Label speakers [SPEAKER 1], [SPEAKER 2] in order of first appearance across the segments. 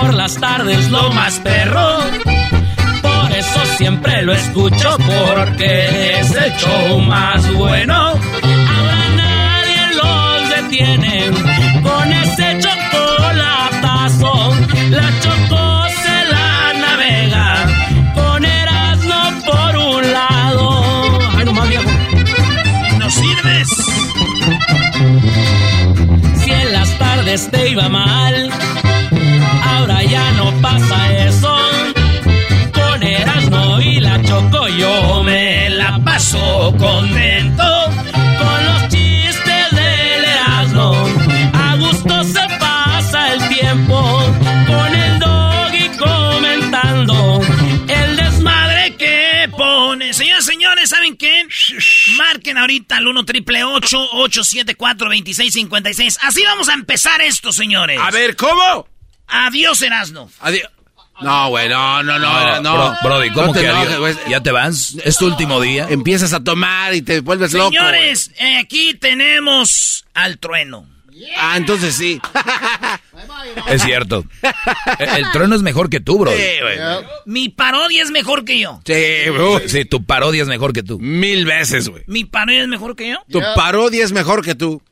[SPEAKER 1] Por las tardes lo más perro. Por eso siempre lo escucho porque es el show más bueno. Ahora nadie los detiene con ese chocolatazo. La choco se la navega con Erasmo por un lado. Ay, nomás viejo. No sirves. Si en las tardes te iba mal, ya no pasa eso. Con Erasmo y la Choco yo me la paso contento. Con los chistes del Erasmo, a gusto se pasa el tiempo. Con el doggy comentando el desmadre que pone. Señores, señores, ¿saben qué? Marquen ahorita al 1 triple 874 2656 Así vamos a empezar esto, señores.
[SPEAKER 2] A ver, ¿cómo?
[SPEAKER 1] Adiós, Erasmo.
[SPEAKER 2] Adiós. No, güey, no, no, no, no.
[SPEAKER 3] Bro- Brody, ¿cómo
[SPEAKER 2] No te
[SPEAKER 3] que
[SPEAKER 2] enojes,
[SPEAKER 3] adiós? ¿Ya te vas? ¿Es tu último día?
[SPEAKER 2] Empiezas a tomar y te vuelves loco.
[SPEAKER 1] Señores, eh, aquí tenemos al trueno.
[SPEAKER 2] Ah, entonces sí.
[SPEAKER 3] Es cierto. El, el trueno es mejor que tú, bro.
[SPEAKER 2] Sí, güey.
[SPEAKER 1] Mi parodia es mejor que yo.
[SPEAKER 2] Sí, güey.
[SPEAKER 3] Sí, tu parodia es mejor que tú.
[SPEAKER 2] Mil veces, güey.
[SPEAKER 1] Mi parodia es mejor que yo.
[SPEAKER 2] Tu parodia es mejor que tú.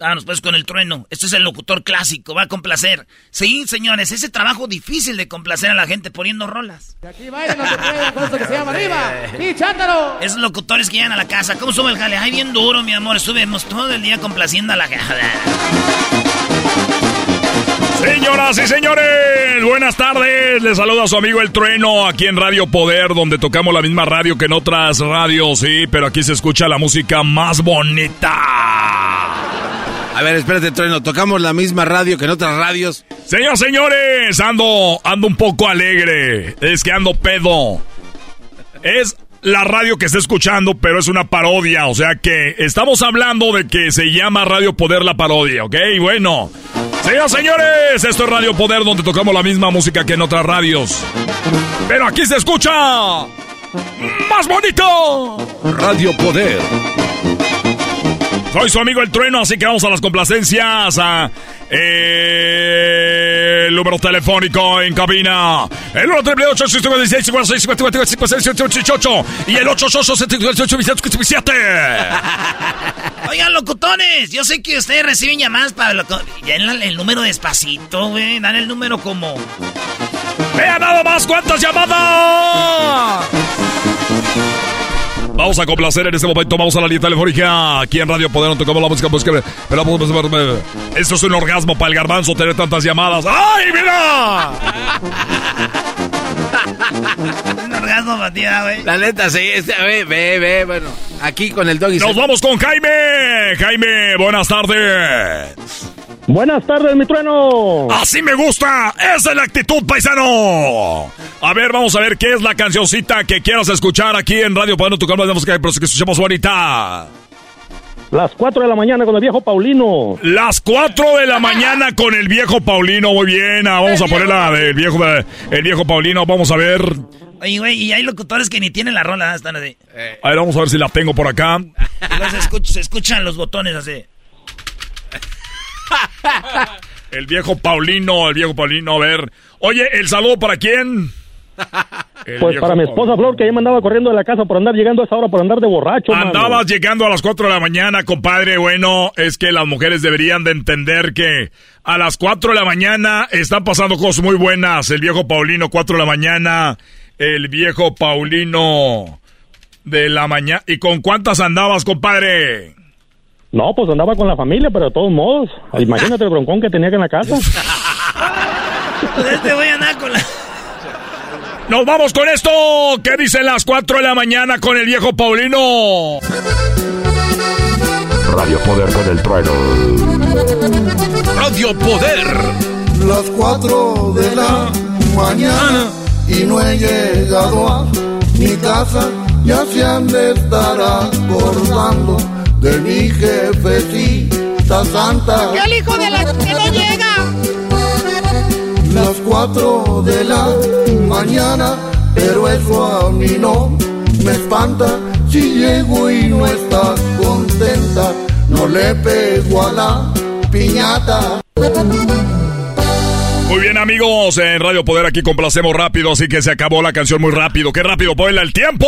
[SPEAKER 1] Vámonos pues con el trueno. Este es el locutor clásico, va a complacer. Sí, señores, ese trabajo difícil de complacer a la gente poniendo rolas.
[SPEAKER 4] Aquí vayan no se puede, cosa que se llama arriba. ¡Y chántalo!
[SPEAKER 1] Esos locutores que llegan a la casa, ¿cómo sube el jale? Ay, bien duro, mi amor. Subimos todo el día complaciendo a la gente.
[SPEAKER 5] Señoras y señores, buenas tardes. Les saluda su amigo El Trueno aquí en Radio Poder, donde tocamos la misma radio que en otras radios, sí, pero aquí se escucha la música más bonita.
[SPEAKER 2] A ver, espérate, Trueno. Tocamos la misma radio que en otras radios.
[SPEAKER 5] Señoras, señores, ando, ando un poco alegre. Es que ando pedo. Es la radio que está escuchando, pero es una parodia. O sea que estamos hablando de que se llama Radio Poder la parodia, ¿ok? Bueno. Señoras, señores, esto es Radio Poder, donde tocamos la misma música que en otras radios. Pero aquí se escucha más bonito.
[SPEAKER 3] Radio Poder.
[SPEAKER 5] Soy su amigo El Trueno, así que vamos a las complacencias. A, eh, el número telefónico en cabina. El 1 triple 8 56 56 56 56 y el 8
[SPEAKER 1] Oigan, locutones, yo sé que ustedes reciben llamadas para... loco- Ya el, el número despacito, güey. Dan el número como...
[SPEAKER 5] Vea nada más cuántas llamadas. Vamos a complacer en este momento. Vamos a la línea telefónica. Aquí en Radio Poder no tocamos la música. Pues que, pero, esto es un orgasmo para el garbanzo tener tantas llamadas. ¡Ay, mira!
[SPEAKER 1] Un orgasmo batida, güey.
[SPEAKER 2] La neta, sí. Este, ve, ve, ve, bueno. Aquí con el doggy.
[SPEAKER 5] Nos vamos con Jaime. Jaime, buenas tardes.
[SPEAKER 6] Buenas tardes, mi trueno.
[SPEAKER 5] Así me gusta. Esa es la actitud, paisano. A ver, vamos a ver qué es la cancioncita que quieras escuchar aquí en Radio Poder. No tocamos la música, pero que escuchemos bonita.
[SPEAKER 6] Las 4 de la mañana con el viejo Paulino.
[SPEAKER 5] Las 4 de la mañana con el viejo Paulino. Muy bien. ah, Vamos a poner la del viejo, el viejo Paulino. Vamos a ver.
[SPEAKER 7] Oye, güey, y hay locutores que ni tienen la rola, están así.
[SPEAKER 5] A ver, vamos a ver si la tengo por acá.
[SPEAKER 7] Y se, escucha, se escuchan los botones así.
[SPEAKER 5] El viejo Paulino, el viejo Paulino, a ver. Oye, ¿el saludo para quién?
[SPEAKER 8] pues para mi esposa Flor, que ya me andaba corriendo de la casa por andar llegando a esa hora, por andar de borracho.
[SPEAKER 5] Andabas llegando a las 4 de la mañana, compadre. Bueno, es que las mujeres deberían de entender que a las 4 de la mañana están pasando cosas muy buenas. El viejo Paulino, 4 de la mañana. El viejo Paulino de la mañana. ¿Y con cuántas andabas, compadre?
[SPEAKER 8] No, pues andaba con la familia, pero de todos modos. Imagínate el broncón que tenía que en la casa.
[SPEAKER 7] Pues te voy a andar con la...
[SPEAKER 5] Nos vamos con esto. ¿Qué dicen las 4 de la mañana con el viejo Paulino?
[SPEAKER 9] Radio Poder con el trueno.
[SPEAKER 5] Radio Poder.
[SPEAKER 10] Las 4 de la mañana y no he llegado a mi casa. Ya se han de estar acordando de mi jefecita santa.
[SPEAKER 11] ¡Que el hijo de la que no llega!
[SPEAKER 10] las cuatro de la mañana, pero eso a mí no me espanta. Si llego y no está contenta, no le pego a la piñata.
[SPEAKER 5] Muy bien amigos, en Radio Poder aquí complacemos rápido, así que se acabó la canción muy rápido. ¡Qué rápido, Puebla, el tiempo!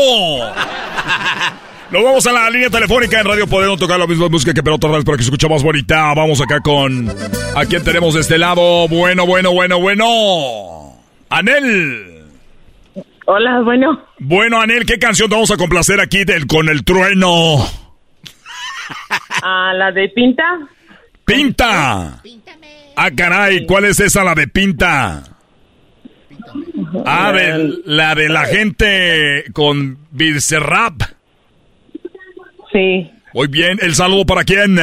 [SPEAKER 5] Nos vamos a la línea telefónica en Radio Poder, no tocar la misma música que Pelota Radio para que se escuche más bonita. Vamos acá con... ¿A quién tenemos de este lado? Bueno, bueno, bueno, bueno. Anel.
[SPEAKER 12] Hola, bueno.
[SPEAKER 5] Bueno, Anel, ¿qué canción te vamos a complacer aquí del, con el trueno?
[SPEAKER 12] Ah, la de Pinta.
[SPEAKER 5] ¡Pinta! Ah, caray, ¿cuál es esa, la de Pinta? Ah, la de la gente con Rap.
[SPEAKER 12] Sí.
[SPEAKER 5] Muy bien, ¿el saludo para quién?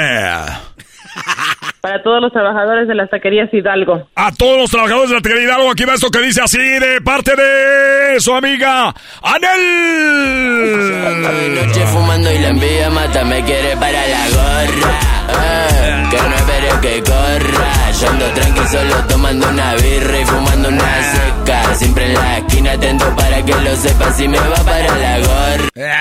[SPEAKER 12] Para todos los trabajadores de las taquerías Hidalgo.
[SPEAKER 5] A todos los trabajadores de la taquería Hidalgo, aquí va esto que dice así de parte de su amiga Anel.
[SPEAKER 13] noche fumando y la envidia mata, me quiere para la gorra. Ah, que no espere que corra. Yo ando tranqui solo tomando una birra y fumando una seca. Siempre en la esquina atento para que lo sepa si me va para la gorra.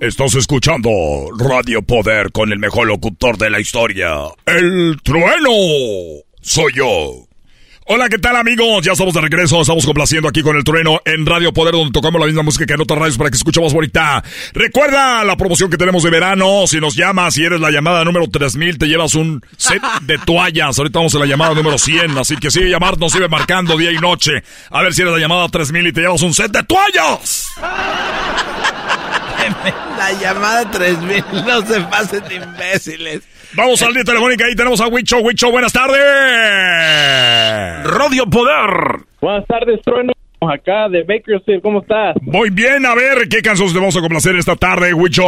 [SPEAKER 5] Estás escuchando Radio Poder con el mejor locutor de la historia, El Trueno. Soy yo. Hola, ¿qué tal amigos? Ya estamos de regreso, estamos complaciendo aquí con el trueno en Radio Poder, donde tocamos la misma música que en otras radios para que escuche más bonita. Recuerda la promoción que tenemos de verano, si nos llamas, si eres la llamada número 3000, te llevas un set de toallas. Ahorita vamos a la llamada número 100, así que sigue llamarnos, sigue marcando día y noche. A ver si eres la llamada 3000 y te llevas un set de toallas.
[SPEAKER 14] La llamada 3000, no se pasen de imbéciles.
[SPEAKER 5] Vamos al día telefónica, ahí tenemos a Wicho. Wicho, buenas tardes. Radio Poder.
[SPEAKER 15] Buenas tardes, Trueno. Acá de Bakersfield, ¿cómo estás?
[SPEAKER 5] Muy bien, a ver, ¿qué canciones te vamos a complacer esta tarde, Wicho?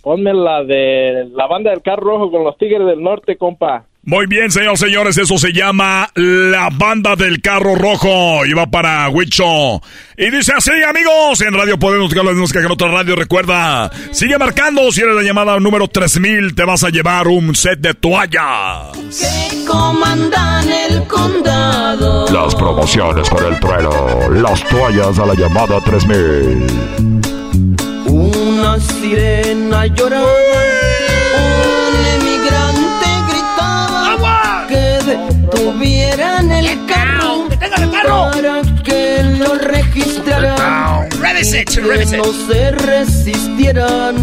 [SPEAKER 15] Ponme la de la banda del carro rojo con los Tigres del Norte, compa.
[SPEAKER 5] Muy bien, señores, señores, eso se llama La Banda del Carro Rojo. Y va para Huicho. Y dice así, amigos, en Radio Podemos tocar la música que en otra radio. Recuerda, sigue marcando. Si eres la llamada número 3000, te vas a llevar un set de toallas.
[SPEAKER 16] Que comandan el condado.
[SPEAKER 9] Las promociones con el trueno. Las toallas a la llamada 3000.
[SPEAKER 16] Una sirena lloraba. Para que lo registraran. Que no se resistieran.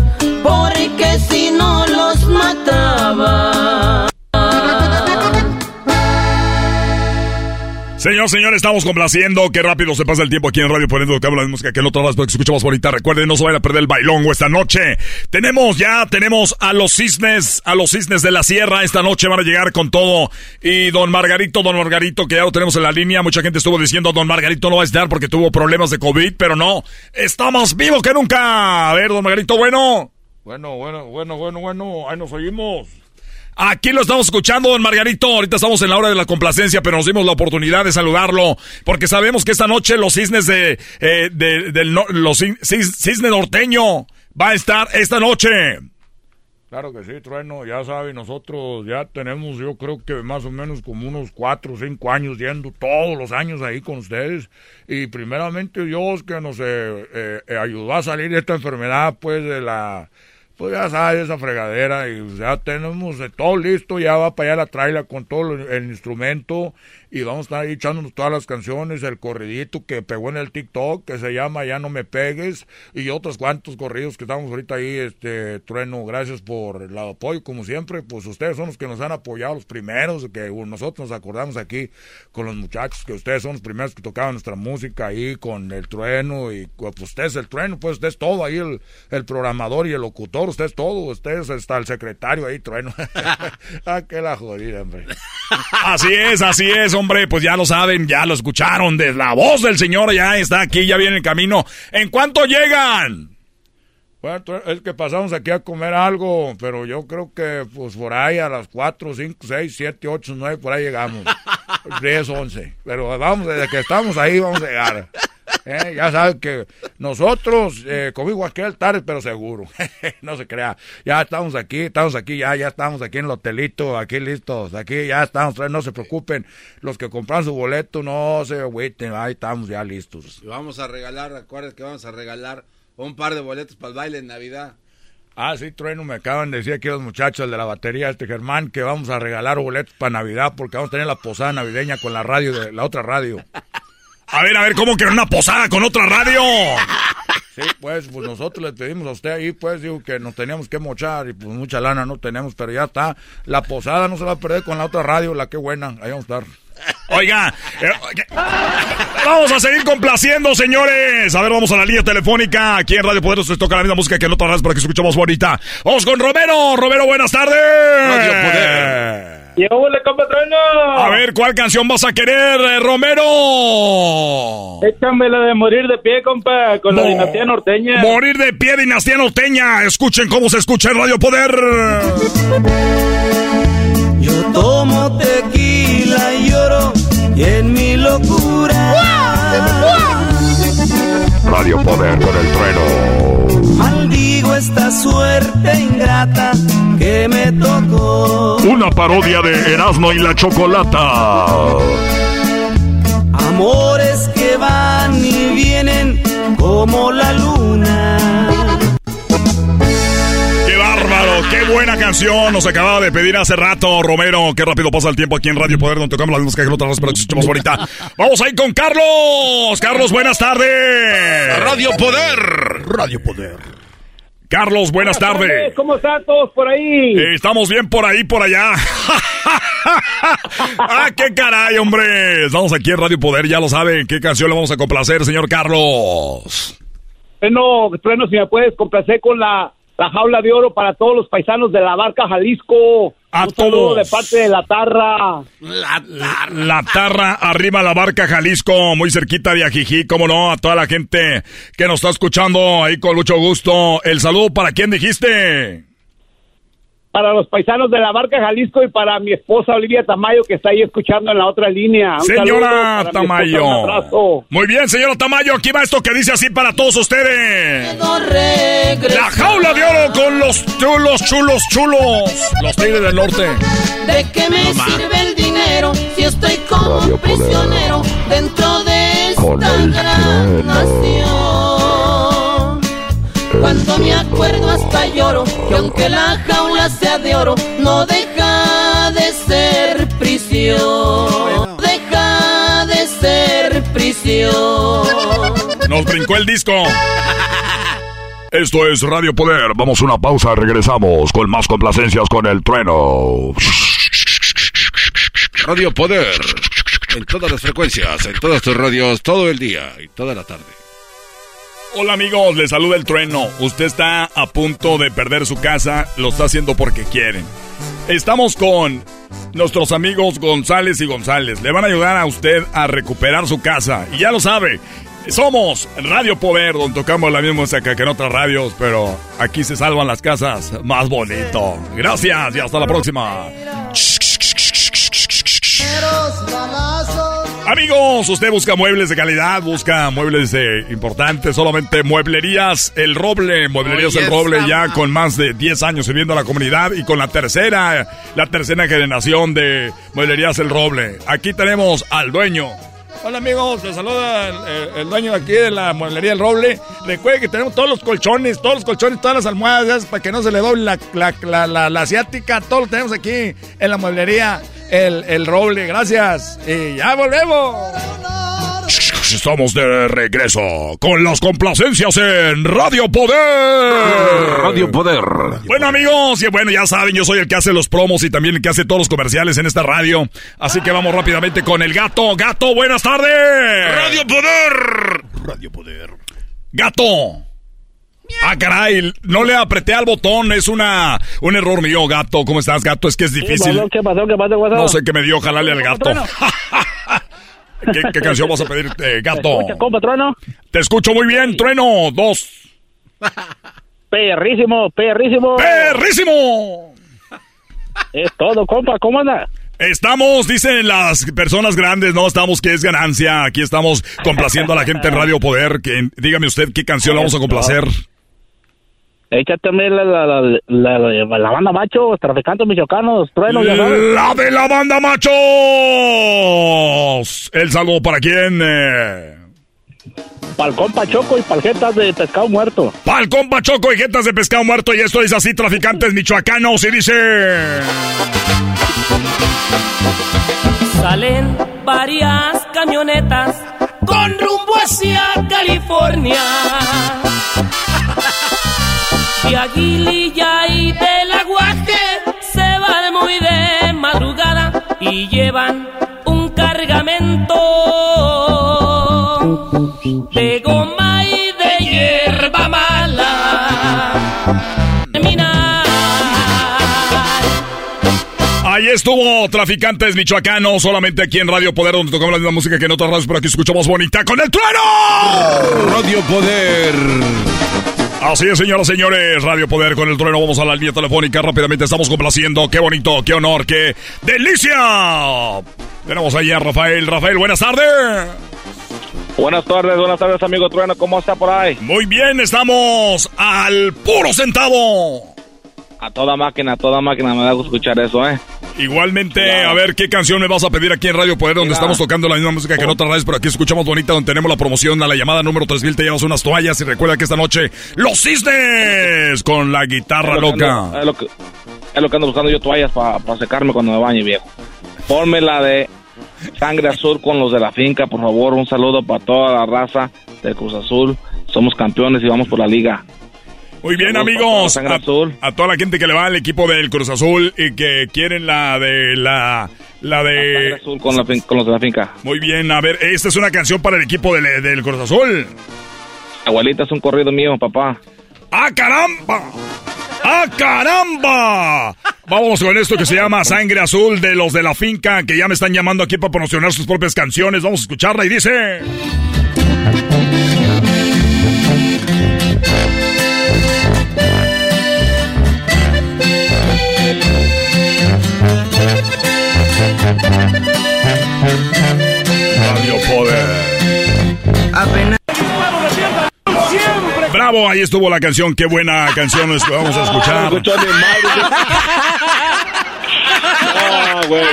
[SPEAKER 16] Porque si no los mataban.
[SPEAKER 5] Señor, señor, estamos complaciendo. Qué rápido se pasa el tiempo aquí en Radio Poniendo habla de música que el otro lado para que escucha más bonita. Recuerden, no se vayan a perder el bailongo esta noche. Tenemos ya, tenemos a los cisnes, a los cisnes de la sierra. Esta noche van a llegar con todo. Y don Margarito, don Margarito, que ya lo tenemos en la línea. Mucha gente estuvo diciendo, don Margarito no va a estar porque tuvo problemas de COVID, pero no. Está más vivo que nunca. A ver, don Margarito, bueno.
[SPEAKER 17] Bueno, bueno, bueno, bueno, bueno. Ahí nos oímos.
[SPEAKER 5] Aquí lo estamos escuchando, don Margarito. Ahorita estamos en la hora de la complacencia, pero nos dimos la oportunidad de saludarlo, porque sabemos que esta noche los cisnes de, eh, de- del los cis- cis- cisne norteño va a estar esta noche.
[SPEAKER 17] Claro que sí, Trueno, ya sabe, nosotros ya tenemos, yo creo que más o menos como unos cuatro o cinco años yendo todos los años ahí con ustedes. Y primeramente Dios que nos eh, eh, ayudó a salir de esta enfermedad, pues de la, pues ya sabes, esa fregadera. Y ya tenemos todo listo, ya va para allá la traila con todo el instrumento y vamos a estar ahí echándonos todas las canciones, el corridito que pegó en el TikTok, que se llama Ya no me pegues, y otros cuantos corridos que estamos ahorita ahí, este, Trueno, gracias por el apoyo, como siempre, pues ustedes son los que nos han apoyado los primeros, que nosotros nos acordamos aquí con los muchachos, que ustedes son los primeros que tocaban nuestra música ahí con el Trueno, y pues usted es el Trueno, pues usted es todo ahí, el, el programador y el locutor, usted es todo, usted es hasta el secretario ahí, Trueno. ah, qué la jodida, hombre.
[SPEAKER 5] así es, así es, hombre hombre, pues ya lo saben, ya lo escucharon. De la voz del señor ya está aquí, ya viene el camino. ¿En cuánto llegan?
[SPEAKER 17] Bueno, es que pasamos aquí a comer algo, pero yo creo que pues por ahí a las 4, 5, 6, 7, 8, 9, por ahí llegamos. 10, 11. Pero vamos, desde que estamos ahí vamos a llegar. Eh, ya sabes que nosotros eh, comimos aquel tarde, pero seguro. no se crea. Ya estamos aquí, estamos aquí, ya, ya estamos aquí en el hotelito, aquí listos, aquí ya estamos, no se preocupen. Los que compran su boleto, no se agüiten, ahí estamos ya listos.
[SPEAKER 14] Y vamos a regalar, acuérdense que vamos a regalar un par de boletos para el baile en Navidad.
[SPEAKER 17] Ah, sí, Trueno, me acaban de decir aquí los muchachos de la batería, este Germán, que vamos a regalar boletos para Navidad porque vamos a tener la posada navideña con la radio, de la otra radio.
[SPEAKER 5] A ver, a ver, ¿cómo que una posada con otra radio?
[SPEAKER 17] Sí, pues, pues nosotros le pedimos a usted ahí, pues, digo que nos teníamos que mochar y pues mucha lana no tenemos, pero ya está. La posada no se va a perder con la otra radio, la que buena, ahí vamos a estar.
[SPEAKER 5] Oiga, eh, vamos a seguir complaciendo, señores. A ver, vamos a la línea telefónica. Aquí en Radio Poder se toca la misma música que en otras radios para que escuchemos bonita. Vamos con Romero. Romero, buenas tardes. Radio Poder. A ver, ¿cuál canción vas a querer, eh, Romero?
[SPEAKER 15] Échame la de morir de pie, compa, con la dinastía norteña.
[SPEAKER 5] Morir de pie, dinastía norteña. Escuchen cómo se escucha en Radio Poder.
[SPEAKER 16] Yo tomo tequila y lloro y en mi locura.
[SPEAKER 9] Radio Poder con el trueno.
[SPEAKER 16] Maldigo esta suerte ingrata que me tocó.
[SPEAKER 9] Una parodia de Erasmo y la Chocolata.
[SPEAKER 16] Amores que van y vienen como la luna
[SPEAKER 5] canción. Nos acababa de pedir hace rato, Romero. Qué rápido pasa el tiempo aquí en Radio Poder, donde tocamos las mismas que otras pero escuchamos ahorita. Vamos ahí con Carlos. Carlos, buenas tardes.
[SPEAKER 14] Radio Poder.
[SPEAKER 5] Radio Poder. Carlos, buenas, tardes.
[SPEAKER 15] ¿Cómo están todos por ahí?
[SPEAKER 5] Eh, estamos bien por ahí, por allá. ah, qué caray, hombre. Estamos aquí en Radio Poder, ya lo saben. ¿Qué canción le vamos a complacer, señor Carlos?
[SPEAKER 15] Bueno, bueno, si me puedes complacer con la la jaula de oro para todos los paisanos de la barca Jalisco.
[SPEAKER 5] A todos.
[SPEAKER 15] de parte de la Tarra.
[SPEAKER 5] La Tarra. La Tarra, arriba la barca Jalisco, muy cerquita de Ajijí, cómo no, a toda la gente que nos está escuchando ahí con mucho gusto. El saludo para quién dijiste
[SPEAKER 15] para los paisanos de la barca Jalisco y para mi esposa Olivia Tamayo que está ahí escuchando en la otra línea.
[SPEAKER 5] señora Tamayo. Muy bien, señora Tamayo, aquí va esto que dice así para todos ustedes. La jaula de oro con los chulos, chulos, chulos. Los tigres del norte.
[SPEAKER 16] ¿De qué me sirve el dinero si estoy como prisionero dentro de esta gran nación? Cuando me acuerdo hasta lloro, que aunque la jaula sea de oro, no deja de ser prisión. Deja de ser prisión.
[SPEAKER 5] Nos brincó el disco. Esto es Radio Poder. Vamos a una pausa, regresamos con más complacencias con el trueno.
[SPEAKER 14] Radio Poder. En todas las frecuencias, en todas tus radios, todo el día y toda la tarde.
[SPEAKER 5] Hola amigos, les saluda el trueno. Usted está a punto de perder su casa, lo está haciendo porque quieren. Estamos con nuestros amigos González y González. Le van a ayudar a usted a recuperar su casa. Y ya lo sabe, somos Radio Poder, donde tocamos la misma música que en otras radios, pero aquí se salvan las casas más bonito. Gracias y hasta la próxima. Amigos, usted busca muebles de calidad, busca muebles eh, importantes, solamente Mueblerías El Roble, Mueblerías El Roble ya con más de 10 años sirviendo a la comunidad y con la tercera, la tercera generación de Mueblerías El Roble. Aquí tenemos al dueño. Hola amigos, les saluda el, dueño aquí de la mueblería El Roble. Recuerden que tenemos todos los colchones, todos los colchones, todas las almohadas, para que no se le doble la, la, la asiática. Todo lo tenemos aquí en la mueblería el, el Roble. Gracias. Y ya volvemos. Estamos de regreso con las complacencias en Radio Poder.
[SPEAKER 17] Radio Poder.
[SPEAKER 5] Bueno amigos, y bueno, ya saben, yo soy el que hace los promos y también el que hace todos los comerciales en esta radio. Así que vamos rápidamente con el gato. Gato, buenas tardes.
[SPEAKER 18] Radio Poder.
[SPEAKER 5] Radio Poder. Gato. Ah, caray, no le apreté al botón, es una un error mío, gato. ¿Cómo estás, gato? Es que es difícil.
[SPEAKER 19] ¿Qué pasó? ¿Qué pasó? ¿Qué pasó?
[SPEAKER 5] No sé qué me dio jalarle al gato. ¿Qué, qué canción vas a pedir, eh, gato?
[SPEAKER 19] ¿Escucha, compa, trueno?
[SPEAKER 5] Te escucho muy bien, trueno. Dos.
[SPEAKER 19] Perrísimo, perrísimo.
[SPEAKER 5] ¡Perrísimo!
[SPEAKER 19] Es todo, compa. ¿Cómo anda?
[SPEAKER 5] Estamos, dicen las personas grandes, no estamos que es ganancia. Aquí estamos complaciendo a la gente en Radio Poder. Que, dígame usted qué canción vamos a complacer.
[SPEAKER 19] Échate la, la, la, la, la, la banda macho, traficantes michoacanos, trueno, ya sabes.
[SPEAKER 5] La de la banda machos. El saludo para quién. Eh?
[SPEAKER 19] Pa'l compa Choco y paljetas de pescado muerto.
[SPEAKER 5] Pa'l compa Choco y jetas de pescado muerto. Y esto es así, traficantes michoacanos. Y dice.
[SPEAKER 20] Salen varias camionetas con rumbo hacia California. De Aguililla y del Aguaje se van muy de madrugada y llevan un cargamento de goma y de hierba mala. Terminar.
[SPEAKER 5] Ahí estuvo Traficantes Michoacanos, solamente aquí en Radio Poder, donde tocamos la misma música que en otras radios, pero aquí escuchamos bonita con el trueno.
[SPEAKER 18] Radio Poder.
[SPEAKER 5] Así es, señoras y señores, Radio Poder con el trueno. Vamos a la línea telefónica. Rápidamente estamos complaciendo. Qué bonito, qué honor, qué delicia. Tenemos ahí a Rafael. Rafael, buenas tardes.
[SPEAKER 21] Buenas tardes, buenas tardes, amigo Trueno. ¿Cómo está por ahí?
[SPEAKER 5] Muy bien, estamos al puro centavo.
[SPEAKER 21] A toda máquina, a toda máquina. Me da gusto escuchar eso, ¿eh?
[SPEAKER 5] Igualmente, a ver qué canción me vas a pedir aquí en Radio Poder, donde estamos tocando la misma música que en otras radios, pero aquí escuchamos bonita, donde tenemos la promoción a la llamada número 3000. Te llevas unas toallas y recuerda que esta noche, los cisnes con la guitarra
[SPEAKER 21] Es lo que
[SPEAKER 5] loca.
[SPEAKER 21] ando- Es lo que, es lo que ando buscando yo, toallas para secarme cuando me bañe, viejo. Ponme la de Sangre Azul con los de la finca, por favor. Un saludo para toda la raza del Cruz Azul. Somos campeones y vamos por la liga.
[SPEAKER 5] Muy bien, amigos. A, a toda la gente que le va al equipo del Cruz Azul y que quieren la de la. La de.
[SPEAKER 21] Azul con, la fin- con los de la finca.
[SPEAKER 5] Muy bien, a ver, esta es una canción para el equipo del, del Cruz Azul.
[SPEAKER 21] Abuelita, es un corrido mío, papá.
[SPEAKER 5] ¡Ah, caramba! ¡Ah, caramba! Vamos con esto que se llama Sangre Azul de los de la finca que ya me están llamando aquí para promocionar sus propias canciones. Vamos a escucharla y dice. Poder. Bravo, ahí estuvo la canción. Qué buena canción es que vamos a escuchar.
[SPEAKER 21] Ah, güey.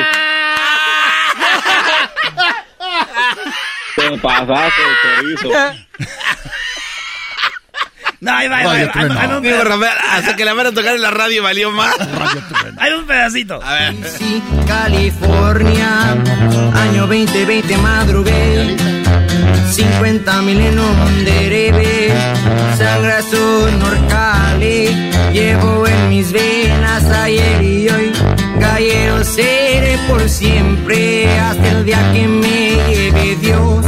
[SPEAKER 21] Te pasaste, chorizo.
[SPEAKER 1] No, ahí va, ahí va, ahí va. Hay un- hay un
[SPEAKER 2] Digo,
[SPEAKER 1] peda-
[SPEAKER 2] Rafael, hasta que la van a tocar en la radio valió más.
[SPEAKER 1] Hay un pedacito.
[SPEAKER 2] A ver.
[SPEAKER 13] Sí, California, año 2020 madrugué. 50 mil en un derebe, sangre azul Norcali, llevo en mis venas ayer y hoy, gallero seré por siempre, hasta el día que me lleve Dios.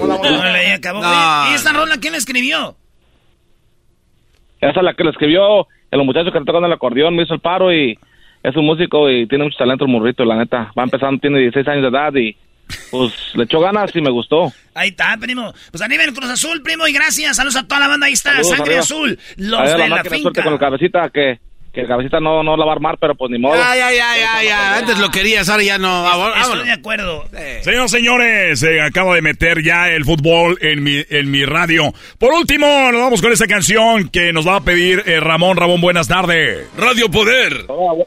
[SPEAKER 1] Órale, ya acabó.
[SPEAKER 2] No.
[SPEAKER 1] Oye, ¿Y esta rola quién la escribió?
[SPEAKER 21] Esa es la que le escribió el muchacho que le tocando el acordeón, me hizo el paro y es un músico y tiene mucho talento el morrito, la neta. Va empezando, tiene 16 años de edad y pues le echó ganas y me gustó.
[SPEAKER 1] Ahí está, primo. Pues arriba el Cruz Azul, primo, y gracias. Saludos a toda la banda. Ahí está,
[SPEAKER 21] Saludos,
[SPEAKER 1] Sangre
[SPEAKER 21] arriba.
[SPEAKER 1] Azul. Los de la,
[SPEAKER 21] suerte
[SPEAKER 1] finca.
[SPEAKER 21] con el cabecita que,
[SPEAKER 15] que Cabecita no, no la va a armar, pero pues ni modo.
[SPEAKER 2] Ya, ya, ya, ya, ya. Antes lo querías, ahora ya no.
[SPEAKER 7] Estoy de acuerdo.
[SPEAKER 5] Señoras señores, se acaba de meter ya el fútbol en mi, en mi radio. Por último, nos vamos con esta canción que nos va a pedir eh, Ramón. Ramón, buenas tardes.
[SPEAKER 14] Radio Poder.
[SPEAKER 8] Hola,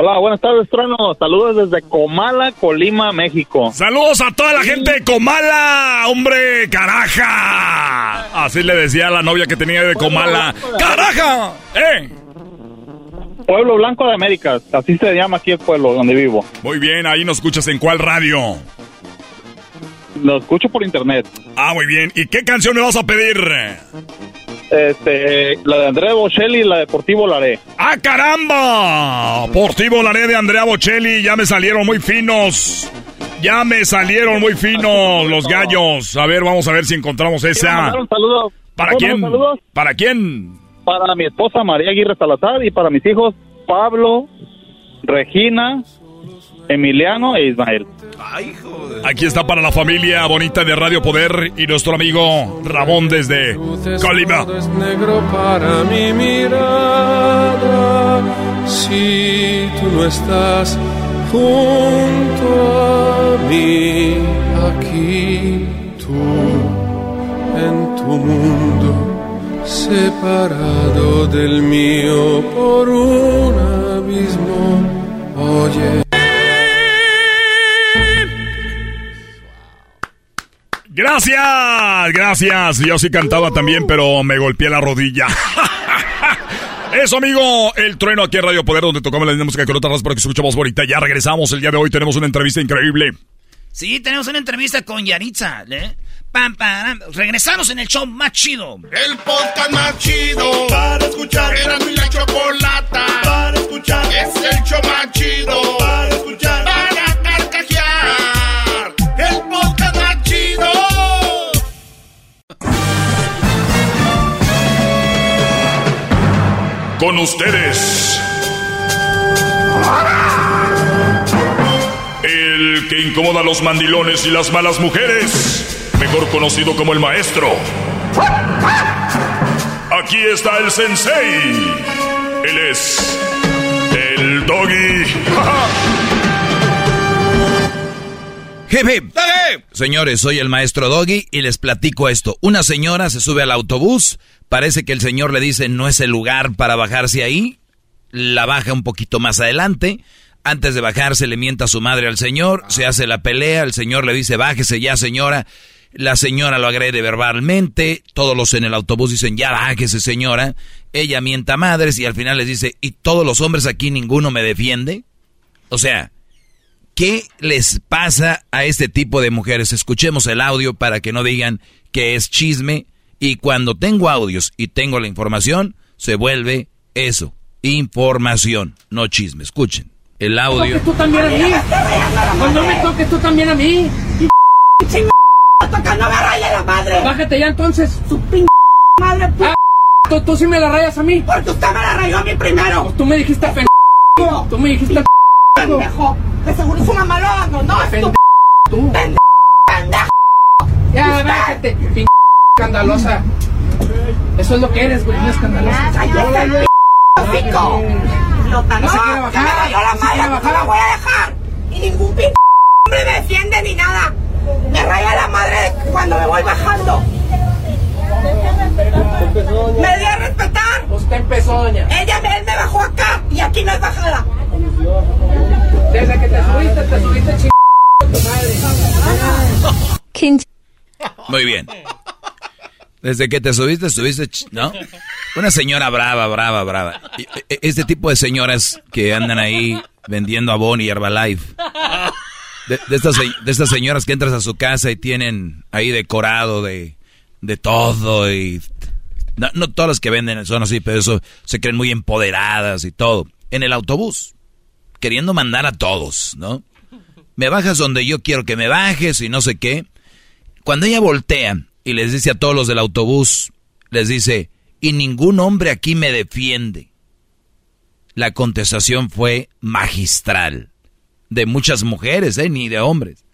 [SPEAKER 8] Hola, buenas tardes, Trueno. Saludos desde Comala, Colima, México.
[SPEAKER 5] Saludos a toda la gente de Comala, hombre, caraja. Así le decía a la novia que tenía de Comala. ¡Caraja! ¡Eh!
[SPEAKER 8] Pueblo Blanco de América, así se llama aquí el pueblo donde vivo.
[SPEAKER 5] Muy bien, ahí nos escuchas en cuál radio.
[SPEAKER 8] Lo escucho por internet.
[SPEAKER 5] Ah, muy bien. ¿Y qué canción me vas a pedir?
[SPEAKER 8] Este, la de Andrea Bocelli y la de Deportivo Laré.
[SPEAKER 5] ¡Ah, caramba! Portivo Laré de Andrea Bocelli, ya me salieron muy finos. Ya me salieron muy finos los gallos. A ver, vamos a ver si encontramos esa.
[SPEAKER 8] mandar un saludo.
[SPEAKER 5] ¿Para
[SPEAKER 8] ¿Puedo
[SPEAKER 5] quién?
[SPEAKER 8] saludos?
[SPEAKER 5] ¿Para quién?
[SPEAKER 8] Para mi esposa María Aguirre Salazar y para mis hijos Pablo, Regina, Emiliano e Ismael.
[SPEAKER 5] Aquí está para la familia bonita de Radio Poder y nuestro amigo Ramón desde Colima.
[SPEAKER 22] es negro para mi mirada. Si tú no estás junto a mí, aquí tú en tu mundo, separado del mío por un abismo. Oye.
[SPEAKER 5] Gracias, gracias. Yo sí cantaba también, pero me golpeé la rodilla. Eso, amigo, el trueno aquí en Radio Poder, donde tocamos la misma música con otras para que escuchemos bonita. Ya regresamos el día de hoy, tenemos una entrevista increíble.
[SPEAKER 7] Sí, tenemos una entrevista con Yaritza. ¿eh? Pam, pam, Regresamos en el show más chido.
[SPEAKER 23] El podcast más chido para escuchar. Era mi la chocolata para escuchar. Es el show más chido
[SPEAKER 5] Con ustedes. El que incomoda a los mandilones y las malas mujeres. Mejor conocido como el maestro. Aquí está el sensei. Él es el doggy.
[SPEAKER 3] Hip, hip. Señores, soy el maestro Doggy y les platico esto. Una señora se sube al autobús, parece que el señor le dice no es el lugar para bajarse ahí, la baja un poquito más adelante, antes de bajarse le mienta a su madre al señor, se hace la pelea, el señor le dice bájese ya señora, la señora lo agrede verbalmente, todos los en el autobús dicen ya bájese señora, ella mienta a madres y al final les dice ¿y todos los hombres aquí ninguno me defiende? O sea, ¿Qué les pasa a este tipo de mujeres? Escuchemos el audio para que no digan que es chisme. Y cuando tengo audios y tengo la información, se vuelve eso, información, no chisme. Escuchen el audio.
[SPEAKER 24] toques tú también a mí. Cuando me toques tú también a mí. Toca, no me rayes la madre. Bájate ya entonces. Su pin... madre, p... ¿Tú, tú sí me la rayas a mí. Porque usted me la rayó a mí primero. Pues tú me dijiste pendejo. Tú me dijiste pendejo. De seguro es una malada, no, no, es tu tú. pendejo. Ya, bájate, pin... escandalosa. Eso es lo que eres, güey, una escandalosa.
[SPEAKER 11] ¡Cállate, pico! No,
[SPEAKER 24] No se quiere bajar.
[SPEAKER 11] me la madre, no
[SPEAKER 24] bajar.
[SPEAKER 11] la voy a dejar. Y ningún p hombre me defiende ni nada. Me raya la madre cuando me voy bajando. Me di a respetar.
[SPEAKER 24] Usted empezó, doña.
[SPEAKER 11] Ella me, él me bajó acá y aquí no es bajada.
[SPEAKER 24] Desde que te subiste, te subiste ching... tu madre.
[SPEAKER 3] Muy bien. Desde que te subiste, subiste, ¿no? Una señora brava, brava, brava. E- Este tipo de señoras que andan ahí vendiendo Avon y Herbalife. De, de estas, de estas señoras que entras a su casa y tienen ahí decorado de, de todo y... No, no todas las que venden son así, pero eso se creen muy empoderadas y todo. En el autobús, queriendo mandar a todos, ¿no? Me bajas donde yo quiero que me bajes y no sé qué. Cuando ella voltea y les dice a todos los del autobús, les dice, y ningún hombre aquí me defiende. La contestación fue magistral. De muchas mujeres, ¿eh? Ni de hombres.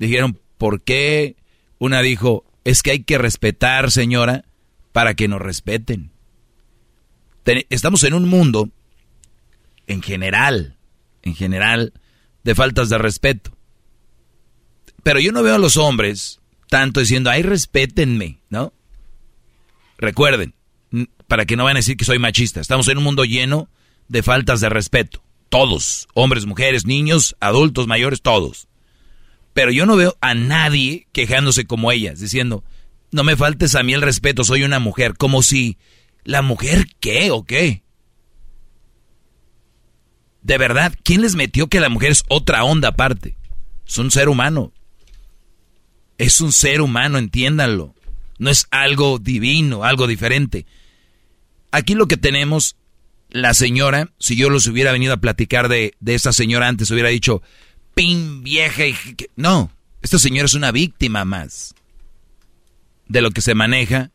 [SPEAKER 3] Dijeron, ¿por qué? Una dijo, es que hay que respetar, señora, para que nos respeten. estamos en un mundo, en general, en general, de faltas de respeto. Pero yo no veo a los hombres tanto diciendo, ay, respétenme, ¿no? Recuerden, para que no vayan a decir que soy machista, estamos en un mundo lleno de faltas de respeto. Todos, hombres, mujeres, niños, adultos, mayores, todos. Pero yo no veo a nadie quejándose como ellas, diciendo, no me faltes a mí el respeto, soy una mujer, como si la mujer qué o qué. De verdad, ¿quién les metió que la mujer es otra onda aparte? Es un ser humano. Es un ser humano, entiéndanlo. No es algo divino, algo diferente. Aquí lo que tenemos, la señora, si yo los hubiera venido a platicar de, de esa señora antes, hubiera dicho, pin vieja. Y... No, esta señora es una víctima más de lo que se maneja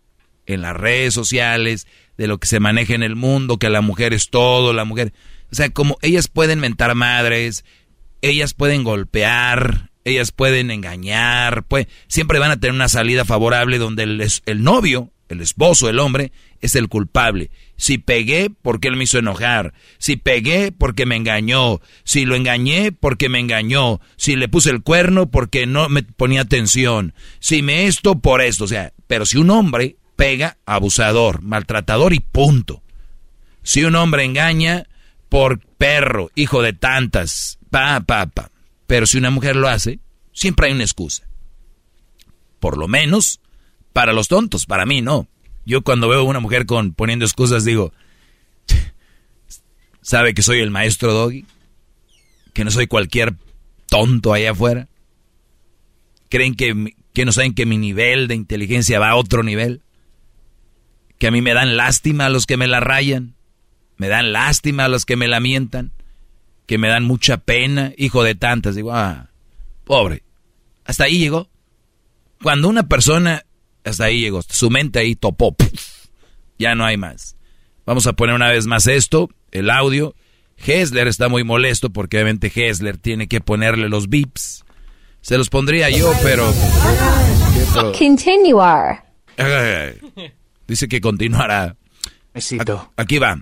[SPEAKER 3] en las redes sociales, de lo que se maneja en el mundo, que la mujer es todo, la mujer... O sea, como ellas pueden mentar madres, ellas pueden golpear, ellas pueden engañar, pues, siempre van a tener una salida favorable donde el, el novio, el esposo, el hombre, es el culpable. Si pegué, porque él me hizo enojar. Si pegué, porque me engañó. Si lo engañé, porque me engañó. Si le puse el cuerno, porque no me ponía atención. Si me esto, por esto. O sea, pero si un hombre pega, abusador, maltratador y punto. Si un hombre engaña, por perro, hijo de tantas, pa, pa, pa. Pero si una mujer lo hace, siempre hay una excusa. Por lo menos para los tontos, para mí no. Yo cuando veo a una mujer con poniendo excusas digo, ¿sabe que soy el maestro Doggy? ¿Que no soy cualquier tonto allá afuera? ¿Creen que, que no saben que mi nivel de inteligencia va a otro nivel? ¿Que a mí me dan lástima a los que me la rayan? ¿Me dan lástima a los que me la mientan? ¿Que me dan mucha pena? Hijo de tantas. Digo, ah, pobre. Hasta ahí llegó. Cuando una persona hasta ahí llegó. Su mente ahí topó. Ya no hay más. Vamos a poner una vez más esto, el audio. Hessler está muy molesto porque obviamente Hessler tiene que ponerle los beeps. Se los pondría yo, pero...
[SPEAKER 25] Continuar.
[SPEAKER 3] Dice que continuará. Aquí va.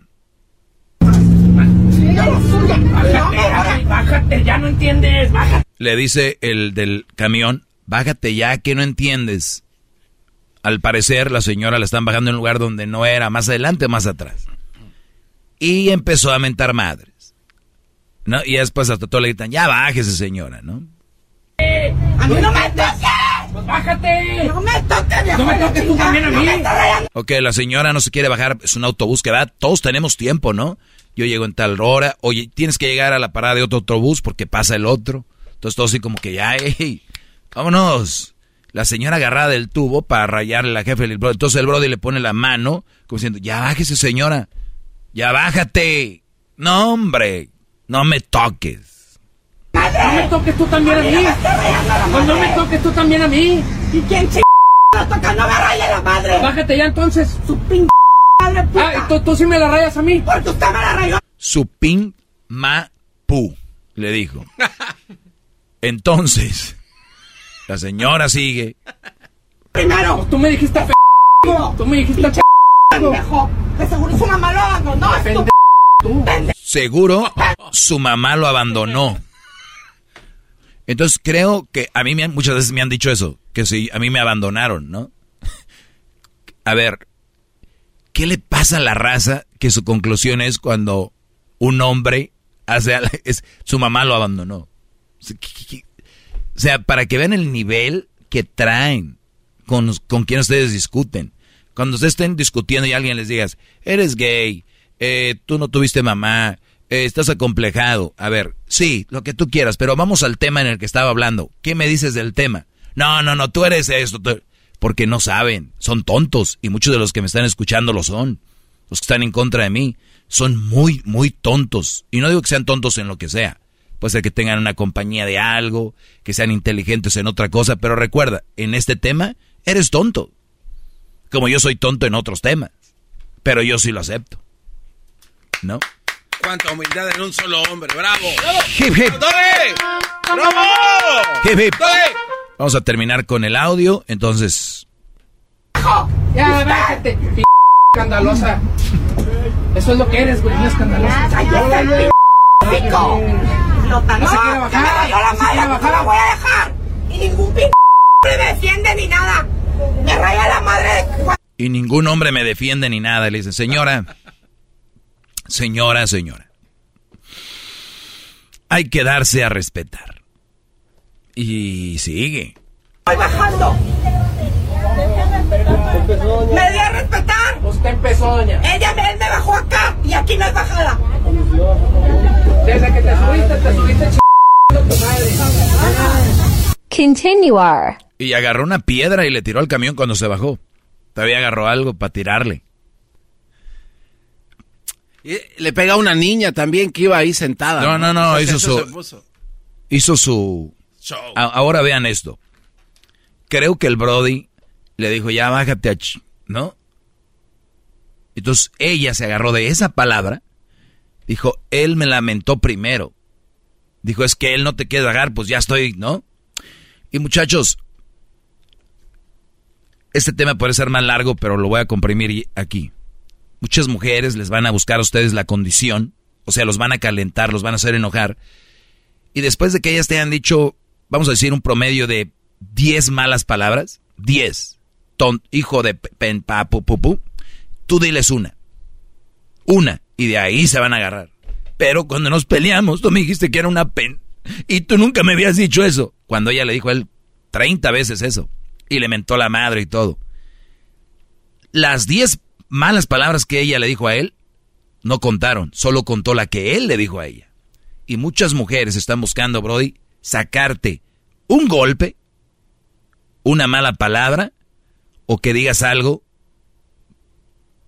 [SPEAKER 24] Bájate, ya no entiendes, bájate.
[SPEAKER 3] Le dice el del camión, bájate ya que no entiendes. Al parecer la señora la están bajando en un lugar donde no era, más adelante o más atrás. Y empezó a mentar madres. ¿No? Y después hasta todo le gritan, ya bájese señora, ¿no?
[SPEAKER 24] ¡A mí no me toques! Pues bájate! ¡No me toques, ¡No me toques tú también a mí!
[SPEAKER 3] ok, la señora no se quiere bajar, es un autobús que va, todos tenemos tiempo, ¿no? Yo llego en tal hora, oye, tienes que llegar a la parada de otro autobús porque pasa el otro. Entonces todo así como que ya, hey, vámonos la señora agarrada del tubo para rayarle a la jefe del brody. Entonces el brody le pone la mano, como diciendo, ya bájese señora, ya bájate. No, hombre, no me toques.
[SPEAKER 24] No me toques tú también a mí. Pues no me toques tú también a mí. ¿Y quién ch... lo toca? No me rayes la madre. Bájate ya entonces. Su pin madre puta. Ah, ¿tú, tú sí me la rayas a mí. Porque usted me la rayó.
[SPEAKER 3] Su pin ma pu, le dijo. Entonces, la señora sigue.
[SPEAKER 24] Primero, tú me dijiste f Tú me dijiste ch pendejo. De seguro su mamá lo abandonó.
[SPEAKER 3] Seguro su mamá lo abandonó. Entonces creo que a mí me muchas veces me han dicho eso, que si a mí me abandonaron, ¿no? A ver, ¿qué le pasa a la raza que su conclusión es cuando un hombre hace su mamá lo abandonó? O sea, para que vean el nivel que traen con, con quien ustedes discuten. Cuando ustedes estén discutiendo y alguien les digas, eres gay, eh, tú no tuviste mamá, eh, estás acomplejado. A ver, sí, lo que tú quieras, pero vamos al tema en el que estaba hablando. ¿Qué me dices del tema? No, no, no, tú eres esto. Porque no saben, son tontos y muchos de los que me están escuchando lo son. Los que están en contra de mí son muy, muy tontos. Y no digo que sean tontos en lo que sea. Puede ser que tengan una compañía de algo, que sean inteligentes en otra cosa, pero recuerda, en este tema eres tonto. Como yo soy tonto en otros temas. Pero yo sí lo acepto. ¿No?
[SPEAKER 2] Cuánta humildad en un solo hombre. ¡Bravo!
[SPEAKER 3] ¡Hip, hip!
[SPEAKER 2] ¡Bravo!
[SPEAKER 3] ¡Hip, hip! Vamos a terminar con el audio, entonces...
[SPEAKER 24] Ya, bájate, p escandalosa.
[SPEAKER 26] Eso es lo que eres, güey, no escandaloso.
[SPEAKER 24] ¡Cállate, pico! No, no,
[SPEAKER 26] se quiere bajar.
[SPEAKER 24] me rayó la
[SPEAKER 26] No se quiere
[SPEAKER 24] madre, no
[SPEAKER 26] bajar.
[SPEAKER 24] la voy a dejar. Y ningún p me defiende ni nada. Me raya la madre de...
[SPEAKER 3] Y ningún hombre me defiende ni nada. Le dice, señora, señora, señora. Hay que darse a respetar. Y sigue.
[SPEAKER 24] Voy bajando. Me di a respetar.
[SPEAKER 26] Usted empezó, doña.
[SPEAKER 24] Ella me, él me bajó acá y aquí no es bajada.
[SPEAKER 26] Desde que te subiste, te subiste ch... tu madre.
[SPEAKER 27] Continuar.
[SPEAKER 3] Y agarró una piedra y le tiró al camión cuando se bajó. Todavía agarró algo para tirarle.
[SPEAKER 2] Y le pega a una niña también que iba ahí sentada.
[SPEAKER 3] No, no, no, hizo su-. Hizo su... Ahora vean esto. Creo que el Brody le dijo, ya bájate, a ch-", ¿no? Entonces ella se agarró de esa palabra. Dijo, él me lamentó primero. Dijo, es que él no te quiere agarrar, pues ya estoy, ¿no? Y muchachos, este tema puede ser más largo, pero lo voy a comprimir aquí. Muchas mujeres les van a buscar a ustedes la condición, o sea, los van a calentar, los van a hacer enojar. Y después de que ellas te han dicho, vamos a decir, un promedio de 10 malas palabras, 10, ton, hijo de pe- pen, pa, tú diles una. Una, y de ahí se van a agarrar. Pero cuando nos peleamos, tú me dijiste que era una pen, y tú nunca me habías dicho eso. Cuando ella le dijo a él 30 veces eso, y le mentó la madre y todo. Las 10 malas palabras que ella le dijo a él, no contaron, solo contó la que él le dijo a ella. Y muchas mujeres están buscando, Brody, sacarte un golpe, una mala palabra, o que digas algo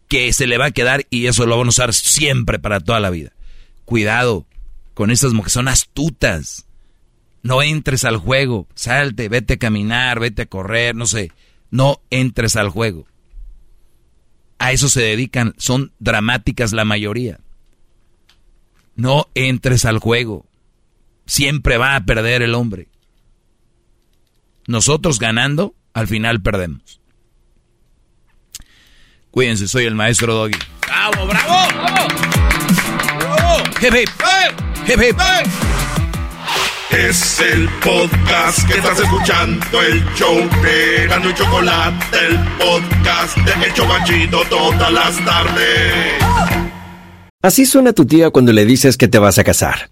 [SPEAKER 3] que se le va a quedar y eso lo van a usar siempre para toda la vida. Cuidado con estas mujeres, son astutas. No entres al juego, salte, vete a caminar, vete a correr, no sé. No entres al juego. A eso se dedican, son dramáticas la mayoría. No entres al juego. Siempre va a perder el hombre. Nosotros ganando, al final perdemos. Cuídense, soy el maestro Doggy.
[SPEAKER 2] ¡Bravo, bravo! ¡Bravo!
[SPEAKER 3] Hip, hip. Hip, hip.
[SPEAKER 23] Es el podcast que estás escuchando, el show de Gano y Chocolate, el podcast de El Chocachito todas las tardes.
[SPEAKER 28] Así suena tu tía cuando le dices que te vas a casar.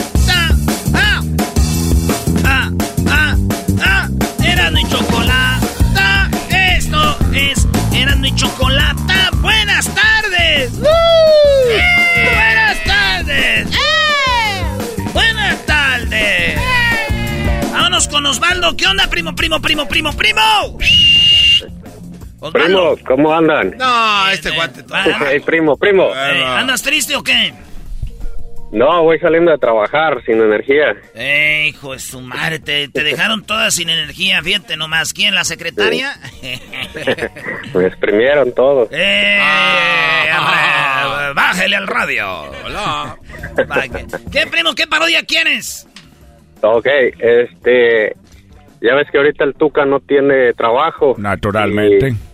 [SPEAKER 1] chocolata. Buenas tardes. ¡Eh! Buenas tardes. ¡Eh! Buenas tardes. ¡Eh! Vámonos con Osvaldo. ¿Qué onda, primo, primo, primo, primo, primo?
[SPEAKER 29] Osvaldo. Primos, ¿cómo andan?
[SPEAKER 2] No, este guante.
[SPEAKER 29] Hey, primo, primo.
[SPEAKER 1] Eh, ¿Andas triste o qué?
[SPEAKER 29] No, voy saliendo de trabajar sin energía.
[SPEAKER 1] Eh, hijo de su madre, te, te dejaron todas sin energía, fíjate nomás. ¿Quién, la secretaria?
[SPEAKER 29] Me exprimieron todo.
[SPEAKER 1] ¡Eh! hombre, ¡Bájele al radio!
[SPEAKER 2] Hola.
[SPEAKER 1] ¿Qué, ¿Qué, primo, qué parodia quieres?
[SPEAKER 29] Ok, este... Ya ves que ahorita el Tuca no tiene trabajo.
[SPEAKER 17] Naturalmente.
[SPEAKER 29] Y,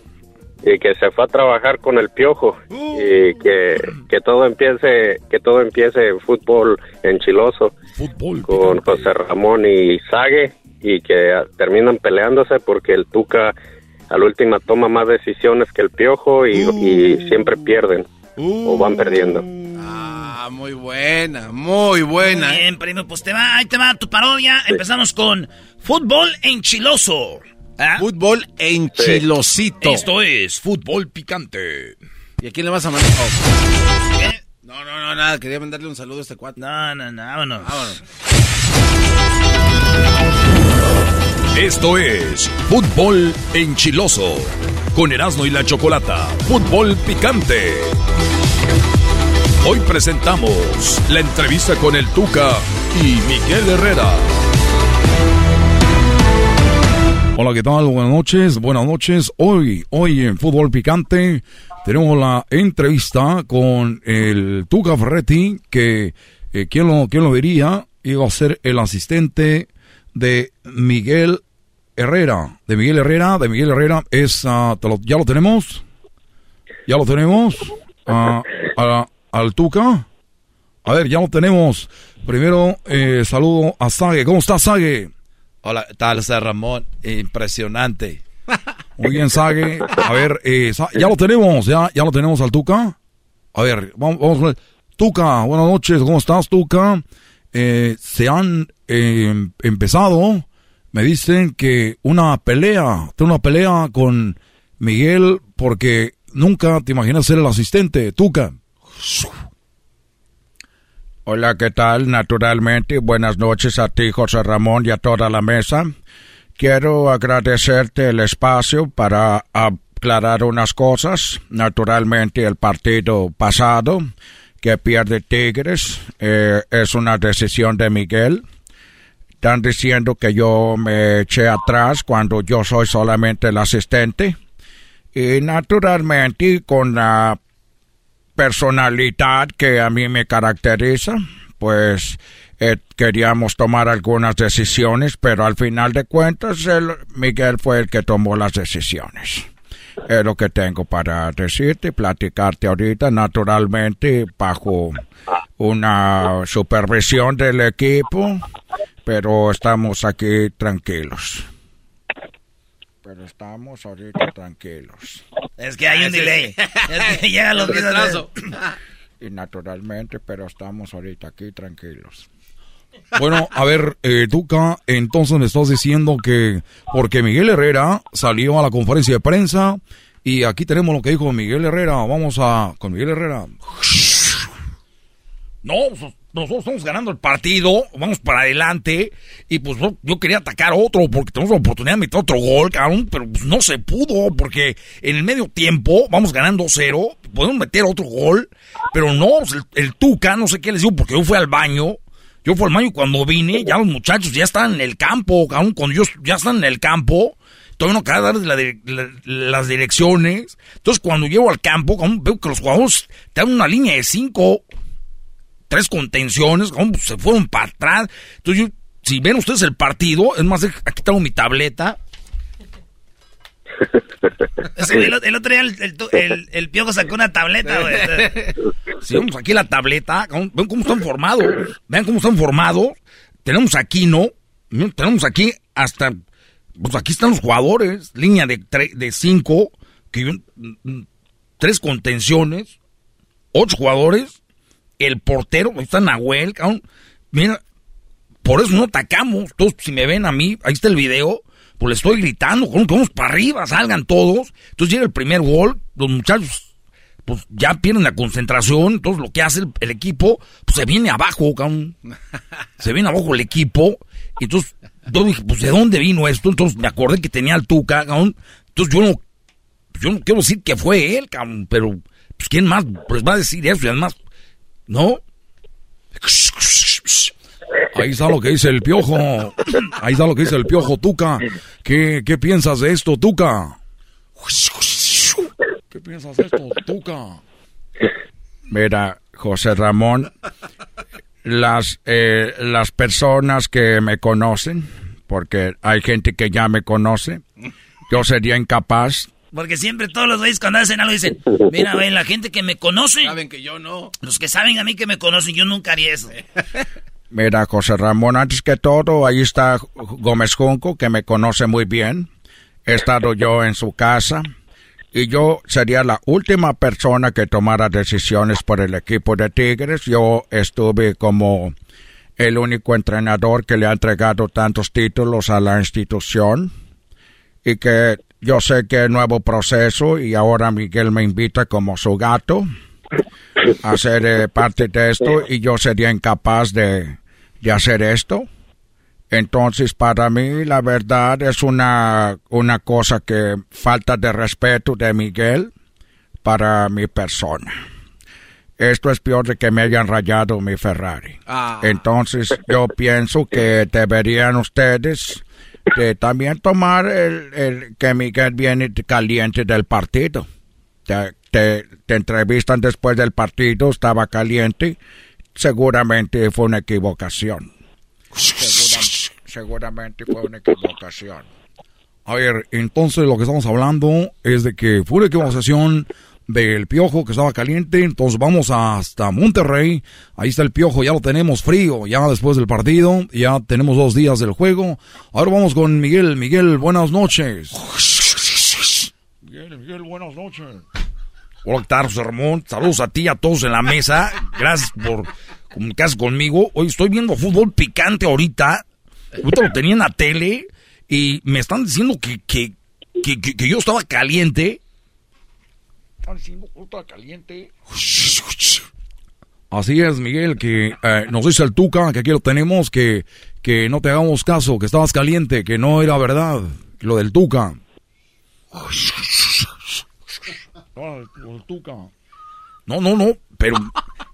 [SPEAKER 29] y que se fue a trabajar con el Piojo. Y que, que todo empiece que todo empiece en fútbol enchiloso.
[SPEAKER 17] Fútbol.
[SPEAKER 29] Con José Ramón y Sague. Y que terminan peleándose porque el Tuca al última toma más decisiones que el Piojo y, y siempre pierden. O van perdiendo.
[SPEAKER 2] Ah, muy buena, muy buena. ¿eh?
[SPEAKER 1] Bien, primo, pues te va, ahí te va tu parodia. Empezamos con fútbol enchiloso. ¿Ah?
[SPEAKER 2] Fútbol enchilosito.
[SPEAKER 1] Esto es fútbol picante.
[SPEAKER 2] ¿Y a quién le vas a mandar?
[SPEAKER 1] ¿Qué?
[SPEAKER 2] No, no, no, nada. Quería mandarle un saludo a este cuate.
[SPEAKER 1] No, no, no, vámonos.
[SPEAKER 2] Vámonos.
[SPEAKER 5] Esto es Fútbol Enchiloso. Con Erasmo y la Chocolata. Fútbol Picante. Hoy presentamos la entrevista con el Tuca y Miguel Herrera.
[SPEAKER 17] Hola, ¿qué tal? Buenas noches, buenas noches. Hoy, hoy en Fútbol Picante tenemos la entrevista con el Tuca Ferretti, que, eh, ¿quién, lo, ¿quién lo diría? Iba a ser el asistente de Miguel Herrera. De Miguel Herrera, de Miguel Herrera es, ah, ¿ya lo tenemos? ¿Ya lo tenemos? Ah, a- al Tuca. A ver, ya lo tenemos. Primero, eh, saludo a Sage. ¿Cómo está Sage?
[SPEAKER 3] Hola, ¿qué tal, Ramón? Impresionante.
[SPEAKER 17] Muy bien, Sage. A ver, eh, ya lo tenemos, ya, ya lo tenemos al Tuca. A ver, vamos, vamos a ver. Tuca, buenas noches, ¿cómo estás, Tuca? Eh, se han eh, empezado, me dicen que una pelea, tengo una pelea con Miguel porque nunca te imaginas ser el asistente, Tuca. Hola, ¿qué tal? Naturalmente, buenas noches a ti, José Ramón, y a toda la mesa. Quiero agradecerte el espacio para aclarar unas cosas. Naturalmente, el partido pasado que pierde Tigres eh, es una decisión de Miguel. Están diciendo que yo me eché atrás cuando yo soy solamente el asistente. Y naturalmente, con la personalidad que a mí me caracteriza, pues eh, queríamos tomar algunas decisiones, pero al final de cuentas el, Miguel fue el que tomó las decisiones. Es lo que tengo para decirte, platicarte ahorita, naturalmente bajo una supervisión del equipo, pero estamos aquí tranquilos. Pero estamos ahorita tranquilos.
[SPEAKER 1] Es que hay un delay. Es que llegan los videos.
[SPEAKER 17] Y naturalmente, pero estamos ahorita aquí tranquilos. Bueno, a ver, eh, Tuca, entonces me estás diciendo que porque Miguel Herrera salió a la conferencia de prensa y aquí tenemos lo que dijo Miguel Herrera. Vamos a con Miguel Herrera. No, pues, nosotros estamos ganando el partido, vamos para adelante y pues yo, yo quería atacar otro porque tenemos la oportunidad de meter otro gol, cabrón, pero pues no se pudo porque en el medio tiempo vamos ganando cero, podemos meter otro gol, pero no, pues, el, el Tuca, no sé qué les digo porque yo fui al baño, yo fui al baño cuando vine ya los muchachos ya están en el campo, cabrón, cuando ellos ya están en el campo, todavía no acaba de la- las direcciones, entonces cuando llego al campo, cabrón, veo que los jugadores te dan una línea de cinco tres contenciones, se fueron para atrás. Entonces, yo, si ven ustedes el partido, es más, aquí tengo mi tableta.
[SPEAKER 1] El, el otro día el, el, piojo sacó una tableta, güey.
[SPEAKER 17] Si vemos aquí la tableta, ¿cómo- ven cómo están formados. Vean cómo están formados. Tenemos aquí, ¿no? ¿No? Tenemos aquí hasta. Pues aquí están los jugadores. Línea de, tre- de cinco. Que, mm, mm, tres contenciones. Ocho jugadores. El portero. Ahí está Nahuel, cabrón. Mira, por eso no atacamos. Todos, si me ven a mí, ahí está el video, pues le estoy gritando, como que vamos para arriba, salgan todos. Entonces llega el primer gol, los muchachos, pues ya pierden la concentración, entonces lo que hace el, el equipo, pues se viene abajo, cabrón. Se viene abajo el equipo, y entonces
[SPEAKER 30] yo dije, pues ¿de dónde vino esto? Entonces me acordé que tenía al Tuca, cabrón. Entonces yo no, yo no quiero decir que fue él, cabrón, pero pues ¿quién más pues va a decir eso? Y además, ¿no? Ahí está lo que dice el piojo. Ahí está lo que dice el piojo, Tuca. ¿Qué, qué piensas de esto, Tuca? ¿Qué piensas de esto, Tuca? Mira, José Ramón, las, eh, las personas que me conocen, porque hay gente que ya me conoce, yo sería incapaz.
[SPEAKER 1] Porque siempre todos los güeyes cuando hacen algo dicen, mira, güey, la gente que me conoce.
[SPEAKER 2] Saben que yo no.
[SPEAKER 1] Los que saben a mí que me conocen, yo nunca haría eso.
[SPEAKER 30] Mira, José Ramón, antes que todo, ahí está Gómez Junco, que me conoce muy bien. He estado yo en su casa y yo sería la última persona que tomara decisiones por el equipo de Tigres. Yo estuve como el único entrenador que le ha entregado tantos títulos a la institución y que yo sé que es nuevo proceso y ahora Miguel me invita como su gato a ser eh, parte de esto y yo sería incapaz de, de hacer esto. Entonces, para mí, la verdad es una, una cosa que falta de respeto de Miguel para mi persona. Esto es peor de que me hayan rayado mi Ferrari.
[SPEAKER 2] Ah.
[SPEAKER 30] Entonces, yo pienso que deberían ustedes también tomar el, el que Miguel viene caliente del partido. Te, te, entrevistan después del partido, estaba caliente. Seguramente fue una equivocación. Segura- seguramente fue una equivocación.
[SPEAKER 17] A ver, entonces lo que estamos hablando es de que fue una equivocación del piojo que estaba caliente, entonces vamos hasta Monterrey, ahí está el piojo, ya lo tenemos frío, ya después del partido, ya tenemos dos días del juego. Ahora vamos con Miguel, Miguel, buenas noches. Miguel, Miguel, buenas noches. Hola, ¿qué tal, José Ramón? Saludos a ti y a todos en la mesa. Gracias por comunicarse conmigo. Hoy estoy viendo fútbol picante ahorita. Ahorita lo tenía en la tele y me están diciendo que, que- que yo estaba caliente. Están yo estaba caliente. Así es, Miguel, que eh, nos dice el Tuca, que aquí lo tenemos, que, que no te hagamos caso, que estabas caliente, que no era verdad, lo del Tuca. No, no, no, pero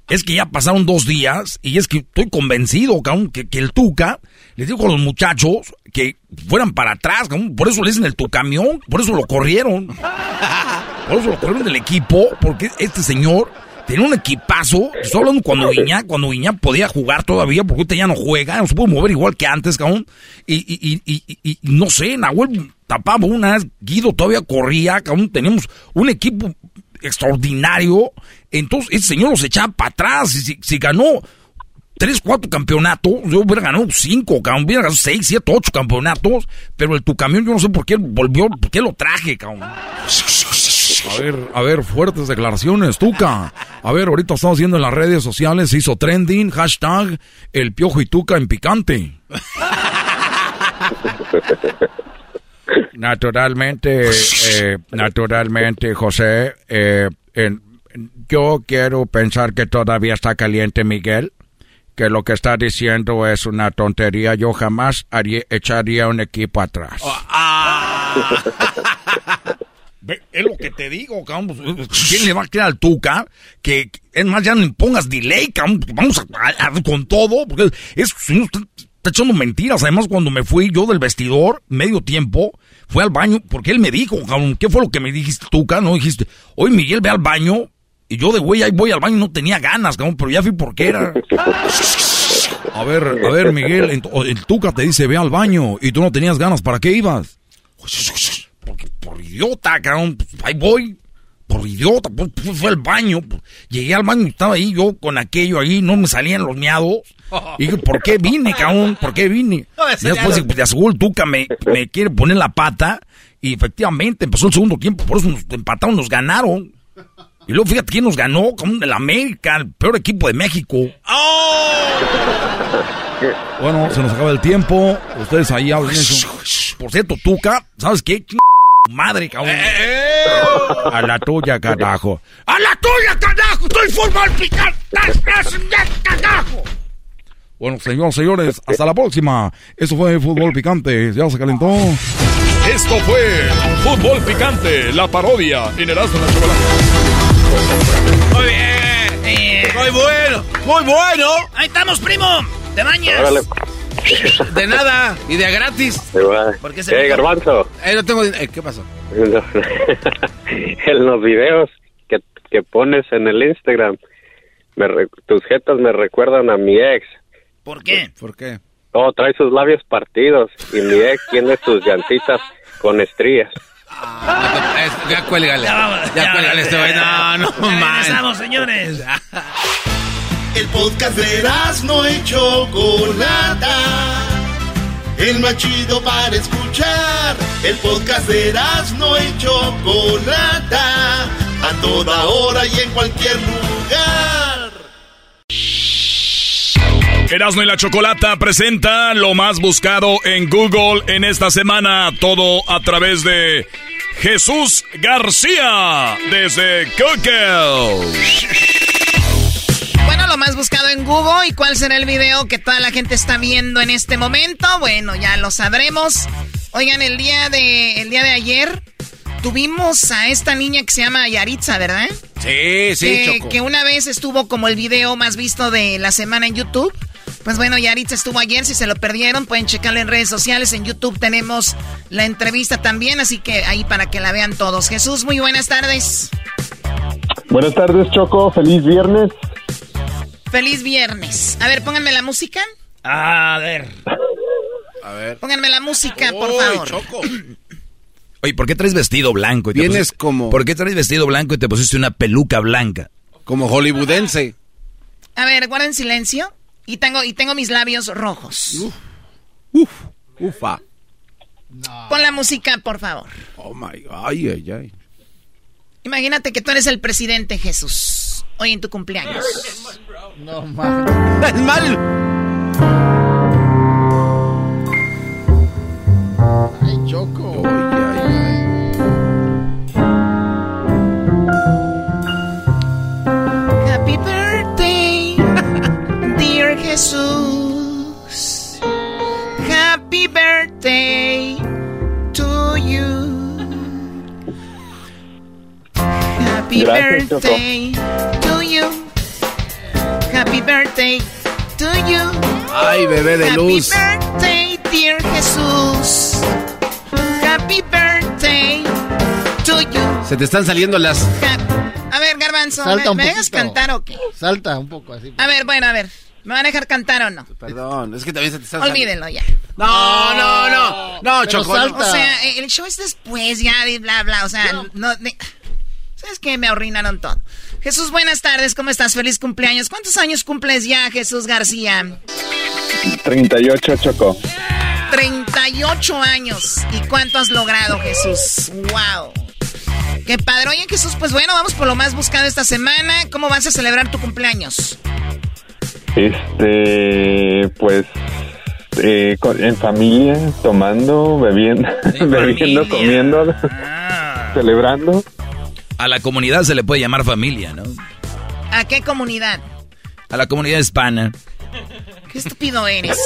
[SPEAKER 17] es que ya pasaron dos días y es que estoy convencido, cabrón, que, que el Tuca les dijo a los muchachos que fueran para atrás, cabrón, por eso le dicen el Tucamión, por eso lo corrieron. Por eso lo corrieron del equipo, porque este señor tenía un equipazo. Estoy hablando cuando Guiñac, cuando Guiñac podía jugar todavía, porque ahorita ya no juega, no se puede mover igual que antes, cabrón. Y, y, y, y, no sé, Nahuel tapaba una Guido todavía corría, cabrón. Teníamos un equipo extraordinario. Entonces, ese señor los echaba para atrás. Y si, si ganó tres, cuatro campeonatos, yo hubiera ganado cinco, cabrón, hubiera ganado seis, siete, ocho campeonatos, pero el tu camión yo no sé por qué volvió, por qué lo traje, cabrón. A ver, a ver, fuertes declaraciones, Tuca. A ver, ahorita estamos viendo en las redes sociales, hizo trending, hashtag, el piojo y Tuca en picante.
[SPEAKER 30] Naturalmente, eh, naturalmente, José, eh, yo quiero pensar que todavía está caliente Miguel, que lo que está diciendo es una tontería. Yo jamás haría- echaría un equipo atrás.
[SPEAKER 17] Ve, es lo que te digo, cabrón. pues, ¿Quién le va a creer al Tuca? Que, es más, ya no impongas delay, cabrón. Vamos a, a- a- con todo, porque es, señor está, está echando mentiras. Además, cuando me fui yo del vestidor, medio tiempo, fui al baño, porque él me dijo, cabrón, ¿qué fue lo que me dijiste, Tuca? No dijiste, hoy Miguel ve al baño, y yo de güey ahí voy al baño, no tenía ganas, cabrón, pero ya fui porque era. A ver, a ver, Miguel, el Tuca te dice, ve al baño, y tú no tenías ganas, ¿para qué ibas? Idiota, cabrón, pues, ahí voy. Por idiota, pues, pues, fue al baño. pues, Llegué al baño y estaba ahí yo con aquello ahí, no me salían los miados. Y dije, ¿por qué vine, cabrón? ¿Por qué vine?
[SPEAKER 2] No,
[SPEAKER 17] Y después, pues, de el Tuca me, me quiere poner la pata. Y efectivamente empezó el segundo tiempo, por eso nos empataron, nos ganaron. Y luego fíjate quién nos ganó, como el América, el peor equipo de México. Bueno, se nos acaba el tiempo. Ustedes ahí hablen. Por cierto, Tuca, ¿sabes qué? Madre, cabrón.
[SPEAKER 30] A la tuya, carajo.
[SPEAKER 17] ¡A la tuya, carajo! ¡Estoy formal picante! carajo!
[SPEAKER 5] Bueno, señoras y señores, hasta la próxima. Eso fue Fútbol Picante. Ya se calentó. Esto fue Fútbol Picante, la parodia en Erasmo la Chocolate.
[SPEAKER 31] Muy bien. muy bueno, muy bueno. Ahí estamos, primo. Te bañas.
[SPEAKER 2] De nada, y de gratis.
[SPEAKER 7] ¿Por qué se garbanzo?
[SPEAKER 2] Eh, no tengo eh, ¿Qué pasó?
[SPEAKER 7] en los videos que, que pones en el Instagram, me tus jetas me recuerdan a mi ex.
[SPEAKER 31] ¿Por qué?
[SPEAKER 2] ¿Por qué?
[SPEAKER 7] Oh, trae sus labios partidos y mi ex tiene sus llantitas con estrías.
[SPEAKER 2] Ah, ya cuélgale. Ya, ya, cuélgale este güey. No, no,
[SPEAKER 31] Regresamos, señores.
[SPEAKER 23] El podcast de no hecho Chocolata. El más chido para escuchar. El podcast de no hecho Chocolata. A toda hora y en cualquier lugar.
[SPEAKER 5] Erasmo y la Chocolata presenta lo más buscado en Google en esta semana. Todo a través de Jesús García desde Google.
[SPEAKER 31] Lo más buscado en Google y cuál será el video que toda la gente está viendo en este momento. Bueno, ya lo sabremos. Oigan, el día de el día de ayer tuvimos a esta niña que se llama Yaritza, ¿verdad?
[SPEAKER 2] Sí, sí,
[SPEAKER 31] que una vez estuvo como el video más visto de la semana en YouTube. Pues bueno, Yaritza estuvo ayer, si se lo perdieron, pueden checarlo en redes sociales, en YouTube tenemos la entrevista también, así que ahí para que la vean todos. Jesús, muy buenas tardes.
[SPEAKER 8] Buenas tardes, Choco, feliz viernes.
[SPEAKER 31] Feliz viernes. A ver, pónganme la música.
[SPEAKER 2] A ver.
[SPEAKER 31] A ver. Pónganme la música, por favor. Choco.
[SPEAKER 3] Oye, ¿por qué traes vestido blanco?
[SPEAKER 2] Y Tienes como...
[SPEAKER 3] ¿Por qué traes vestido blanco y te pusiste una peluca blanca?
[SPEAKER 2] Como hollywoodense.
[SPEAKER 31] A ver, guarden silencio. Y tengo, y tengo mis labios rojos. Uf.
[SPEAKER 2] Uf. Ufa.
[SPEAKER 31] Pon la música, por favor.
[SPEAKER 2] Oh my God. Ay, ay, ay.
[SPEAKER 31] Imagínate que tú eres el presidente, Jesús. Hoy en tu cumpleaños.
[SPEAKER 2] No, mal. Es mal.
[SPEAKER 31] Ay, Choco. Ay, ay, ay. Happy birthday. Jesús. Happy birthday Happy birthday to you. Happy birthday to you.
[SPEAKER 2] Ay, bebé de luz.
[SPEAKER 31] Happy birthday, dear Jesús. Happy birthday to you.
[SPEAKER 2] Se te están saliendo las.
[SPEAKER 31] A ver, Garbanzo, ¿me, dejas cantar o qué?
[SPEAKER 2] Salta un poco así.
[SPEAKER 31] A ver, bueno, a ver. ¿Me van a dejar cantar o no?
[SPEAKER 2] Perdón, es que también se te está
[SPEAKER 31] Olvídenlo ya.
[SPEAKER 2] No, no, no. No, Choco.
[SPEAKER 31] O sea, el show es después ya de bla, bla. O sea, no. ¿Sabes qué? Me arruinaron todo. Jesús, buenas tardes. ¿Cómo estás? Feliz cumpleaños. ¿Cuántos años cumples ya, Jesús García?
[SPEAKER 8] 38, Choco.
[SPEAKER 31] 38 años. ¿Y cuánto has logrado, Jesús? ¡Wow! Qué padre. Oye, Jesús, pues bueno, vamos por lo más buscado esta semana. ¿Cómo vas a celebrar tu cumpleaños?
[SPEAKER 8] Este, pues eh, en familia, tomando, bebiendo, bebiendo, comiendo, ah. celebrando.
[SPEAKER 3] A la comunidad se le puede llamar familia, ¿no?
[SPEAKER 31] ¿A qué comunidad?
[SPEAKER 3] A la comunidad hispana.
[SPEAKER 31] Qué estúpido eres.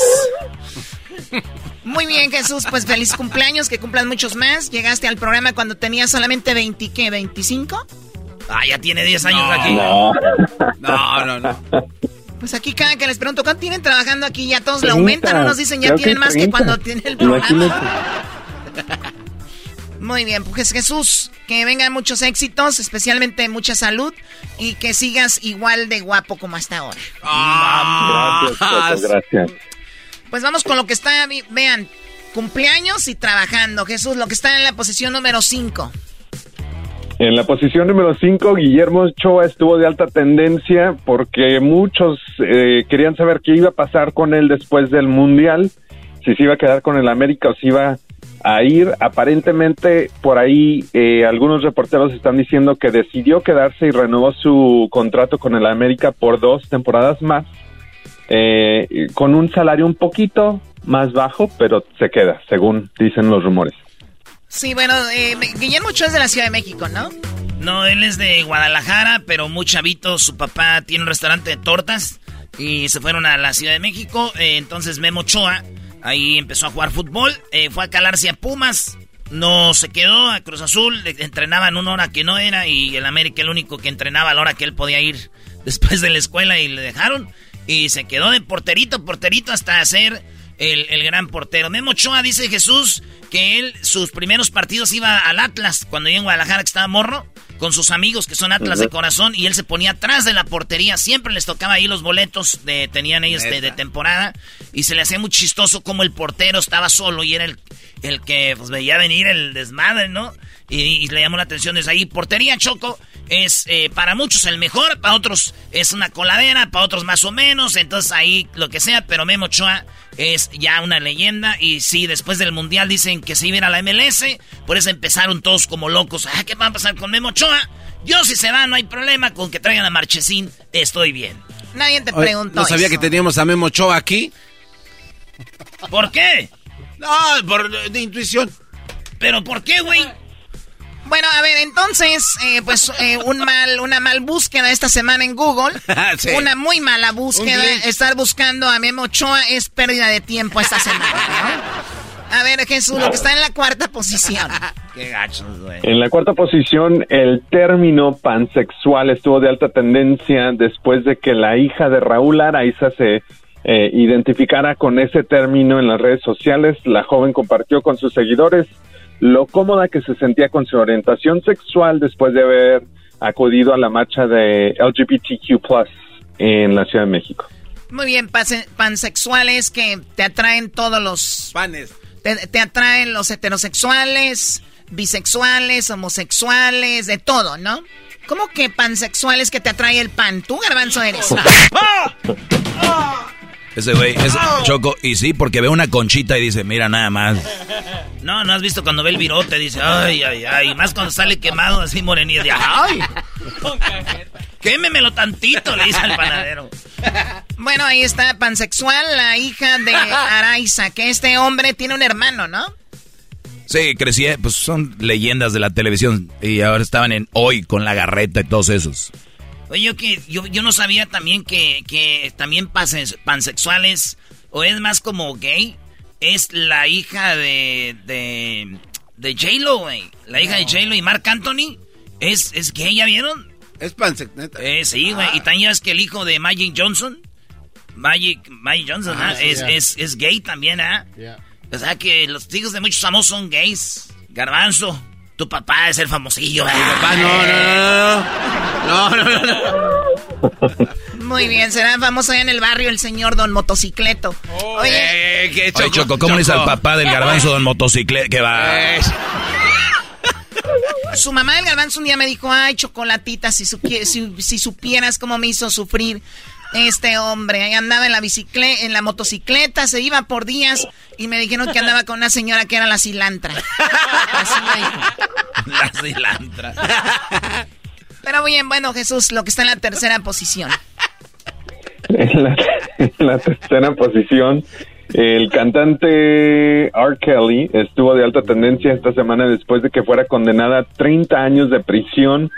[SPEAKER 31] Muy bien, Jesús, pues feliz cumpleaños, que cumplan muchos más. Llegaste al programa cuando tenías solamente 20, ¿qué? ¿25?
[SPEAKER 2] Ah, ya tiene 10 años aquí.
[SPEAKER 8] No.
[SPEAKER 2] no, no, no.
[SPEAKER 31] Pues aquí cada que les pregunto, ¿cuánto tienen trabajando aquí? Ya todos le aumentan, no nos dicen ya tienen más que cuando tienen el programa. Muy bien, pues Jesús, que vengan muchos éxitos, especialmente mucha salud y que sigas igual de guapo como hasta ahora.
[SPEAKER 8] gracias, gracias.
[SPEAKER 31] Pues vamos con lo que está, vean, cumpleaños y trabajando. Jesús, lo que está en la posición número 5.
[SPEAKER 8] En la posición número 5, Guillermo Ochoa estuvo de alta tendencia porque muchos eh, querían saber qué iba a pasar con él después del Mundial, si se iba a quedar con el América o si iba a ir. Aparentemente, por ahí eh, algunos reporteros están diciendo que decidió quedarse y renovó su contrato con el América por dos temporadas más, eh, con un salario un poquito más bajo, pero se queda, según dicen los rumores.
[SPEAKER 31] Sí, bueno, eh, Guillermo Ochoa es de la Ciudad de México, ¿no?
[SPEAKER 2] No, él es de Guadalajara, pero muy chavito. Su papá tiene un restaurante de tortas.
[SPEAKER 1] y se fueron a la Ciudad de México. Eh, entonces Memo Ochoa ahí empezó a jugar fútbol, eh, fue a calarse a Pumas, no se quedó a Cruz Azul, entrenaba en una hora que no era y el América el único que entrenaba a la hora que él podía ir después de la escuela y le dejaron. Y se quedó de porterito, porterito hasta ser el, el, gran portero. Memo Ochoa dice Jesús que él, sus primeros partidos iba al Atlas, cuando iba en Guadalajara que estaba morro con sus amigos que son Atlas de corazón y él se ponía atrás de la portería. Siempre les tocaba ahí los boletos de tenían ellos de, temporada y se le hacía muy chistoso como el portero estaba solo y era el, el que pues, veía venir el desmadre, ¿no? Y, le llamó la atención desde ahí. Portería Choco es eh, para muchos el mejor, para otros es una coladera, para otros más o menos. Entonces ahí lo que sea, pero Memo Ochoa es ya una leyenda. Y sí, después del Mundial dicen que se iba a la MLS. Por eso empezaron todos como locos. Ah, ¿qué va a pasar con Memo Ochoa? Yo si se va, no hay problema con que traigan a Marchesín. Estoy bien. Nadie te preguntó.
[SPEAKER 2] No sabía que teníamos a Memo Ochoa aquí.
[SPEAKER 1] ¿Por qué?
[SPEAKER 2] No, por de intuición.
[SPEAKER 1] ¿Pero por qué, güey? Bueno, a ver, entonces, eh, pues eh, un mal, una mal búsqueda esta semana en Google. Una muy mala búsqueda. Estar buscando a Memo Ochoa es pérdida de tiempo esta semana, A ver, Jesús, lo que está en la cuarta posición.
[SPEAKER 8] Qué gachos, güey. En la cuarta posición, el término pansexual estuvo de alta tendencia después de que la hija de Raúl Araiza se eh, identificara con ese término en las redes sociales. La joven compartió con sus seguidores lo cómoda que se sentía con su orientación sexual después de haber acudido a la marcha de LGBTQ en la Ciudad de México.
[SPEAKER 1] Muy bien, pansexuales que te atraen todos los...
[SPEAKER 2] Panes.
[SPEAKER 1] Te, atraen los heterosexuales, bisexuales, homosexuales, de todo, ¿no? ¿Cómo que pansexuales que te atrae el pan? Tú, garbanzo, eres.
[SPEAKER 3] Ese güey es Choco. Y sí, porque ve una conchita y dice, mira nada más.
[SPEAKER 1] No, no has visto cuando ve el virote, dice, ay, ay, ay. Más cuando sale quemado así morenito, dice, ay. Quémemelo tantito, le dice al panadero. Bueno, ahí está, pansexual, la hija de Araiza, que este hombre tiene un hermano, ¿no?
[SPEAKER 3] Sí, crecí, pues son leyendas de la televisión. Y ahora estaban en Hoy con la garreta y todos esos.
[SPEAKER 1] Oye, yo que yo, yo no sabía también que, que también pansexuales, o es más como gay, es la hija de, de, de J-Lo, güey. La hija de J-Lo y Mark Anthony es, es gay, ¿ya vieron?
[SPEAKER 2] Es pansexual.
[SPEAKER 1] Eh, sí, güey. Y también es que el hijo de Magic Johnson, Magic, Magic Johnson, ah, es, es, es, gay también, ¿ah? O sea que los hijos de muchos famosos son gays. Garbanzo. Tu papá es el famosillo. Mi
[SPEAKER 2] papá, no, no, no, no. No,
[SPEAKER 1] no, Muy bien, será famoso allá en el barrio el señor Don Motocicleto.
[SPEAKER 3] Oye, eh, ¿qué Choco, Choco, ¿cómo le dice al papá del garbanzo Don Motocicleto? Que va.
[SPEAKER 1] Su mamá del garbanzo un día me dijo, ay, chocolatita, si, si supieras cómo me hizo sufrir este hombre. Ahí andaba en la bicicleta, en la motocicleta, se iba por días y me dijeron que andaba con una señora que era la cilantra.
[SPEAKER 3] La cilantra.
[SPEAKER 1] Pero bien, bueno, Jesús, lo que está en la tercera posición.
[SPEAKER 8] En la, tercera posición, el cantante R. Kelly estuvo de alta tendencia esta semana después de que fuera condenada a 30 años de prisión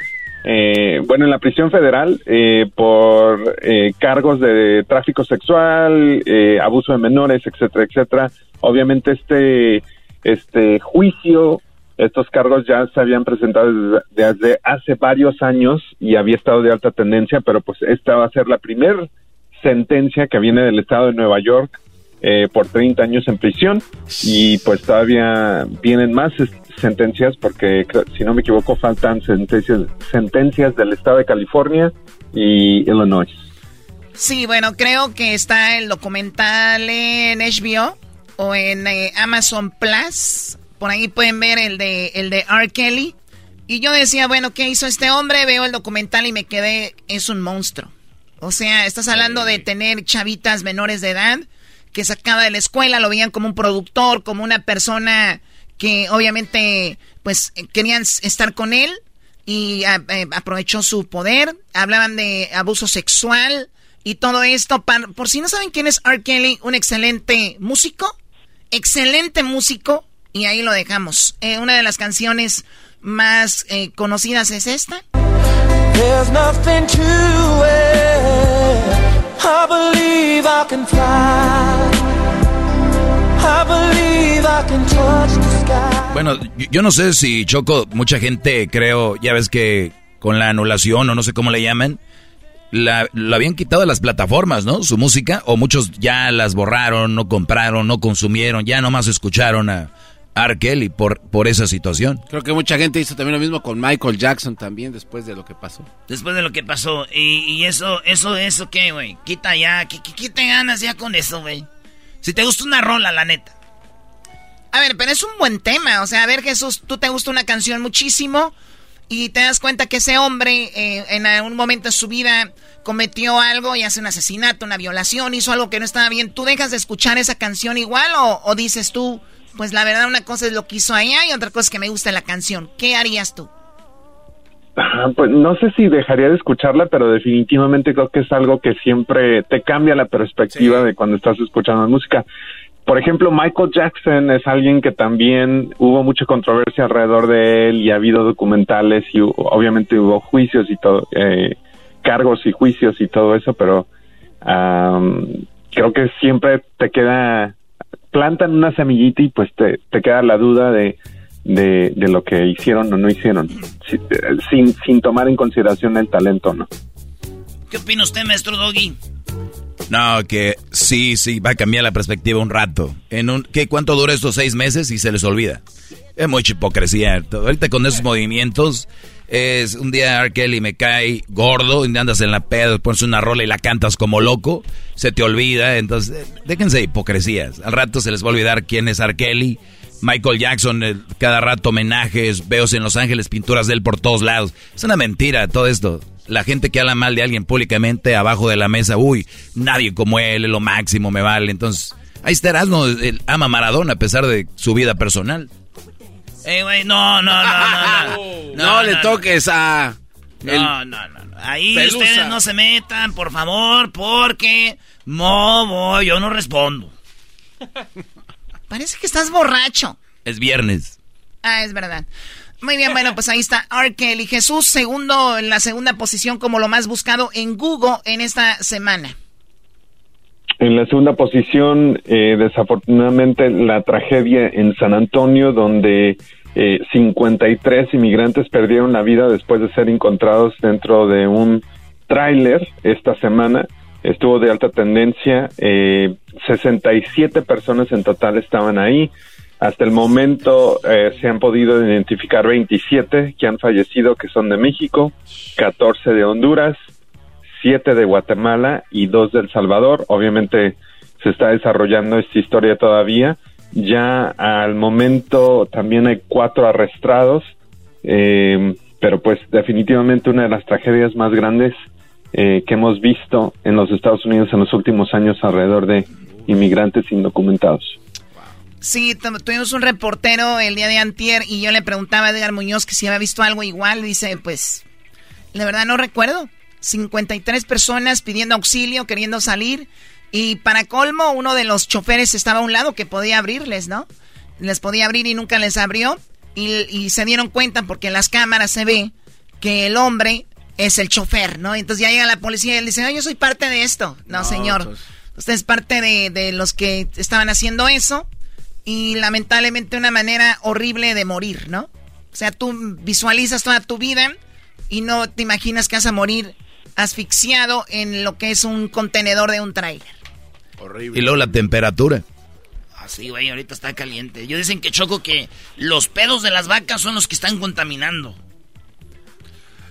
[SPEAKER 8] eh, bueno, en la prisión federal eh, por eh, cargos de tráfico sexual, eh, abuso de menores, etcétera, etcétera. Obviamente este este juicio, estos cargos ya se habían presentado desde, hace varios años y había estado de alta tendencia, pero pues esta va a ser la primera sentencia que viene del estado de Nueva York eh, por 30 años en prisión y pues todavía vienen más sentencias porque si no me equivoco faltan sentencias, sentencias del estado de California y Illinois.
[SPEAKER 1] Sí, bueno, creo que está el documental en HBO o en eh, Amazon Plus. Por ahí pueden ver el de el de R. Kelly. Y yo decía, bueno, ¿qué hizo este hombre? Veo el documental y me quedé, es un monstruo. O sea, estás hablando de tener chavitas menores de edad que sacaba de la escuela, lo veían como un productor, como una persona que obviamente pues querían estar con él y eh, aprovechó su poder, hablaban de abuso sexual y todo esto. por si no saben quién es R. Kelly, un excelente músico, excelente músico, y ahí lo dejamos. Eh, una de las canciones más eh, conocidas es esta. There's nothing to it. I
[SPEAKER 3] Bueno, yo no sé si Choco, mucha gente creo, ya ves que con la anulación o no sé cómo le llaman, la, habían quitado de las plataformas, ¿no? Su música, o muchos ya las borraron, no compraron, no consumieron, ya nomás escucharon a R. Kelly por, por esa situación.
[SPEAKER 2] Creo que mucha gente hizo también lo mismo con Michael Jackson también después de lo que pasó.
[SPEAKER 1] Después de lo que pasó. Y, eso, eso, eso, ¿qué, güey? Quita ya, ¿qué, qué, te ganas ya con eso, güey? Si te gusta una rola, la neta. A ver, pero es un buen tema. O sea, a ver, Jesús, tú te gusta una canción muchísimo y te das cuenta que ese hombre eh, en algún momento de su vida cometió algo y hace un asesinato, una violación, hizo algo que no estaba bien. ¿Tú dejas de escuchar esa canción igual o, dices tú, pues la verdad una cosa es lo que hizo allá y otra cosa es que me gusta la canción? ¿Qué harías tú?
[SPEAKER 8] Pues no sé si dejaría de escucharla, pero definitivamente creo que es algo que siempre te cambia la perspectiva de cuando estás escuchando música. Por ejemplo, Michael Jackson es alguien que también hubo mucha controversia alrededor de él y ha habido documentales y obviamente hubo juicios y todo, eh, cargos y juicios y todo eso, pero creo que siempre te queda, plantan una semillita y pues te, te queda la duda de, de, de, lo que hicieron o no hicieron, sin, sin tomar en consideración el talento, ¿no?
[SPEAKER 1] ¿Qué opina usted, maestro Doggy?
[SPEAKER 3] No, que sí, sí, va a cambiar la perspectiva un rato. En un, ¿qué, ¿Cuánto dura estos seis meses y se les olvida? Es mucha hipocresía. Ahorita con esos movimientos, es un día R. Kelly me cae gordo y andas en la pedo, pones una rola y la cantas como loco, se te olvida. Entonces, déjense de hipocresías. Al rato se les va a olvidar quién es R. Kelly. Michael Jackson, cada rato homenajes, veos en Los Ángeles, pinturas de él por todos lados. Es una mentira todo esto la gente que habla mal de alguien públicamente abajo de la mesa, uy, nadie como él, es lo máximo, me vale. Entonces, ahí está Erasmo, él ama a Maradona a pesar de su vida personal.
[SPEAKER 1] Eh, güey, no, no, no, no,
[SPEAKER 2] no. No, le toques a...
[SPEAKER 1] No, no, no, Ahí ustedes no se metan, por favor, porque... No, yo no respondo. Parece que estás borracho.
[SPEAKER 3] Es viernes.
[SPEAKER 1] Ah, es verdad. Muy bien, bueno, pues ahí está R. Kelly. Jesús, segundo, en la segunda posición como lo más buscado en Google en esta semana.
[SPEAKER 8] En la segunda posición, eh, desafortunadamente, la tragedia en San Antonio, donde eh, 53 inmigrantes perdieron la vida después de ser encontrados dentro de un tráiler esta semana. Estuvo de alta tendencia. Eh, 67 personas en total estaban ahí. Hasta el momento eh, se han podido identificar 27 que han fallecido, que son de México, 14 de Honduras, 7 de Guatemala y 2 de El Salvador. Obviamente se está desarrollando esta historia todavía. Ya al momento también hay cuatro arrestados, eh, pero pues definitivamente una de las tragedias más grandes eh, que hemos visto en los Estados Unidos en los últimos años alrededor de inmigrantes indocumentados.
[SPEAKER 1] Sí, tuvimos un reportero el día de antier y yo le preguntaba a Edgar Muñoz que si había visto algo igual. Dice, pues, la verdad no recuerdo. 53 personas pidiendo auxilio, queriendo salir. Y para colmo, uno de los choferes estaba a un lado que podía abrirles, ¿no? Les podía abrir y nunca les abrió. Y, se dieron cuenta porque en las cámaras se ve que el hombre es el chofer, ¿no? Entonces ya llega la policía y él dice, yo soy parte de esto. No, señor. Pues. Usted es parte de, de los que estaban haciendo eso y lamentablemente una manera horrible de morir, ¿no? O sea, tú visualizas toda tu vida y no te imaginas que vas a morir asfixiado en lo que es un contenedor de un trailer.
[SPEAKER 3] Horrible. Y luego la temperatura.
[SPEAKER 1] Así, ah, güey, ahorita está caliente. Yo dicen que choco que los pedos de las vacas son los que están contaminando.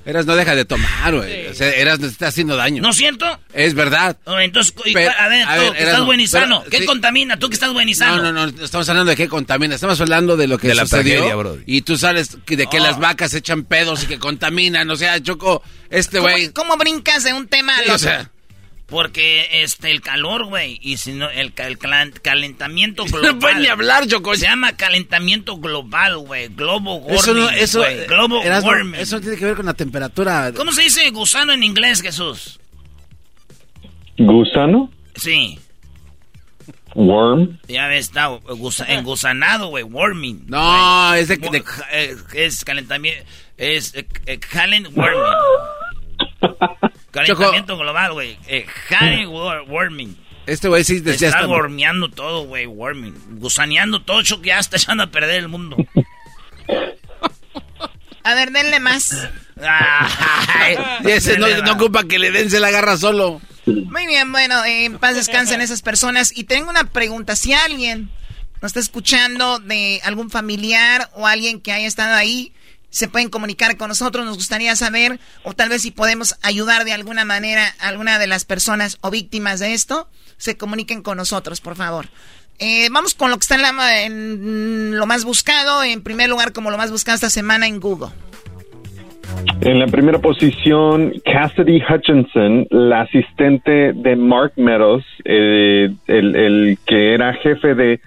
[SPEAKER 2] Eras no deja de tomar, güey. O sea, Eras nos está haciendo daño.
[SPEAKER 1] ¿No siento?
[SPEAKER 2] Es verdad.
[SPEAKER 1] Oh, entonces, a ver, tú, que estás buen y sano. ¿Qué contamina? Tú que estás buen y sano.
[SPEAKER 2] No, no, no. Estamos hablando de qué contamina. Estamos hablando de lo que de la sucedió. bro. Y tú sales de que las oh. vacas echan pedos y que contaminan. O sea, Choco, este güey...
[SPEAKER 1] ¿Cómo, brincas de un tema a O sea... Porque este el calor, güey, y si no el, calentamiento global.
[SPEAKER 2] No pueden ni hablar, Choco.
[SPEAKER 1] Se llama calentamiento global, güey. Globo warming. Eso no, eso, Globo warming.
[SPEAKER 2] Eso tiene que ver con la temperatura.
[SPEAKER 1] ¿Cómo se dice gusano en inglés, Jesús?
[SPEAKER 8] ¿Gusano?
[SPEAKER 1] Sí.
[SPEAKER 8] Worm.
[SPEAKER 1] Ya ves, está engusanado, güey, warming.
[SPEAKER 2] No, es de, de,
[SPEAKER 1] eh, es calentamiento, es eh, eh, calent warming. Calentamiento global, güey. Eh, warming.
[SPEAKER 2] Este güey sí
[SPEAKER 1] decía... Está wormeando todo, güey, warming. Gusaneando todo, Choco, ya está echando a perder el mundo.
[SPEAKER 31] a ver, denle más.
[SPEAKER 2] ese no, no, ocupa que le den, se la agarra solo.
[SPEAKER 31] Muy bien, bueno, en paz descansen esas personas. Y tengo una pregunta. Si alguien nos está escuchando de algún familiar o alguien que haya estado ahí, se pueden comunicar con nosotros. Nos gustaría saber, o tal vez si podemos ayudar de alguna manera a alguna de las personas o víctimas de esto, se comuniquen con nosotros, por favor. Eh, vamos con lo que está en, la, en lo más buscado, en primer lugar como lo más buscado esta semana en Google.
[SPEAKER 8] En la primera posición, Cassidy Hutchinson, la asistente de Mark Meadows, eh, el, el, que era jefe de,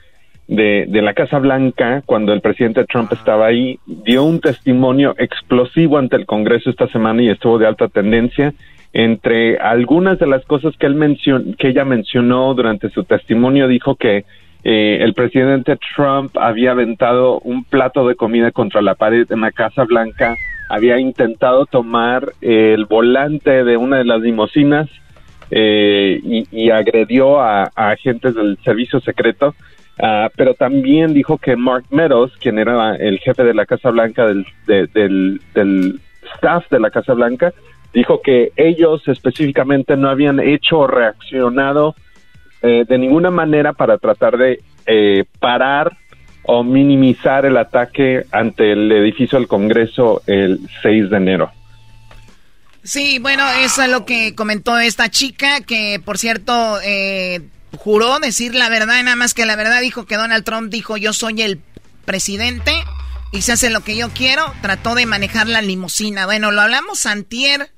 [SPEAKER 8] de, de, la Casa Blanca cuando el presidente Trump estaba ahí, dio un testimonio explosivo ante el Congreso esta semana y estuvo de alta tendencia. Entre algunas de las cosas que, él mencionó, que ella mencionó durante su testimonio, dijo que eh, el presidente Trump había aventado un plato de comida contra la pared en la Casa Blanca había intentado tomar el volante de una de las limosinas eh, y, agredió a, agentes del servicio secreto, ah, pero también dijo que Mark Meadows, quien era el jefe de la Casa Blanca, del, del, staff de la Casa Blanca, dijo que ellos específicamente no habían hecho o reaccionado eh, de ninguna manera para tratar de eh, parar o minimizar el ataque ante el edificio del Congreso el 6 de enero.
[SPEAKER 31] Sí, bueno, eso es lo que comentó esta chica, que por cierto eh, juró decir la verdad, nada más que la verdad dijo que Donald Trump dijo yo soy el presidente y se hace lo que yo quiero, trató de manejar la limusina. Bueno, lo hablamos antier,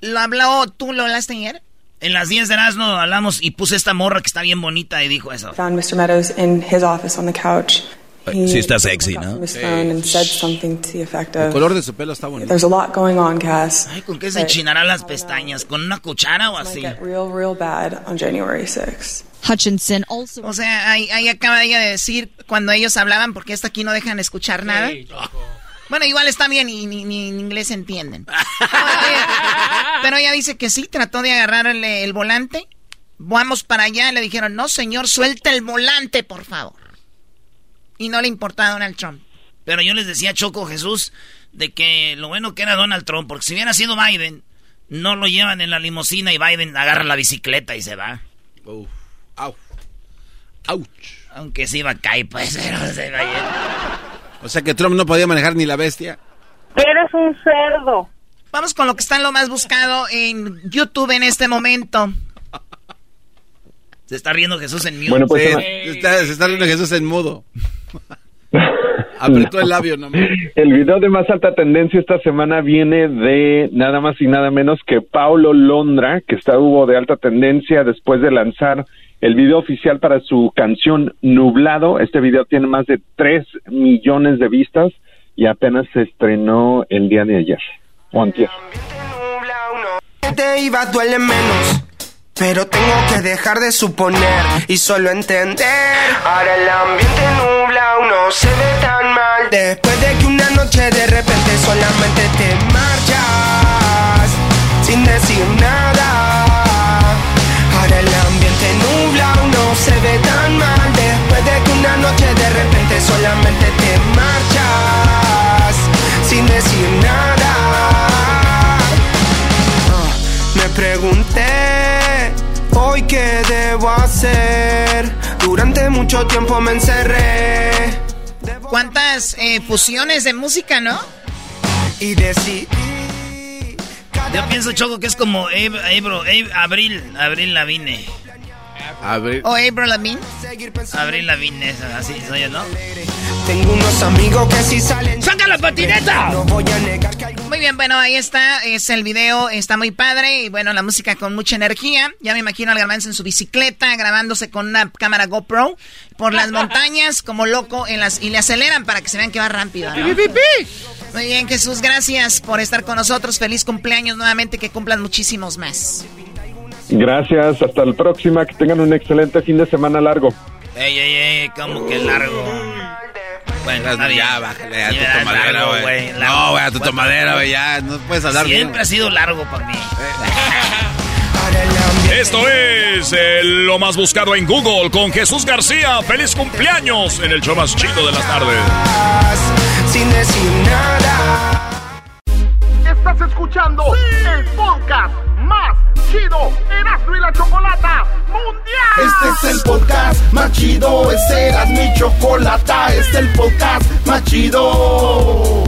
[SPEAKER 31] lo habló, ¿tú lo hablaste ayer?
[SPEAKER 1] En las 10 de Erasmo hablamos y puse esta morra que está bien bonita y dijo eso.
[SPEAKER 32] Found Mr. Meadows in his office on the couch.
[SPEAKER 3] Sí está sexy, ¿no?
[SPEAKER 32] And said something to the effect of,
[SPEAKER 2] El color de su pelo está bonito.
[SPEAKER 32] There's a lot going on, Cass.
[SPEAKER 1] Ay, ¿con qué se enchinará las pestañas? ¿Con una cuchara o así?
[SPEAKER 32] Get real, real bad on January 6
[SPEAKER 31] Hutchinson also... O sea, ahí, ahí acaba ella de decir cuando ellos hablaban, porque hasta aquí no dejan escuchar nada. Bueno, igual está bien y ni, en inglés entienden. Pero ella dice que sí, trató de agarrarle el volante. Vamos para allá. Le dijeron, no, señor, suelta el volante, por favor. Y no le importaba a Donald Trump.
[SPEAKER 1] Pero yo les decía, Choco Jesús, de que lo bueno que era Donald Trump, porque si hubiera sido Biden, no lo llevan en la limusina y Biden agarra la bicicleta y se va. Uf,
[SPEAKER 2] au,
[SPEAKER 1] Aunque se iba a caer, pues, pero se va a
[SPEAKER 2] o sea que Trump no podía manejar ni la bestia.
[SPEAKER 33] Eres un cerdo.
[SPEAKER 31] Vamos con lo que está en lo más buscado en YouTube en este momento.
[SPEAKER 1] Se está riendo Jesús en mudo.
[SPEAKER 2] Bueno, pues se, está, riendo Jesús en mudo. Apretó el labio nomás.
[SPEAKER 8] El video de más alta tendencia esta semana viene de nada más y nada menos que Paulo Londra, que está hubo de alta tendencia después de lanzar el video oficial para su canción Nublado. Este video tiene más de 3 millones de vistas y apenas se estrenó el día de ayer o antier.
[SPEAKER 34] Te iba duele menos. Pero tengo que dejar de suponer y solo entender. Ahora el ambiente nubla, no se ve tan mal. Después de que una noche de repente solamente te marchas sin decir nada. Ahora el ambiente nubla, no se ve tan mal. Después de que una noche de repente solamente te marchas sin decir nada. Hacer. Durante mucho tiempo me encerré.
[SPEAKER 31] ¿Cuántas eh, fusiones de música, no?
[SPEAKER 34] Y decidí
[SPEAKER 1] yo pienso, Choco, que es como Abril, Abril Lavigne.
[SPEAKER 2] Abril.
[SPEAKER 31] ¿O Abril Lavigne?
[SPEAKER 1] Abril Lavigne, así soy yo, ¿no?
[SPEAKER 34] Tengo unos amigos que si salen...
[SPEAKER 1] ¡Saca la patineta!
[SPEAKER 31] Muy bien, bueno, ahí está, es el video, está muy padre y bueno, la música con mucha energía. Ya me imagino al garbanzo en su bicicleta, grabándose con una cámara GoPro por las montañas como loco en las y le aceleran para que se vean que va rápido. ¿no? Muy bien, Jesús, gracias por estar con nosotros. Feliz cumpleaños nuevamente, que cumplan muchísimos más.
[SPEAKER 8] Gracias, hasta la próxima, que tengan un excelente fin de semana largo.
[SPEAKER 1] Ey, ey, ey, ¿cómo que largo?
[SPEAKER 2] Bueno, está ya, bájale a tu tomadera, güey. No, güey, a tu tomadera, güey, ya, no puedes hablar
[SPEAKER 1] Siempre ha sido largo para mí.
[SPEAKER 5] Esto es eh, lo más buscado en Google con Jesús García. ¡Feliz cumpleaños! En el show más chido de las tardes.
[SPEAKER 34] Sin decir nada.
[SPEAKER 35] Estás escuchando el podcast más chido Erasmo y la Chocolata Mundial.
[SPEAKER 34] Este es el podcast más chido. Este era mi chocolata. Este es el podcast más chido.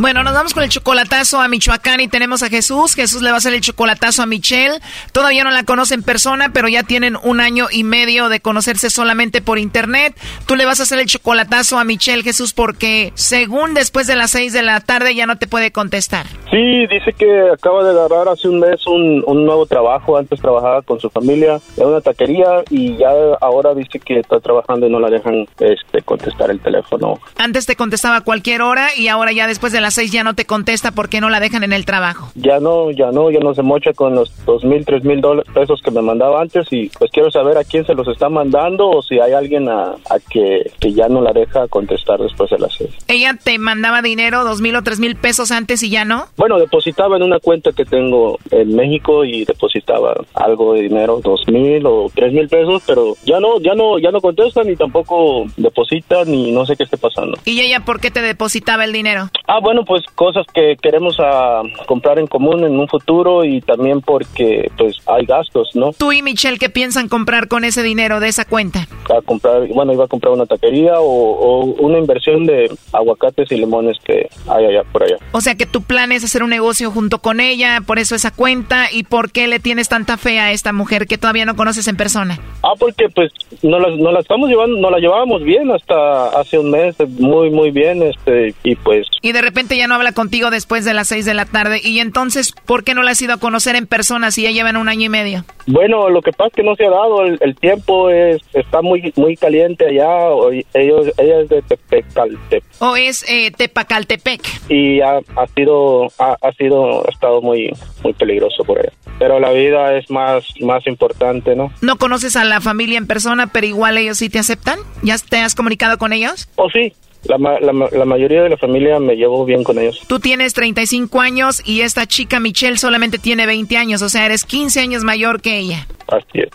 [SPEAKER 31] Bueno, nos vamos con el chocolatazo a Michoacán y tenemos a Jesús. Jesús le va a hacer el chocolatazo a Michelle. Todavía no la conoce en persona, pero ya tienen un año y medio de conocerse solamente por internet. Tú le vas a hacer el chocolatazo a Michelle, Jesús, porque según después de las seis de la tarde ya no te puede contestar.
[SPEAKER 36] Sí, dice que acaba de agarrar hace un mes un, un nuevo trabajo. Antes trabajaba con su familia en una taquería y ya ahora dice que está trabajando y no la dejan este, contestar el teléfono.
[SPEAKER 31] Antes te contestaba a cualquier hora y ahora ya después de las seis ya no te contesta porque no la dejan en el trabajo.
[SPEAKER 36] Ya no, ya no, ya no se mocha con los dos mil, tres mil pesos que me mandaba antes y pues quiero saber a quién se los está mandando o si hay alguien a, a que, que ya no la deja contestar después de las seis.
[SPEAKER 31] ¿Ella te mandaba dinero, dos mil o tres mil pesos antes y ya no?
[SPEAKER 36] Bueno, depositaba en una cuenta que tengo en México y depositaba algo de dinero, dos mil o tres mil pesos, pero ya no, ya no, ya no contesta ni tampoco deposita ni no sé qué esté pasando.
[SPEAKER 31] ¿Y ella por qué te depositaba el dinero?
[SPEAKER 36] Ah, bueno, pues cosas que queremos a comprar en común en un futuro y también porque pues hay gastos, ¿no?
[SPEAKER 31] Tú y Michelle, ¿qué piensan comprar con ese dinero de esa cuenta?
[SPEAKER 36] A comprar, bueno, iba a comprar una taquería o, o una inversión de aguacates y limones que hay allá por allá.
[SPEAKER 31] O sea que tu plan es hacer un negocio junto con ella, por eso esa cuenta y por qué le tienes tanta fe a esta mujer que todavía no conoces en persona.
[SPEAKER 36] Ah, porque pues no la, no la estamos llevando, no la llevábamos bien hasta hace un mes, muy muy bien, este y pues.
[SPEAKER 31] Y de repente ya no habla contigo después de las seis de la tarde y entonces ¿por qué no la has ido a conocer en persona si ya llevan un año y medio?
[SPEAKER 36] Bueno, lo que pasa es que no se ha dado, el, el tiempo es está muy muy caliente allá, o- ellos ella es de Tepecaltep
[SPEAKER 31] ¿O es eh, Tepacaltepec?
[SPEAKER 36] y ha, ha sido ha, ha sido ha estado muy muy peligroso por ella. Pero la vida es más más importante, ¿no?
[SPEAKER 31] No conoces a la familia en persona, pero igual ellos sí te aceptan. ¿Ya te has comunicado con ellos?
[SPEAKER 36] O sí, la, ma- la, ma- la mayoría de la familia me llevo bien con ellos.
[SPEAKER 31] Tú tienes 35 años y esta chica Michelle solamente tiene 20 años, o sea, eres 15 años mayor que ella.
[SPEAKER 36] Así es.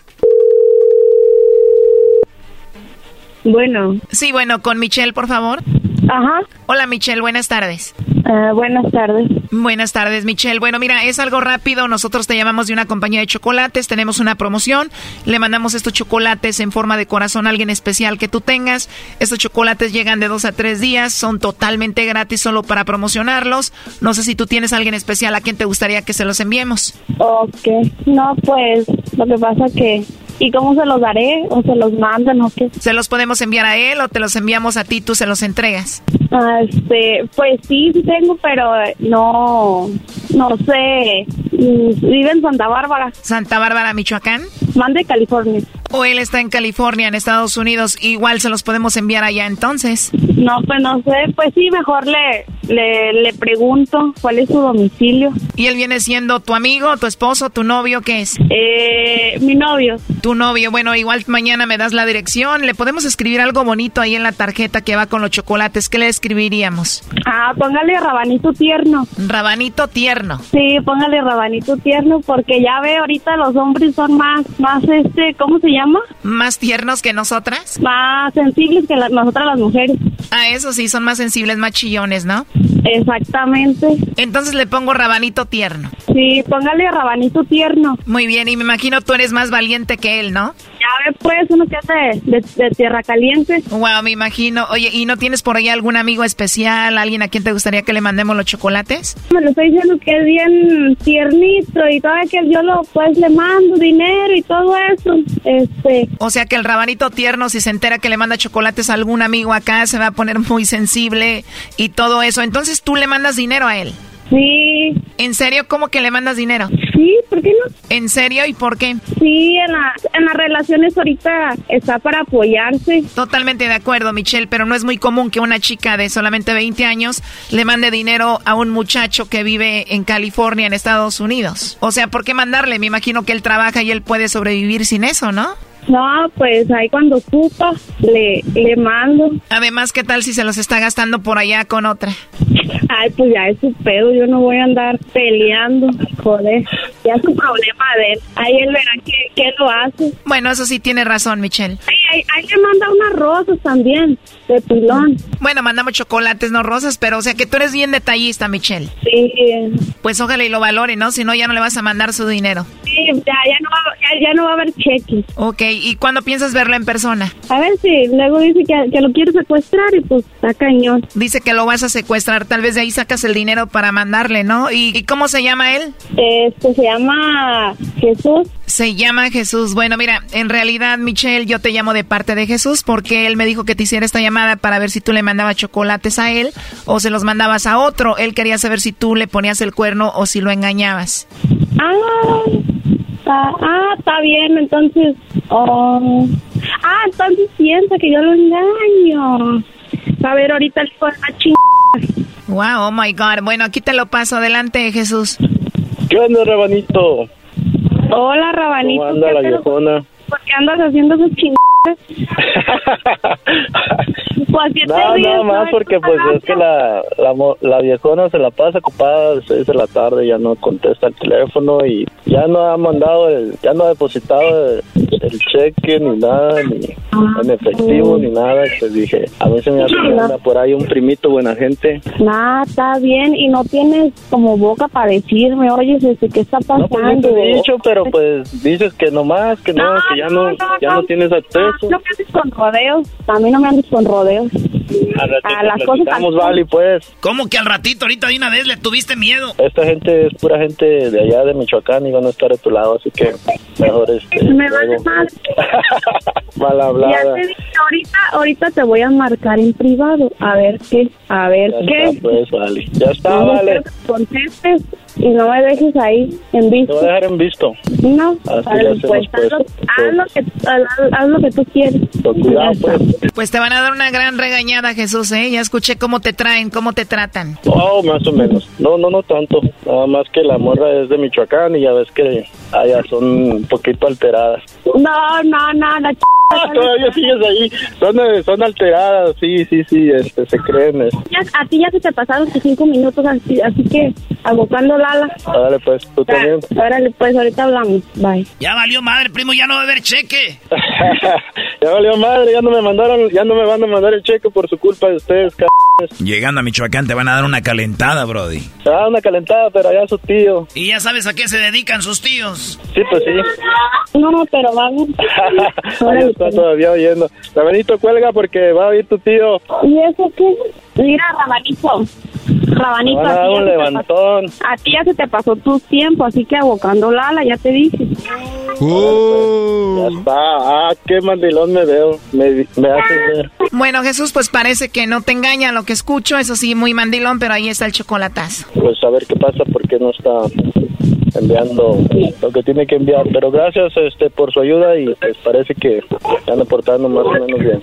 [SPEAKER 37] Bueno.
[SPEAKER 31] Sí, bueno, con Michelle, por favor.
[SPEAKER 37] Ajá.
[SPEAKER 31] Hola, Michelle, buenas tardes.
[SPEAKER 37] Uh, buenas tardes.
[SPEAKER 31] Buenas tardes, Michelle. Bueno, mira, es algo rápido. Nosotros te llamamos de una compañía de chocolates. Tenemos una promoción. Le mandamos estos chocolates en forma de corazón a alguien especial que tú tengas. Estos chocolates llegan de dos a tres días. Son totalmente gratis solo para promocionarlos. No sé si tú tienes a alguien especial a quien te gustaría que se los enviemos.
[SPEAKER 37] Ok. No, pues lo que pasa que ¿Y cómo se los daré? ¿O se los mandan o qué?
[SPEAKER 31] ¿Se los podemos enviar a él o te los enviamos a ti, tú se los entregas?
[SPEAKER 37] Ah, este, pues sí, sí tengo, pero no, no sé. Mm, vive en Santa Bárbara.
[SPEAKER 31] ¿Santa Bárbara, Michoacán?
[SPEAKER 37] Mande California.
[SPEAKER 31] O él está en California, en Estados Unidos. Igual se los podemos enviar allá entonces.
[SPEAKER 37] No, pues no sé. Pues sí, mejor le, le, le pregunto cuál es su domicilio.
[SPEAKER 31] ¿Y él viene siendo tu amigo, tu esposo, tu novio? ¿Qué es?
[SPEAKER 37] Eh, mi novio.
[SPEAKER 31] Tu novio. Bueno, igual mañana me das la dirección. Le podemos escribir algo bonito ahí en la tarjeta que va con los chocolates. ¿Qué le escribiríamos?
[SPEAKER 37] Ah, póngale rabanito tierno.
[SPEAKER 31] Rabanito tierno.
[SPEAKER 37] Sí, póngale rabanito tierno porque ya ve ahorita los hombres son más, más este, ¿cómo se llama?
[SPEAKER 31] ¿Más tiernos que nosotras?
[SPEAKER 37] Más sensibles que nosotras las mujeres.
[SPEAKER 31] Ah, eso sí, son más sensibles, más chillones, ¿no?
[SPEAKER 37] Exactamente.
[SPEAKER 31] Entonces le pongo rabanito tierno.
[SPEAKER 37] Sí, póngale rabanito tierno.
[SPEAKER 31] Muy bien, y me imagino tú eres más valiente que él, ¿no?
[SPEAKER 37] Ya ve, pues, uno que hace de, tierra caliente.
[SPEAKER 31] Wow, me imagino. Oye, ¿y no tienes por ahí algún amigo especial, alguien a quien te gustaría que le mandemos los chocolates?
[SPEAKER 37] Me lo estoy diciendo que es bien tiernito y todo que yo lo, pues, le mando dinero y todo eso. Este.
[SPEAKER 31] O sea que el rabanito tierno, si se entera que le manda chocolates a algún amigo acá, se va a poner muy sensible y todo eso. Entonces tú le mandas dinero a él.
[SPEAKER 37] Sí.
[SPEAKER 31] ¿En serio? ¿Cómo que le mandas dinero?
[SPEAKER 37] Sí, ¿por qué no?
[SPEAKER 31] ¿En serio y por qué?
[SPEAKER 37] Sí, en, la, en las relaciones ahorita está para apoyarse.
[SPEAKER 31] Totalmente de acuerdo, Michelle, pero no es muy común que una chica de solamente 20 años le mande dinero a un muchacho que vive en California, en Estados Unidos. O sea, ¿por qué mandarle? Me imagino que él trabaja y él puede sobrevivir sin eso, ¿no?
[SPEAKER 37] No, pues ahí cuando ocupa le, le mando.
[SPEAKER 31] Además, ¿qué tal si se los está gastando por allá con otra?
[SPEAKER 37] Ay, pues ya es su pedo, yo no voy a andar peleando, joder, ya es su problema de él. Ahí él verá qué, lo hace.
[SPEAKER 31] Bueno, eso sí tiene razón, Michelle.
[SPEAKER 37] Ahí, ahí, le manda unas rosas también, de pilón.
[SPEAKER 31] Bueno, mandamos chocolates, no rosas, pero o sea que tú eres bien detallista, Michelle.
[SPEAKER 37] Sí.
[SPEAKER 31] Pues ojalá y lo valore, ¿no? Si no, ya no le vas a mandar su dinero.
[SPEAKER 37] Sí, ya, ya, no, va, ya, no va a haber cheques.
[SPEAKER 31] Ok, ¿y cuándo piensas verlo en persona?
[SPEAKER 37] A ver si luego dice que, que lo quiere secuestrar y pues está cañón.
[SPEAKER 31] Dice que lo vas a secuestrar, tal vez de ahí sacas el dinero para mandarle, ¿no? ¿Y, cómo se llama él?
[SPEAKER 37] Este se llama Jesús.
[SPEAKER 31] Se llama Jesús. Bueno, mira, en realidad, Michelle, yo te llamo de parte de Jesús porque él me dijo que te hiciera esta llamada para ver si tú le mandabas chocolates a él o se los mandabas a otro. Él quería saber si tú le ponías el cuerno o si lo engañabas.
[SPEAKER 37] Ah, ah, está bien, entonces. Oh. Ah, entonces piensa que yo lo engaño. A ver, ahorita el hijo de
[SPEAKER 31] Wow, oh my God. Bueno, aquí te lo paso. Adelante, Jesús.
[SPEAKER 36] ¿Qué onda, Rabanito?
[SPEAKER 37] Hola, Rabanito.
[SPEAKER 36] ¿Cómo anda la viejona?
[SPEAKER 37] ¿Por qué andas haciendo esos chingados?
[SPEAKER 36] pues, no, nada más porque pues es que la, la, la, viejona se la pasa ocupada a las 6 de la tarde, ya no contesta el teléfono y ya no ha mandado, el, ya no ha depositado el, cheque ni nada, ni en efectivo ni nada. Pues dije, a mí se me hace por ahí un primito buena gente.
[SPEAKER 37] Nada, está bien y no tienes como boca para decirme, oye, ¿qué está pasando? No, pues
[SPEAKER 36] te he dicho, pero pues dices que nomás, que no, que ya no, ya no tienes acceso.
[SPEAKER 37] No me andes con rodeos. A mí no me andes con rodeos.
[SPEAKER 36] A, las cosas. Vale, pues.
[SPEAKER 1] ¿Cómo que al ratito, ahorita de una vez le tuviste miedo?
[SPEAKER 36] Esta gente es pura gente de allá de Michoacán y van a estar de tu lado, así que mejor este.
[SPEAKER 37] Me vale mal.
[SPEAKER 36] mal hablada.
[SPEAKER 37] Ya te dije, ahorita, ahorita te voy a marcar en privado. A ver qué, a ver qué.
[SPEAKER 36] pues, vale. Ya está, vale.
[SPEAKER 37] Contestes y no me dejes ahí en visto.
[SPEAKER 36] Te voy a dejar en visto.
[SPEAKER 37] No, Así pues, haz, lo, haz, lo que, haz, lo que tú quieres.
[SPEAKER 36] cuidado, pues.
[SPEAKER 31] Pues te van a dar una gran regañada, Jesús, ¿eh? Ya escuché cómo te traen, cómo te tratan.
[SPEAKER 36] Oh, más o menos. No, no, no tanto. Nada más que la morra es de Michoacán y ya ves que allá son un poquito alteradas.
[SPEAKER 37] No, no, no, la ch...
[SPEAKER 36] Ah, todavía sigues ahí. Son, eh, son alteradas, sí, sí, sí, este, se creen.
[SPEAKER 37] a ti ya se te pasaron tus cinco minutos, así, así que abocando Lala.
[SPEAKER 36] Órale, pues, tú también.
[SPEAKER 37] Órale, pues, ahorita hablamos. Bye.
[SPEAKER 1] Ya valió madre, primo, ya no va a haber cheque.
[SPEAKER 36] Ya valió madre, ya no me mandaron, ya no me van a mandar el cheque por su culpa de ustedes, cabrones.
[SPEAKER 3] Llegando a Michoacán te van a dar una calentada, Brody.
[SPEAKER 36] Te van a dar una calentada, pero allá su tío.
[SPEAKER 1] ¿Y ya sabes a qué se dedican sus tíos?
[SPEAKER 36] Sí, pues sí.
[SPEAKER 37] No, pero vamos.
[SPEAKER 36] Ahí está todavía oyendo. Rabanito, cuelga porque va a oír tu tío.
[SPEAKER 37] ¿Y eso qué? Mira, Rabanito. Rabanito,
[SPEAKER 36] a
[SPEAKER 37] ti,
[SPEAKER 36] un
[SPEAKER 37] ya se te
[SPEAKER 36] levantón.
[SPEAKER 37] pasó, a ti ya se te pasó tu tiempo, así que abocando Lala, ya te dije.
[SPEAKER 36] Ya está. Ah, qué mandilón me veo. Me, me haces ver.
[SPEAKER 31] Bueno, Jesús, pues parece que no te engaña lo que escucho. Eso sí, muy mandilón, pero ahí está el chocolatazo.
[SPEAKER 36] Pues a ver qué pasa porque no está enviando lo que tiene que enviar. Pero gracias este por su ayuda y pues parece que se anda portando más o menos bien.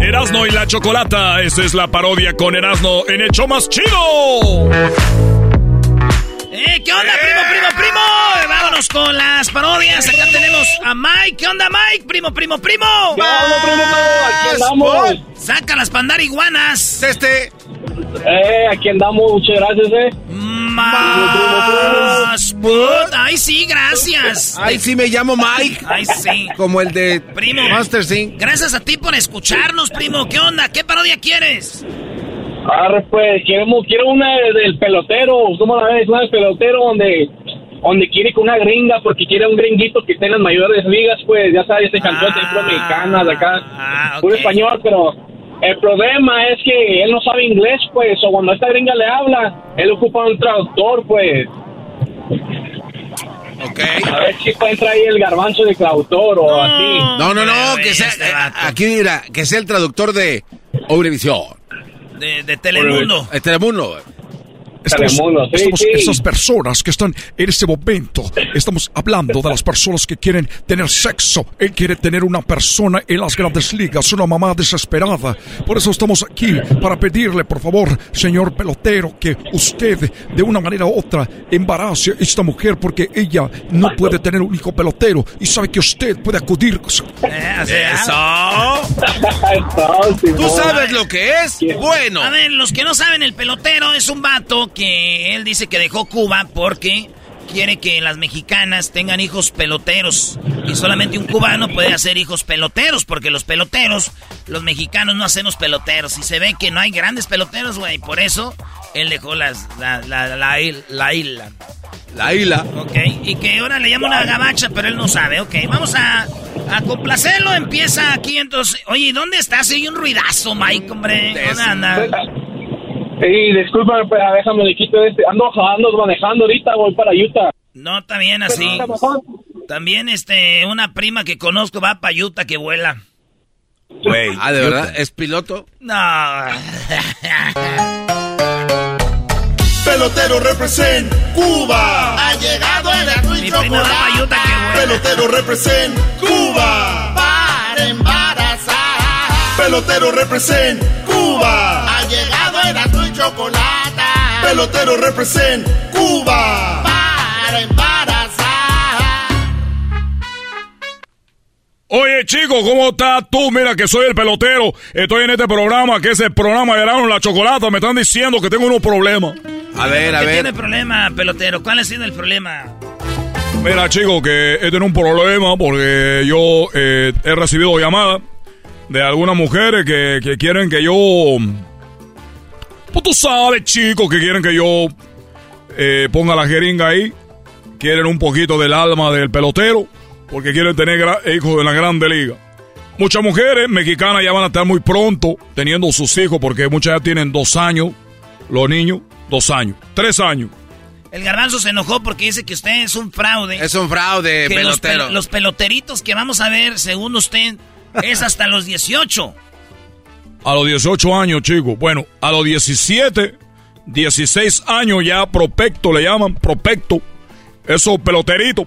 [SPEAKER 5] Erasno y la chocolata. Esta es la parodia con Erasno en show más chido.
[SPEAKER 1] ¡Eh, qué onda, primo, primo, primo! Eh, Vámonos con las parodias. Acá tenemos a Mike. ¿Qué onda, Mike? Primo, primo, primo.
[SPEAKER 38] ¿Qué onda, primo? Aquí andamos.
[SPEAKER 1] Saca las pandar iguanas.
[SPEAKER 2] Este.
[SPEAKER 38] Eh, aquí andamos, muchas gracias, eh.
[SPEAKER 1] Más. put. Ay, sí, gracias.
[SPEAKER 2] Ay, sí, me llamo Mike.
[SPEAKER 1] Ay, sí.
[SPEAKER 2] Como el de
[SPEAKER 1] Primo.
[SPEAKER 2] Monster Inc.
[SPEAKER 1] Gracias a ti por escucharnos, primo. ¿Qué onda? ¿Qué parodia quieres?
[SPEAKER 38] Ahora, pues, queremos, quiero una del pelotero, ¿cómo la ves? Una del pelotero donde, donde quiere con una gringa, porque quiere un gringuito que esté en las mayores ligas, pues, ya sabes, este campeón de mexicana de acá, puro español, pero el problema es que él no sabe inglés, pues, o cuando esta gringa le habla, él ocupa un traductor, pues.
[SPEAKER 2] Ok.
[SPEAKER 38] A ver si puede entrar ahí el garbanzo de traductor o así.
[SPEAKER 2] No, no, no, que sea,
[SPEAKER 1] este
[SPEAKER 2] eh, aquí mira, que sea el traductor de Eurevisión.
[SPEAKER 1] De, de Telemundo.
[SPEAKER 2] El Telemundo.
[SPEAKER 17] Estamos,
[SPEAKER 38] sí,
[SPEAKER 17] estamos-
[SPEAKER 38] sí.
[SPEAKER 17] esas personas que están en este momento, estamos hablando de las personas que quieren tener sexo. Él quiere tener una persona en las grandes ligas, una mamá desesperada. Por eso estamos aquí para pedirle, por favor, señor pelotero, que usted de una manera u otra embarace a esta mujer porque ella no puede tener un hijo pelotero y sabe que usted puede acudir.
[SPEAKER 2] ¿Tú sabes lo que es? Bueno.
[SPEAKER 1] A ver, los que no saben, el pelotero es un vato que él dice que dejó Cuba porque quiere que las mexicanas tengan hijos peloteros. Y solamente un cubano puede hacer hijos peloteros, porque los peloteros, los mexicanos no hacemos peloteros. Y se ve que no hay grandes peloteros, güey. Por eso él dejó las, la, la, la, la isla.
[SPEAKER 2] La isla.
[SPEAKER 1] Ok, y que ahora le llama una gabacha, pero él no sabe. Ok, vamos a, a complacerlo. Empieza aquí entonces. Oye, ¿y ¿dónde estás? Hay un ruidazo, Mike, hombre. ¿Dónde anda?
[SPEAKER 38] Sí, disculpa, pues, déjame le quito este. Ando, ando manejando ahorita, voy para Utah.
[SPEAKER 1] No, también así. También, este, una prima que conozco va para Utah que vuela.
[SPEAKER 2] Güey. Ah, ¿de verdad? ¿Es piloto?
[SPEAKER 1] No.
[SPEAKER 23] Pelotero represent Cuba. Ha llegado el azul y
[SPEAKER 1] Mi prima va pa' Utah,
[SPEAKER 23] chocolate.
[SPEAKER 1] buena.
[SPEAKER 23] Pelotero represent Cuba. Para embarazar. Pelotero represent Cuba. Ha llegado el azul y chocolate. Pelotero represent Cuba. Para embarazar.
[SPEAKER 5] Oye, chico, ¿cómo estás tú? Mira que soy el pelotero. Estoy en este programa, que es el programa de la Chocolata. Me están diciendo que tengo unos problemas.
[SPEAKER 2] A ver, a
[SPEAKER 1] ¿Qué
[SPEAKER 2] ver.
[SPEAKER 1] tiene problema, pelotero? ¿Cuál ha sido el problema?
[SPEAKER 5] Mira, chicos, que he tenido un problema porque yo eh, he recibido llamadas de algunas mujeres que, quieren que yo... Pues tú sabes, chicos, que quieren que yo eh, ponga la jeringa ahí. Quieren un poquito del alma del pelotero porque quieren tener hijos de la grande liga. Muchas mujeres mexicanas ya van a estar muy pronto teniendo sus hijos porque muchas ya tienen dos años, los niños, dos años, tres años.
[SPEAKER 1] El garbanzo se enojó porque dice que usted es un fraude.
[SPEAKER 2] Es un fraude, pelotero.
[SPEAKER 1] Los, peloteritos que vamos a ver, según usted, es hasta los 18.
[SPEAKER 5] A los 18 años, chicos. Bueno, a los 17, 16 años ya propecto le llaman, propecto. Esos peloteritos.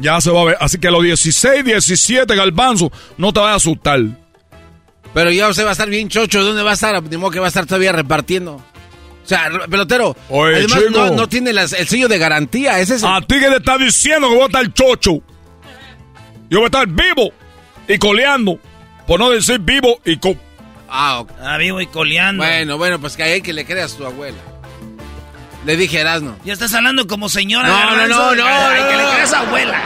[SPEAKER 5] Ya se va a ver. Así que a los 16, 17, garbanzo, no te vayas a asustar.
[SPEAKER 2] Pero ya usted va a estar bien chocho. ¿Dónde va a estar? Ni modo que va a estar todavía repartiendo. O sea, pelotero, además no, tiene el sello de garantía. Ese es
[SPEAKER 5] A ti que te está diciendo que voy a estar chocho. Yo voy a estar vivo y coleando. Por no decir vivo y co...
[SPEAKER 1] Ah, ah, vivo y coleando.
[SPEAKER 2] Bueno, bueno, pues que hay que le creas a tu abuela. Le dije Erasno.
[SPEAKER 1] Ya estás hablando como señora.
[SPEAKER 2] No, no, no, no. Ay,
[SPEAKER 1] que le creas a abuela.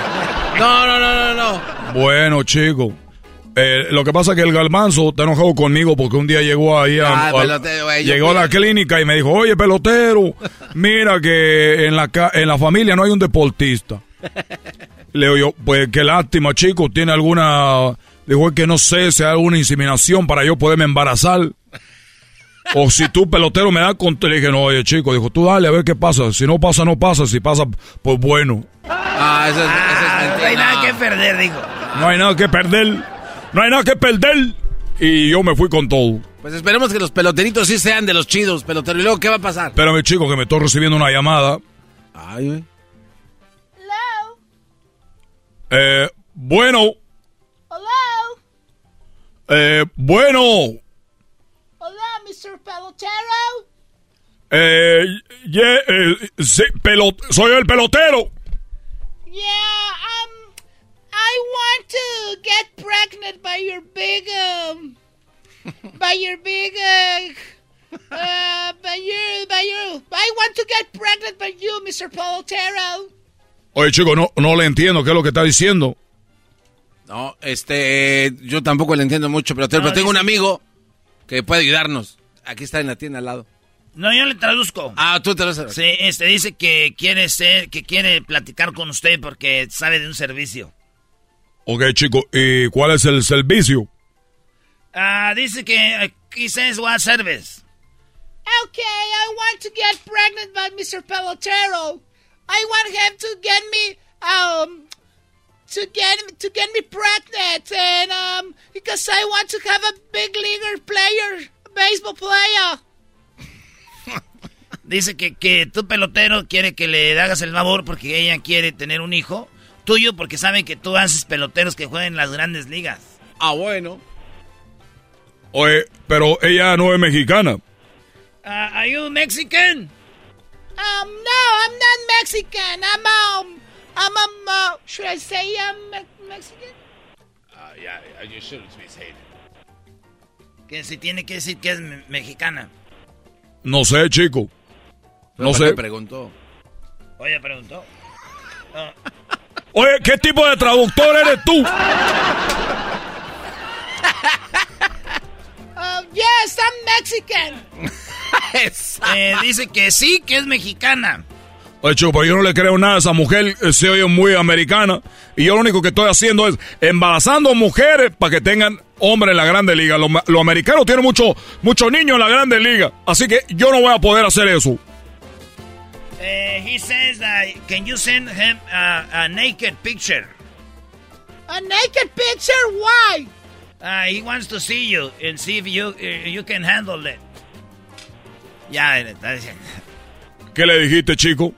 [SPEAKER 2] No, no, no, no, no.
[SPEAKER 5] Bueno, chico. Eh, lo que pasa es que el galmanzo está enojado conmigo porque un día llegó ahí a, ah, llegó a la clínica y me dijo, oye pelotero, mira que en la, en la familia no hay un deportista. Le digo yo, pues qué lástima chico, tiene alguna, dijo que no sé si hay alguna inseminación para yo poderme embarazar. O si tú pelotero me das con... Le dije, no, oye chico, dijo, tú dale a ver qué pasa. Si no pasa, no pasa. Si pasa, pues bueno.
[SPEAKER 2] Ah, eso es,
[SPEAKER 1] ah, No hay nada que perder, dijo.
[SPEAKER 5] No hay nada que perder no hay nada que perder. Y yo me fui con todo.
[SPEAKER 2] Pues esperemos que los peloteritos sí sean de los chidos, pelotero. ¿Y luego qué va a pasar?
[SPEAKER 5] Espérame, chico, que me estoy recibiendo una llamada.
[SPEAKER 2] Ay, güey.
[SPEAKER 39] Hello.
[SPEAKER 5] Eh, bueno. Eh, bueno.
[SPEAKER 39] Hola, Mr. Pelotero.
[SPEAKER 5] Eh, yeah, eh, sí, pelot soy el pelotero.
[SPEAKER 39] Yeah, I want to get pregnant by your big, um, by your big, uh, uh, by your, by your, I want to get pregnant by you, Mr. Polotero.
[SPEAKER 5] Oye, chico, no, no le entiendo qué es lo que está diciendo.
[SPEAKER 2] No, este, yo tampoco le entiendo mucho, pero, pero tengo un amigo que puede ayudarnos. Aquí está en la tienda al lado.
[SPEAKER 1] No, yo le traduzco.
[SPEAKER 2] Ah, tú te lo
[SPEAKER 1] sabes. Sí, este dice que quiere ser, que quiere platicar con usted porque sabe de un servicio.
[SPEAKER 5] Ok, chico, ¿y cuál es el servicio?
[SPEAKER 1] Ah, dice que aquí says what service.
[SPEAKER 39] Okay, I want to get pregnant by Mr. Pelotero. I want him to get me, um, to get to get me pregnant, and um, because I want to have a big leaguer player, a baseball player.
[SPEAKER 1] Dice que, que tu pelotero quiere que le hagas el favor porque ella quiere tener un hijo tuyo porque saben que tú haces peloteros que juegan en las grandes ligas.
[SPEAKER 2] Ah, bueno.
[SPEAKER 5] Oye, pero ella no es mexicana.
[SPEAKER 1] Uh, are you Mexican?
[SPEAKER 39] Um, no, I'm not Mexican. I'm um, I'm um, uh, should I say I'm um, Mexican?
[SPEAKER 2] Uh, yeah, you should say
[SPEAKER 1] Que si tiene que decir que es mexicana.
[SPEAKER 5] No sé, chico. No sé.
[SPEAKER 2] preguntó.
[SPEAKER 1] Oye, preguntó.
[SPEAKER 5] Oye, ¿qué tipo de traductor eres tú?
[SPEAKER 39] Uh, yes, I'm Mexican.
[SPEAKER 1] Eh, dice que sí, que es mexicana.
[SPEAKER 5] Oye, Chupo, yo no le creo nada a esa mujer, eh, se oye muy americana. Y yo lo único que estoy haciendo es embarazando mujeres para que tengan hombres en la grande liga. Los, americanos tienen muchos mucho niños en la grande liga. Así que yo no voy a poder hacer eso.
[SPEAKER 1] Uh, he says, uh, can you send him uh, a naked picture?
[SPEAKER 39] A naked picture? Why?
[SPEAKER 1] Uh, he wants to see you and see if you, uh, you can handle it. Ya, está diciendo.
[SPEAKER 5] ¿Qué le dijiste, chico?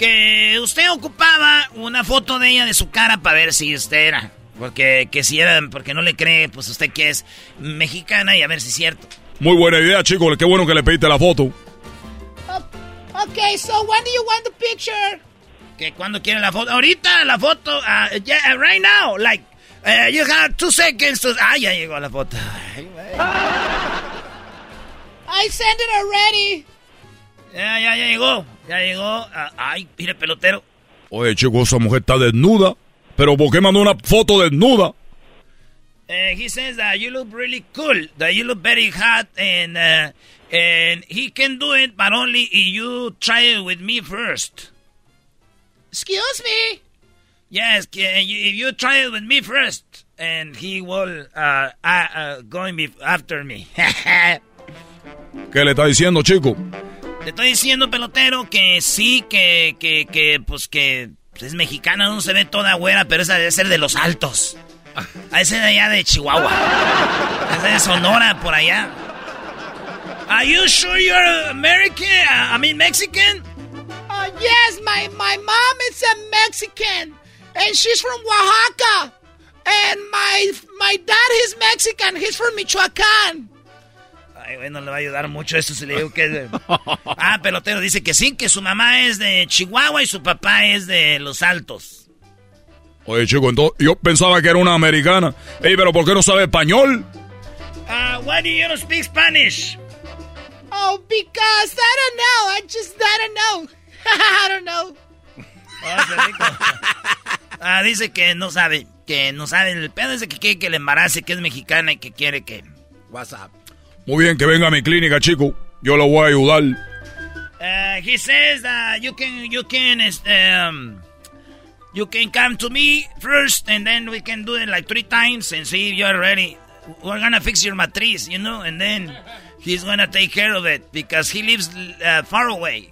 [SPEAKER 1] Que usted ocupaba una foto de ella de su cara para ver si usted era. Porque que si era, porque no le cree, pues usted que es mexicana y a ver si es cierto.
[SPEAKER 5] Muy buena idea, chico. Qué bueno que le pediste la foto.
[SPEAKER 39] Okay, so when do you want the picture?
[SPEAKER 1] Que cuando quiere la foto. Ahorita la foto. Uh, yeah, right now. Like, uh, you have two seconds to. Ah, ya llegó la foto.
[SPEAKER 39] I sent it already.
[SPEAKER 1] Ya, ya, ya llegó. Ya llegó. Ay, mire, pelotero.
[SPEAKER 17] Oye, chico, esa mujer está desnuda. ¿Pero por qué mandó una foto desnuda?
[SPEAKER 1] Uh, he says that you look really cool, that you look very hot, and uh, and he can do it, but only if you try it with me first.
[SPEAKER 39] Excuse me.
[SPEAKER 1] Yes, if you try it with me first, and he will uh, uh, uh going after me.
[SPEAKER 17] ¿Qué le está diciendo, chico?
[SPEAKER 1] Le estoy diciendo, pelotero, que sí, que, que, que, pues que es mexicana, no se ve toda güera, pero esa debe ser de los altos. A ese de allá de Chihuahua. Es de Sonora, por allá. Are you sure you're American? I mean Mexican?
[SPEAKER 39] Uh, yes, my, my mom is a Mexican. And she's from Oaxaca. And my, my dad is Mexican. He's from Michoacán.
[SPEAKER 1] Ay, bueno, le va a ayudar mucho eso si le digo que Ah, pelotero dice que sí, que su mamá es de Chihuahua y su papá es de Los Altos.
[SPEAKER 17] Oye, chico, entonces yo pensaba que era una americana. Ey, pero ¿por qué no sabe español?
[SPEAKER 1] Uh, why do you not speak Spanish?
[SPEAKER 39] Oh, because I don't know. I just, I don't know. I don't know.
[SPEAKER 1] ah, dice que no sabe, que no sabe. El pedo es que quiere que le embarace, que es mexicana y que quiere que...
[SPEAKER 2] WhatsApp.
[SPEAKER 17] Muy bien, que venga a mi clínica, chico. Yo lo voy a ayudar.
[SPEAKER 1] Uh, he says that you can, you can, um, you can come to me first, and then we can do it like three times and see if you're ready. We're gonna fix your matriz, you know, and then he's gonna take care of it because he lives uh, far away.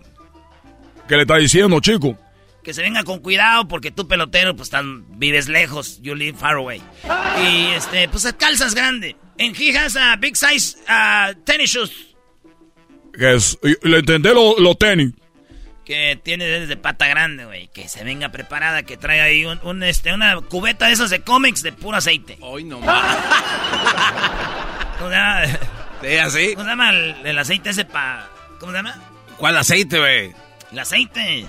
[SPEAKER 17] ¿Qué le está diciendo, chico?
[SPEAKER 1] Que se venga con cuidado porque tú pelotero pues tan, vives lejos, you live far away. Y este, pues calzas grande. And he has a big size uh, tennis shoes.
[SPEAKER 17] Que es, le entendé los lo tenis.
[SPEAKER 1] Que tiene desde pata grande, güey. Que se venga preparada, que trae ahí un, este, una cubeta de esas de cómics de puro aceite.
[SPEAKER 2] Ay, no.
[SPEAKER 1] ¿Cómo se llama?
[SPEAKER 2] Sí, así.
[SPEAKER 1] ¿Cómo se llama el, aceite ese pa... ¿Cómo se llama?
[SPEAKER 2] ¿Cuál aceite, güey?
[SPEAKER 1] El aceite.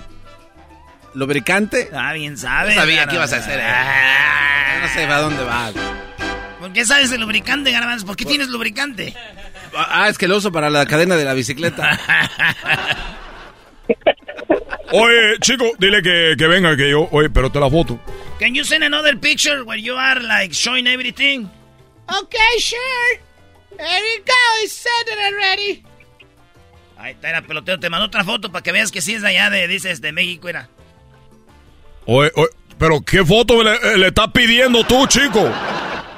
[SPEAKER 2] ¿Lubricante?
[SPEAKER 1] Ah, bien sabes.
[SPEAKER 2] No sabía qué ibas a hacer. Eh. Ah. no sé a dónde vas.
[SPEAKER 1] ¿Por qué sabes el lubricante, Garbanzo? ¿Por qué tienes lubricante?
[SPEAKER 2] Ah, es que lo uso para la cadena de la bicicleta.
[SPEAKER 17] oye, chico, dile que, que, venga, que yo... Oye, pero te la foto.
[SPEAKER 1] Can you send another picture where you are, like, showing everything?
[SPEAKER 39] Okay, sure. There you go, I sent it already.
[SPEAKER 1] Ahí está, era peloteo. Te mandó otra foto para que veas que sí es de allá, de, dices, de México, era.
[SPEAKER 17] Oye, oye, pero ¿qué foto le, le estás pidiendo tú, chico?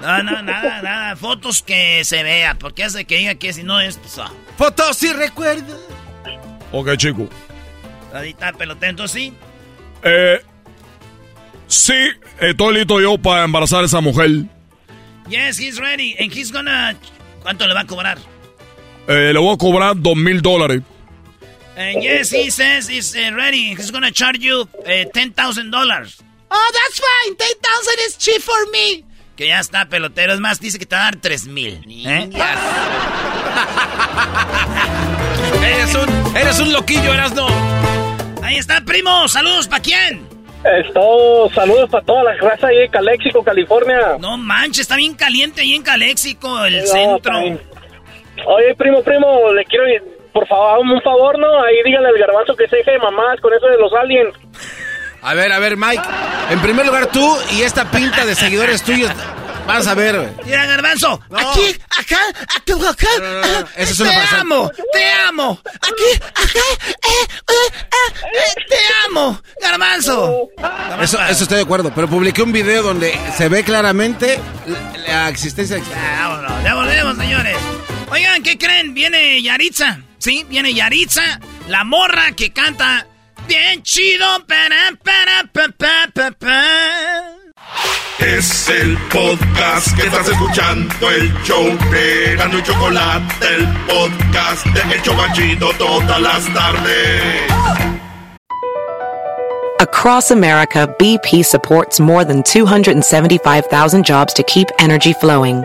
[SPEAKER 1] No, no, nada, nada. Fotos que se vea. Porque hace que diga que si no es. Pues, ah.
[SPEAKER 2] Fotos si recuerda.
[SPEAKER 17] Ok, chico.
[SPEAKER 1] Ahí está, pelotento, sí.
[SPEAKER 17] Eh. Sí, estoy listo yo para embarazar a esa mujer.
[SPEAKER 1] Yes, he's ready. And he's gonna. ¿Cuánto le va a cobrar?
[SPEAKER 17] Eh, le voy a cobrar dos mil dólares.
[SPEAKER 1] And yes, he says he's uh, ready. He's gonna charge you uh, $10,000.
[SPEAKER 39] Oh, that's fine. $10,000 is cheap for me.
[SPEAKER 1] Que ya está, pelotero. Es más, dice que te va a dar tres mil. ¿eh?
[SPEAKER 2] eres, un, eres un loquillo, eras no.
[SPEAKER 1] Ahí está, primo. Saludos, ¿para quién?
[SPEAKER 38] Esto, saludos para toda la raza ahí en Calexico, California.
[SPEAKER 1] No manches, está bien caliente ahí en Calexico, el centro.
[SPEAKER 38] Oye, primo, primo, le quiero, por favor, un favor, ¿no? Ahí díganle al garbanzo que se deje de mamás con eso de los aliens.
[SPEAKER 2] A ver, a ver, Mike. En primer lugar, tú y esta pinta de seguidores tuyos. Vas a ver, güey.
[SPEAKER 1] Mira, Garbanzo. Aquí, acá, acá, acá.
[SPEAKER 2] No, es
[SPEAKER 1] te amo, te amo. Aquí, acá, eh, eh, eh, te amo, Garbanzo.
[SPEAKER 2] Eso, eso estoy de acuerdo. Pero publiqué un video donde se ve claramente la existencia.
[SPEAKER 1] Ya, vámonos, ya volvemos, señores. Oigan, ¿qué creen? Viene Yaritza. Sí, viene Yaritza, la morra que canta bien chido. Para, para, pa, pa, pa,
[SPEAKER 23] Es el podcast que estás escuchando, el show de Gano y Chocolate, el podcast de El Chocachito todas las tardes.
[SPEAKER 40] Across America, BP supports more than 275,000 jobs to keep energy flowing.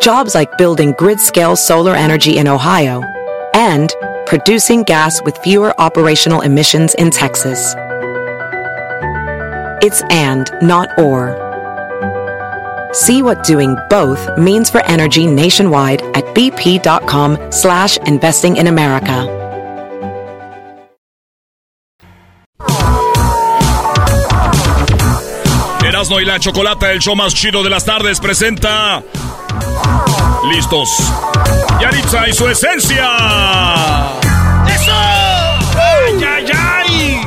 [SPEAKER 40] Jobs like building grid-scale solar energy in Ohio and producing gas with fewer operational emissions in Texas. It's and, not or. See what doing both means for energy nationwide at bp.com slash investing in America.
[SPEAKER 5] Y la Chocolata, el show más chido de las tardes, presenta... Listos. Yaritza y su esencia.
[SPEAKER 1] ¡Eso!
[SPEAKER 5] ¡Ay, ay, ay!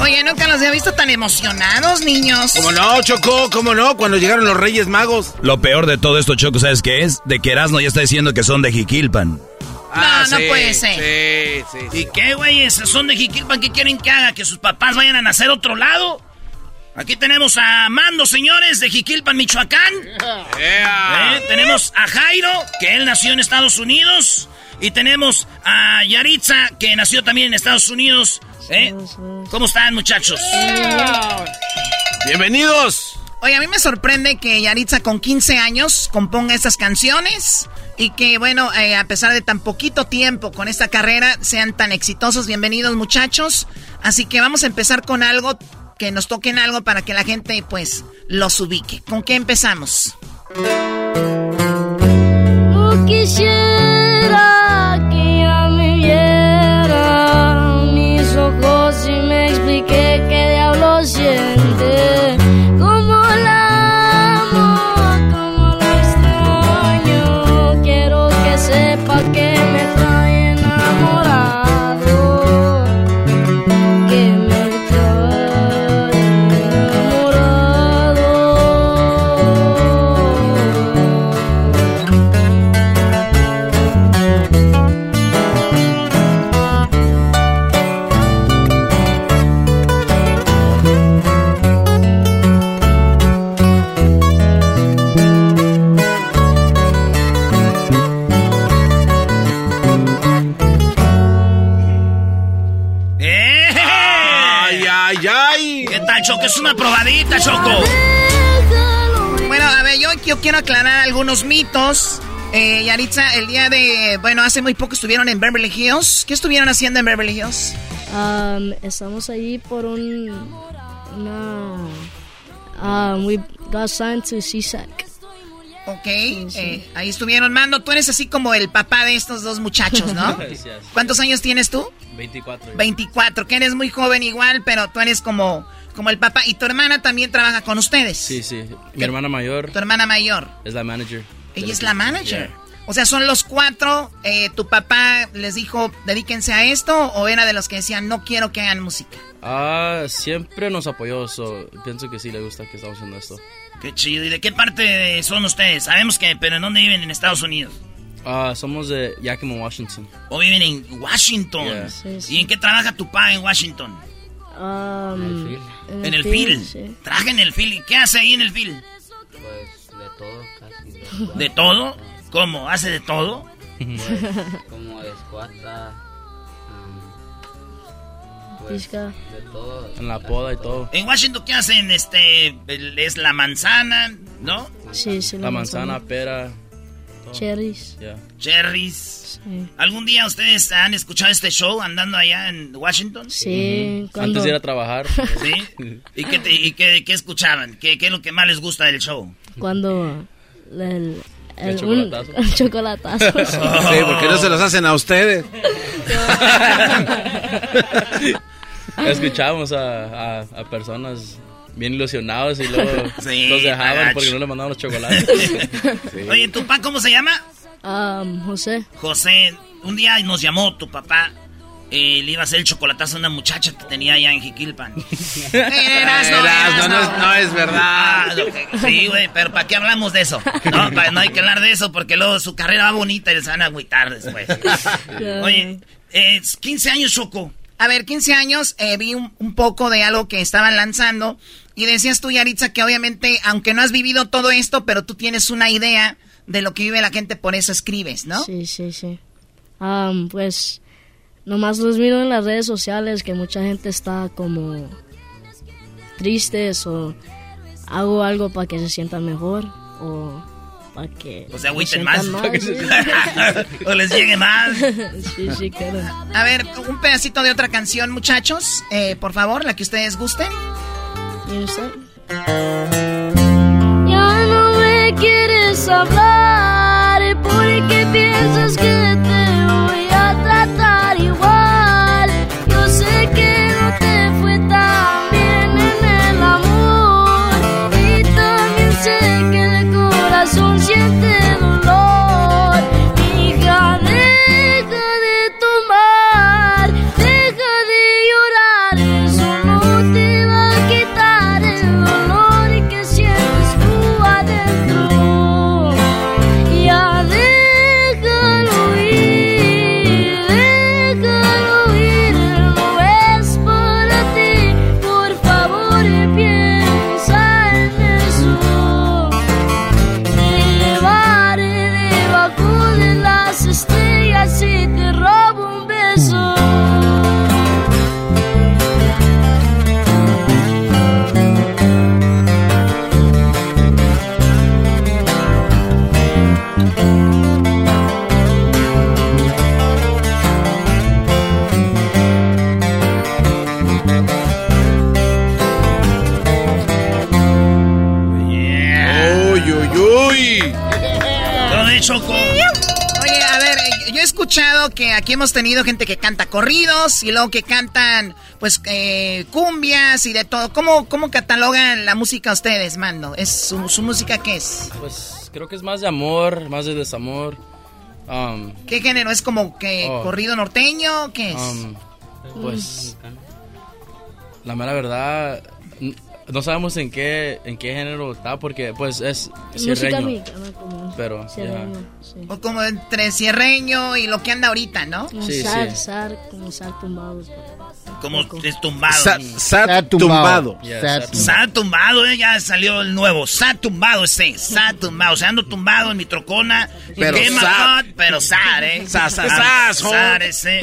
[SPEAKER 31] Oye, nunca los había visto tan emocionados, niños.
[SPEAKER 2] ¿Cómo no, Choco? ¿Cómo no? Cuando llegaron los Reyes Magos.
[SPEAKER 3] Lo peor de todo esto, Choco, ¿sabes qué es? De que Erasmo ya está diciendo que son de Jiquilpan.
[SPEAKER 31] Ah, no, no puede ser.
[SPEAKER 2] Sí, sí,
[SPEAKER 1] sí. ¿Y qué, güey? ¿Son de Jiquilpan? ¿Qué quieren que haga? ¿Que sus papás vayan a nacer otro lado? Aquí tenemos a Mando, señores, de Jiquilpan, Michoacán. ¿Eh? Tenemos a Jairo, que él nació en Estados Unidos. Y tenemos a Yaritza, que nació también en Estados Unidos. ¿Eh? ¿Cómo están, muchachos?
[SPEAKER 2] Bienvenidos.
[SPEAKER 31] Oye, a mí me sorprende que Yaritza con 15 años componga estas canciones y que, bueno, eh, a pesar de tan poquito tiempo con esta carrera, sean tan exitosos. Bienvenidos, muchachos. Así que vamos a empezar con algo, que nos toquen algo para que la gente, pues, los ubique. ¿Con qué empezamos?
[SPEAKER 1] Probadita, Choco.
[SPEAKER 31] Bueno, a ver, yo, yo quiero aclarar algunos mitos. Eh, Yaritza, el día de... Bueno, hace muy poco estuvieron en Beverly Hills. ¿Qué estuvieron haciendo en Beverly Hills?
[SPEAKER 41] Um, estamos allí por un. Una. Um, we got signed to CSEC.
[SPEAKER 31] Ok, eh, ahí estuvieron. Mando, tú eres así como el papá de estos dos muchachos, ¿no?
[SPEAKER 42] Gracias.
[SPEAKER 31] ¿Cuántos años tienes tú?
[SPEAKER 42] 24.
[SPEAKER 31] 24, que eres muy joven igual, pero tú eres como, como el papá. ¿Y tu hermana también trabaja con ustedes?
[SPEAKER 42] Sí, sí. Mi hermana mayor
[SPEAKER 31] Tu hermana mayor.
[SPEAKER 42] es la manager.
[SPEAKER 31] Ella es la manager. O sea, son los cuatro. eh, ¿Tu papá les dijo, dedíquense a esto? ¿O era de los que decían, no quiero que hagan música?
[SPEAKER 42] Ah, siempre nos apoyó, so, pienso que sí le gusta que estamos haciendo esto.
[SPEAKER 1] Qué chido. ¿Y de qué parte son ustedes? Sabemos que, pero ¿en dónde viven? En Estados Unidos.
[SPEAKER 42] Ah, somos de Yakima, Washington.
[SPEAKER 1] ¿O viven en Washington?
[SPEAKER 42] Yeah.
[SPEAKER 41] Sí, sí.
[SPEAKER 1] ¿Y en qué trabaja tu papá en Washington?
[SPEAKER 41] Um,
[SPEAKER 1] En el field.
[SPEAKER 41] sí.
[SPEAKER 1] Trabaja en el field. ¿Y qué hace ahí en el field?
[SPEAKER 42] Pues de todo, casi.
[SPEAKER 1] ¿De todo? ¿Cómo? ¿Hace de todo?
[SPEAKER 42] como de escuadra,
[SPEAKER 41] Pizca.
[SPEAKER 42] de todo. En la poda y todo.
[SPEAKER 1] ¿En Washington qué hacen? Este, el- es la manzana, ¿no?
[SPEAKER 41] Sí, sí.
[SPEAKER 42] La manzana, pera.
[SPEAKER 41] Cherries.
[SPEAKER 42] Yeah.
[SPEAKER 1] Cherries.
[SPEAKER 41] Sí.
[SPEAKER 1] ¿Algún día ustedes han escuchado este show andando allá en Washington?
[SPEAKER 41] Sí, cuando-
[SPEAKER 42] Antes de ir a trabajar.
[SPEAKER 1] ¿Sí? ¿Y qué, te- y qué, qué escuchaban? ¿Qué, ¿Qué es lo que más les gusta del show?
[SPEAKER 41] Cuando. El, el,
[SPEAKER 42] El
[SPEAKER 41] un-
[SPEAKER 42] chocolatazo.
[SPEAKER 41] el chocolatazo.
[SPEAKER 2] Sí, porque no se los hacen a ustedes.
[SPEAKER 42] A, a, a personas bien ilusionados y luego
[SPEAKER 1] Sí,
[SPEAKER 42] los dejaban
[SPEAKER 1] agacho.
[SPEAKER 42] porque no le mandaban los chocolates.
[SPEAKER 1] Oye, ¿tu papá cómo se llama?
[SPEAKER 41] Um, José.
[SPEAKER 1] José. Un día nos llamó tu papá. eh, le iba a hacer el chocolatazo a una muchacha que tenía allá en Jiquilpan.
[SPEAKER 31] Erasno,
[SPEAKER 2] Erasno, no, es, no es verdad.
[SPEAKER 1] Ah, sí, güey, pero ¿para qué hablamos de eso? No, pa- no hay que hablar de eso porque luego su carrera va bonita y les van a agüitar después. Oye, eh, 15 años, Choco.
[SPEAKER 31] A ver, 15 años, eh, vi un, un poco de algo que estaban lanzando y decías tú, Yaritza, que obviamente, aunque no has vivido todo esto, pero tú tienes una idea de lo que vive la gente, por eso escribes, ¿no?
[SPEAKER 41] Sí, sí, sí. Um, pues nomás los miro en las redes sociales que mucha gente está como tristes o hago algo para que se sientan mejor o para que
[SPEAKER 1] O se agüiten
[SPEAKER 41] se
[SPEAKER 1] más.
[SPEAKER 41] sientan sí.
[SPEAKER 1] o les llegue más.
[SPEAKER 41] sí, sí, claro.
[SPEAKER 31] A ver, un pedacito de otra canción, muchachos, eh, por favor, la que ustedes gusten.
[SPEAKER 41] ¿Y usted? Ya no me quieres hablar porque piensas que te
[SPEAKER 1] Choco?
[SPEAKER 31] Oye, a ver, yo he escuchado que aquí hemos tenido gente que canta corridos y luego que cantan, pues, eh, cumbias y de todo. ¿Cómo, ¿Cómo catalogan la música ustedes, Mando? ¿Es su, música qué es?
[SPEAKER 42] Pues creo que es más de amor, más de desamor. Um,
[SPEAKER 31] ¿Qué género? ¿Es como que oh. corrido norteño? ¿Qué es? Um,
[SPEAKER 42] pues, la mera verdad, no sabemos en qué en qué género está porque pues es cierreño. Pero
[SPEAKER 31] o como entre cierreño y lo que anda ahorita, ¿no?
[SPEAKER 41] Como sí, sar, sar, como sar tumbado.
[SPEAKER 1] Como es tumbado.
[SPEAKER 2] Sar, tumbado.
[SPEAKER 1] Sar tumbado, eh, ya salió el nuevo. Sar tumbado ese. Sar tumbado. O sea, ando tumbado en mi trocona.
[SPEAKER 2] Pero sar.
[SPEAKER 1] pero sar, eh.
[SPEAKER 2] Sar, sar,
[SPEAKER 1] ese.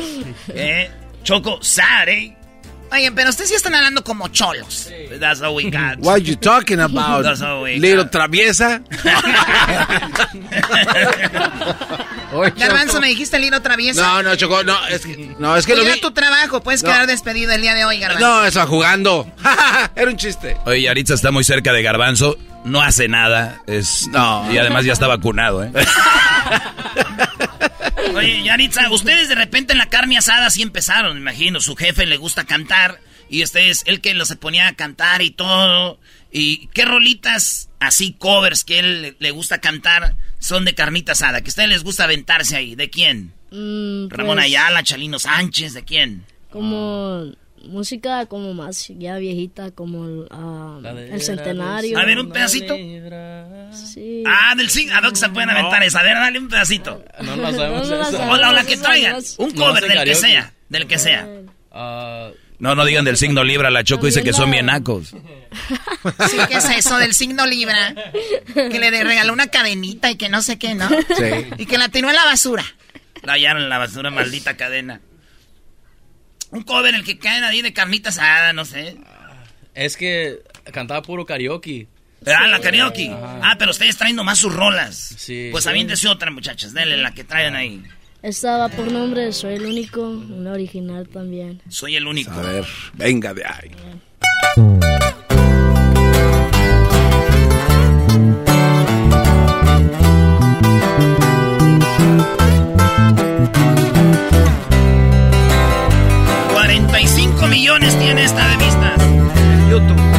[SPEAKER 1] Eh. Choco, sar, eh.
[SPEAKER 31] Oye, pero ustedes sí están hablando como cholos.
[SPEAKER 1] That's all we got.
[SPEAKER 2] What are you talking about?
[SPEAKER 1] That's all we
[SPEAKER 2] Little traviesa.
[SPEAKER 31] Garbanzo, ¿me dijiste Lilo traviesa?
[SPEAKER 2] No, no, Choco, no, es que, no, es que
[SPEAKER 31] lo vi. tu trabajo, puedes quedar despedido el día de hoy, Garbanzo.
[SPEAKER 2] No, eso, jugando. Era un chiste.
[SPEAKER 3] Oye, Yaritza está muy cerca de Garbanzo, no hace nada, es... No. Y además ya está vacunado, ¿eh?
[SPEAKER 1] Oye, Yaritza, ustedes de repente en la carne asada sí empezaron, me imagino. Su jefe le gusta cantar y ustedes, él que los ponía a cantar y todo. ¿Y qué rolitas así, covers que él le gusta cantar son de carnita asada? Que a ustedes les gusta aventarse ahí. ¿De quién?
[SPEAKER 41] Mm,
[SPEAKER 1] Ramón pues Ayala, Chalino Sánchez, ¿de quién?
[SPEAKER 41] Como música como más ya viejita, como uh, el centenario.
[SPEAKER 1] A ver, un pedacito.
[SPEAKER 41] Sí.
[SPEAKER 1] Ah, del sí. ¿A dónde se pueden aventar esa? A ver, dale un pedacito.
[SPEAKER 42] No lo sabemos.
[SPEAKER 1] o, la, la, que traigan. Un cover del que sea. Del que sea.
[SPEAKER 42] Uh,
[SPEAKER 3] no, no digan del signo Libra. La Choco dice que son bien nacos.
[SPEAKER 31] Sí, ¿qué es eso del signo Libra? Que le regaló una cadenita y que no sé qué, ¿no?
[SPEAKER 2] Sí.
[SPEAKER 31] Y que la tiró en la basura.
[SPEAKER 1] La hallaron en la basura, maldita cadena. Un cover en el que caen ahí de carnita asada, no sé.
[SPEAKER 42] Es que cantaba puro karaoke.
[SPEAKER 1] Ah, la karaoke. Ah, pero ustedes traen nomás sus rolas.
[SPEAKER 42] Sí.
[SPEAKER 1] Pues aviéntese otra, muchachas. Denle la que traen ahí.
[SPEAKER 41] Estaba por nombre Soy el único, una original también.
[SPEAKER 1] Soy el único.
[SPEAKER 2] A ver, venga de ahí.
[SPEAKER 1] 45 en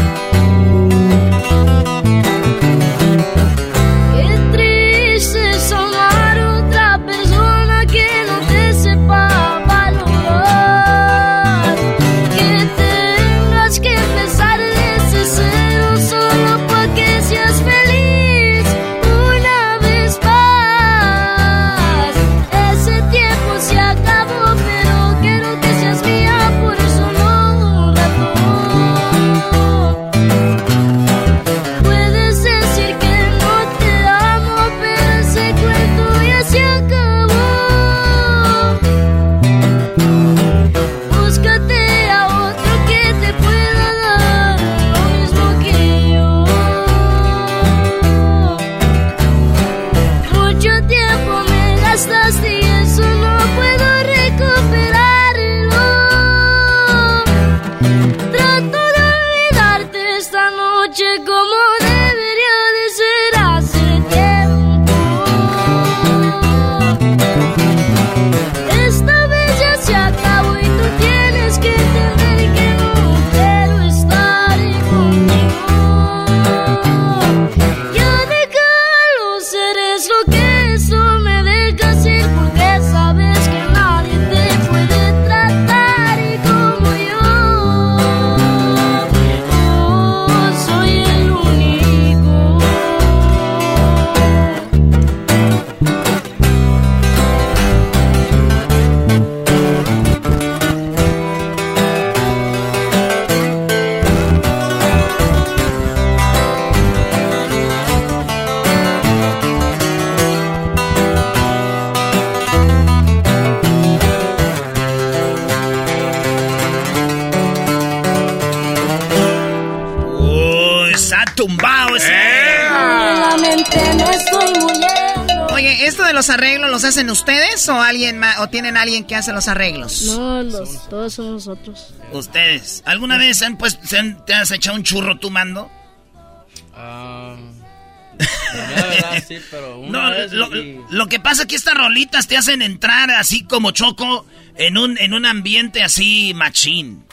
[SPEAKER 31] Los arreglos los hacen ustedes o alguien más, o tienen alguien que hace los arreglos?
[SPEAKER 41] No, todos somos nosotros.
[SPEAKER 1] Ustedes. ¿Alguna vez han, pues, te has echado un churro tú, Mando?
[SPEAKER 42] Ah,
[SPEAKER 1] sí, pero no, lo, que pasa es que estas rolitas te hacen entrar así como choco en un, en un ambiente así machín.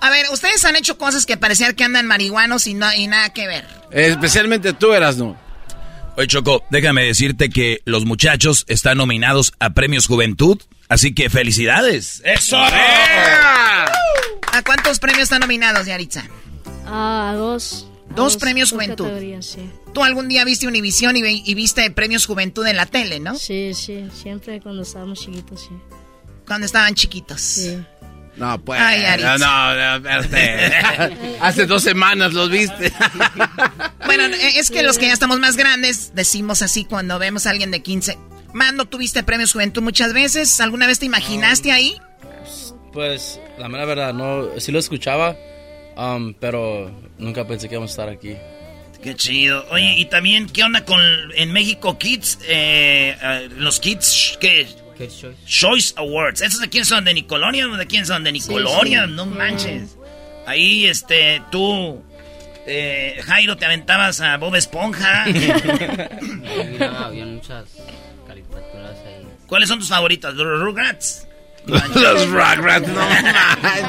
[SPEAKER 31] A ver, ustedes han hecho cosas que parecían que andan marihuanos y, no, y nada que ver.
[SPEAKER 2] Especialmente tú eras, ¿no?
[SPEAKER 3] Oye, Choco, déjame decirte que los muchachos están nominados a Premios Juventud, así que felicidades.
[SPEAKER 1] ¡Eso!
[SPEAKER 31] ¿A cuántos premios están nominados, Yaritza?
[SPEAKER 41] A dos.
[SPEAKER 31] Dos, premios Juventud.
[SPEAKER 41] Sí.
[SPEAKER 31] Tú algún día viste Univisión y, y, viste premios Juventud en la tele, ¿no?
[SPEAKER 41] Sí, sí, siempre cuando estábamos chiquitos, sí.
[SPEAKER 31] Cuando estaban chiquitos.
[SPEAKER 41] Sí.
[SPEAKER 2] No, pues. no, no, no Hace dos semanas los viste.
[SPEAKER 31] bueno, es que los que ya estamos más grandes decimos así cuando vemos a alguien de 15. Mando, ¿tuviste premios Juventud muchas veces? ¿Alguna vez te imaginaste ahí?
[SPEAKER 42] Pues, la mera verdad, no. Sí lo escuchaba, um, pero nunca pensé que íbamos a estar aquí.
[SPEAKER 1] Qué chido. Oye, y también, ¿qué onda con en México Kids? Eh, eh, los Kids, ¿qué? Choice? Awards. ¿Esos de quién son? ¿De Nicolonia o de quién son? De Nicolonia, no manches. Ahí, este, tú, eh, Jairo, te aventabas a Bob Esponja.
[SPEAKER 43] había muchas caricaturas ahí.
[SPEAKER 1] ¿Cuáles son tus favoritas? ¿Los Rugrats?
[SPEAKER 2] Los Rugrats, no.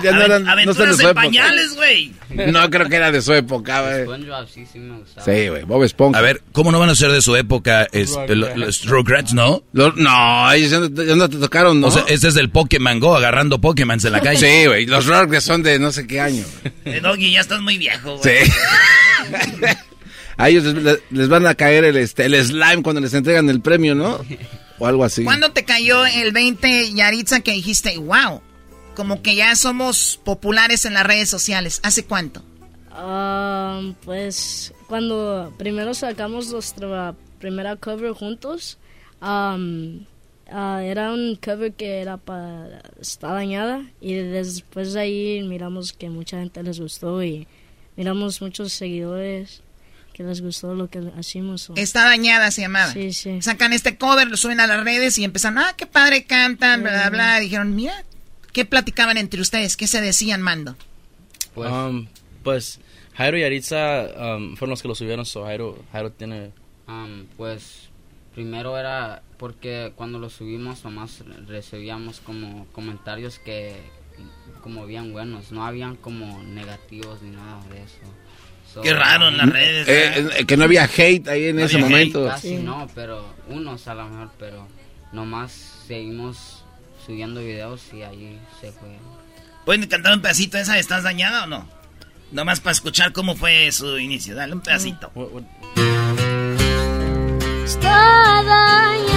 [SPEAKER 1] ya no eran, Aventuras no en pañales, güey.
[SPEAKER 2] No creo que era de su época, güey. sí, sí me gustaba. Sí, güey, Bob Esponja.
[SPEAKER 3] A ver, ¿cómo no van a ser de su época es, los Rugrats, no?
[SPEAKER 2] no, ellos ya no, te tocaron, ¿no?
[SPEAKER 3] O sea, este es del Pokémon Go, agarrando Pokémon en la calle.
[SPEAKER 2] Sí, güey, los Rugrats son de no sé qué año.
[SPEAKER 1] Eh, Doggy, ya estás muy viejo, güey.
[SPEAKER 2] Sí. a ellos les, van a caer el, este, el slime cuando les entregan el premio, ¿no? O algo así.
[SPEAKER 31] ¿Cuándo te cayó el 20, Yaritza, que dijiste, wow, como que ya somos populares en las redes sociales? ¿Hace cuánto?
[SPEAKER 41] Ah, pues cuando primero sacamos nuestra primera cover juntos, ah, era un cover que era para está dañada y después de ahí miramos que mucha gente les gustó y miramos muchos seguidores que les gustó lo que hacemos.
[SPEAKER 31] Está dañada, se llamaba.
[SPEAKER 41] Sí, sí.
[SPEAKER 31] Sacan este cover, lo suben a las redes y empiezan, ah, qué padre cantan, bla, bla, bla. dijeron, mira, ¿qué platicaban entre ustedes? ¿Qué se decían, Mando?
[SPEAKER 42] Pues, um, pues Jairo y Aritza um, fueron los que lo subieron, so Jairo, Jairo tiene...
[SPEAKER 43] Um, pues primero era porque cuando lo subimos nomás recibíamos como comentarios que como bien buenos, no habían como negativos ni nada de eso.
[SPEAKER 1] Qué raro en las redes.
[SPEAKER 2] Eh, eh, que no había hate ahí en ese momento.
[SPEAKER 43] Casi no, pero unos a lo mejor, pero nomás seguimos subiendo videos y ahí se fue.
[SPEAKER 1] ¿Pueden cantar un pedacito de esa? ¿Estás dañada o no? Nomás para escuchar cómo fue su inicio. Dale un pedacito.
[SPEAKER 41] Está dañada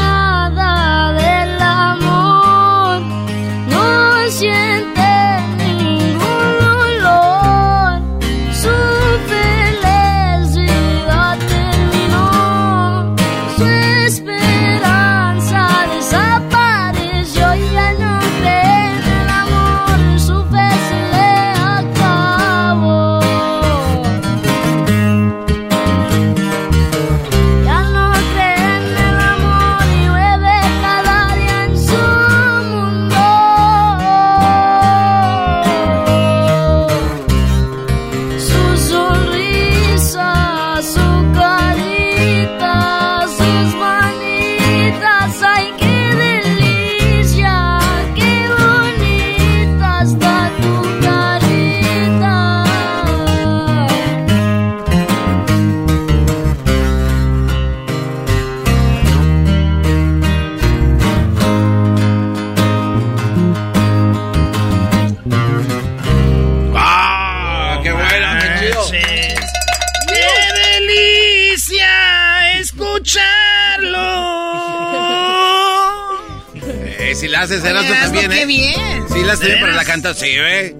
[SPEAKER 2] haces, Oye, también,
[SPEAKER 31] ¿eh? bien.
[SPEAKER 2] Sí, la haces bien, pero la canta sí, ¿eh?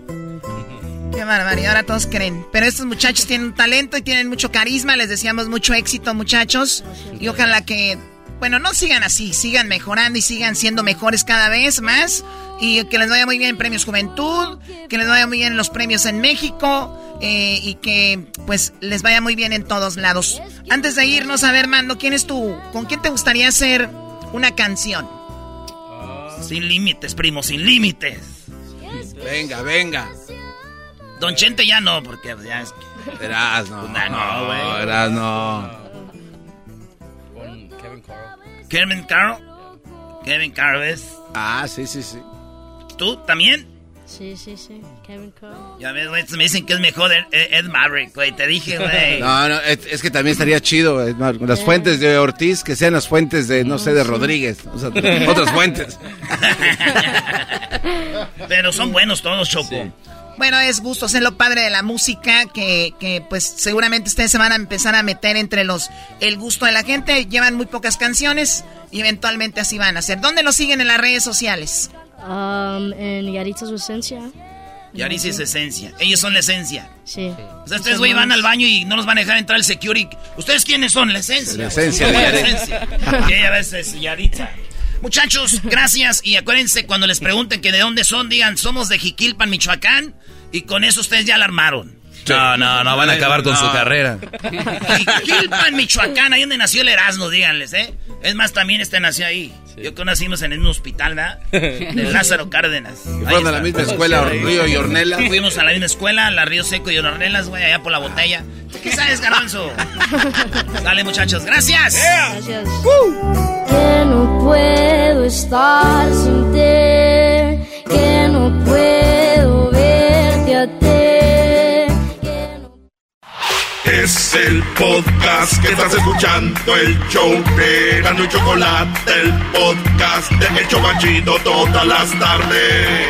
[SPEAKER 31] Qué barbaridad, ahora todos creen. Pero estos muchachos tienen talento y tienen mucho carisma. Les deseamos mucho éxito, muchachos. Y ojalá que, bueno, no sigan así, sigan mejorando y sigan siendo mejores cada vez más. Y que les vaya muy bien en Premios Juventud, que les vaya muy bien en los premios en México. Eh, y que, pues, les vaya muy bien en todos lados. Antes de irnos, a ver, Mando, ¿quién es tú? ¿Con quién te gustaría hacer una canción?
[SPEAKER 1] Sin límites, primo, sin límites.
[SPEAKER 2] Venga, venga.
[SPEAKER 1] Don Chente ya no, porque ya es
[SPEAKER 2] Verás, no. no, güey. Verás, no.
[SPEAKER 1] Kevin Carl. Kevin Carl es.
[SPEAKER 2] Ah, sí, sí, sí.
[SPEAKER 1] ¿Tú también?
[SPEAKER 41] Sí, sí, sí. Kevin.
[SPEAKER 1] Ya ves, güey, me dicen que es mejor Ed, Maverick, güey. Te dije, güey.
[SPEAKER 2] No, no, es, que también estaría chido. Las fuentes de Ortiz, que sean las fuentes de, no sé, de Rodríguez. O sea, otras fuentes.
[SPEAKER 1] Pero son buenos todos, Choco.
[SPEAKER 31] Bueno, es gusto ser lo padre de la música, que, que, pues seguramente ustedes se van a empezar a meter entre los el gusto de la gente. Llevan muy pocas canciones y eventualmente así van a ser. ¿Dónde lo siguen en las redes sociales?
[SPEAKER 41] Um, en Yaritza su esencia.
[SPEAKER 1] Yaritza es esencia. Ellos son la esencia.
[SPEAKER 41] Sí.
[SPEAKER 1] O sea, ustedes, güey, van al baño y no los van a dejar entrar el security. ¿Ustedes quiénes son? La esencia.
[SPEAKER 2] La esencia de
[SPEAKER 1] Yaritza. Y ella es Yaritza. Muchachos, gracias. Y acuérdense, cuando les pregunten que de dónde son, digan, somos de Jiquilpan, Michoacán. Y con eso ustedes ya la armaron.
[SPEAKER 3] No, no, no, van a acabar con su carrera.
[SPEAKER 1] Jiquilpan, Michoacán, ahí donde nació el Erasmo, díganles, ¿eh? Es más, también este nació ahí. Yo conocimos en un hospital, ¿verdad? De Lázaro Cárdenas.
[SPEAKER 2] fueron a la misma escuela, Río y Ornelas.
[SPEAKER 1] Fuimos a la misma escuela, la Río Seco y Ornelas, güey, allá por la botella. ¿Qué sabes, Garbanzo? Dale, muchachos, gracias.
[SPEAKER 41] Gracias. Que no puedo estar sin ti, que no puedo verte a ti.
[SPEAKER 23] Es el podcast que estás escuchando, el show de Gano y Chocolate, el podcast de Hecho Machito todas las tardes.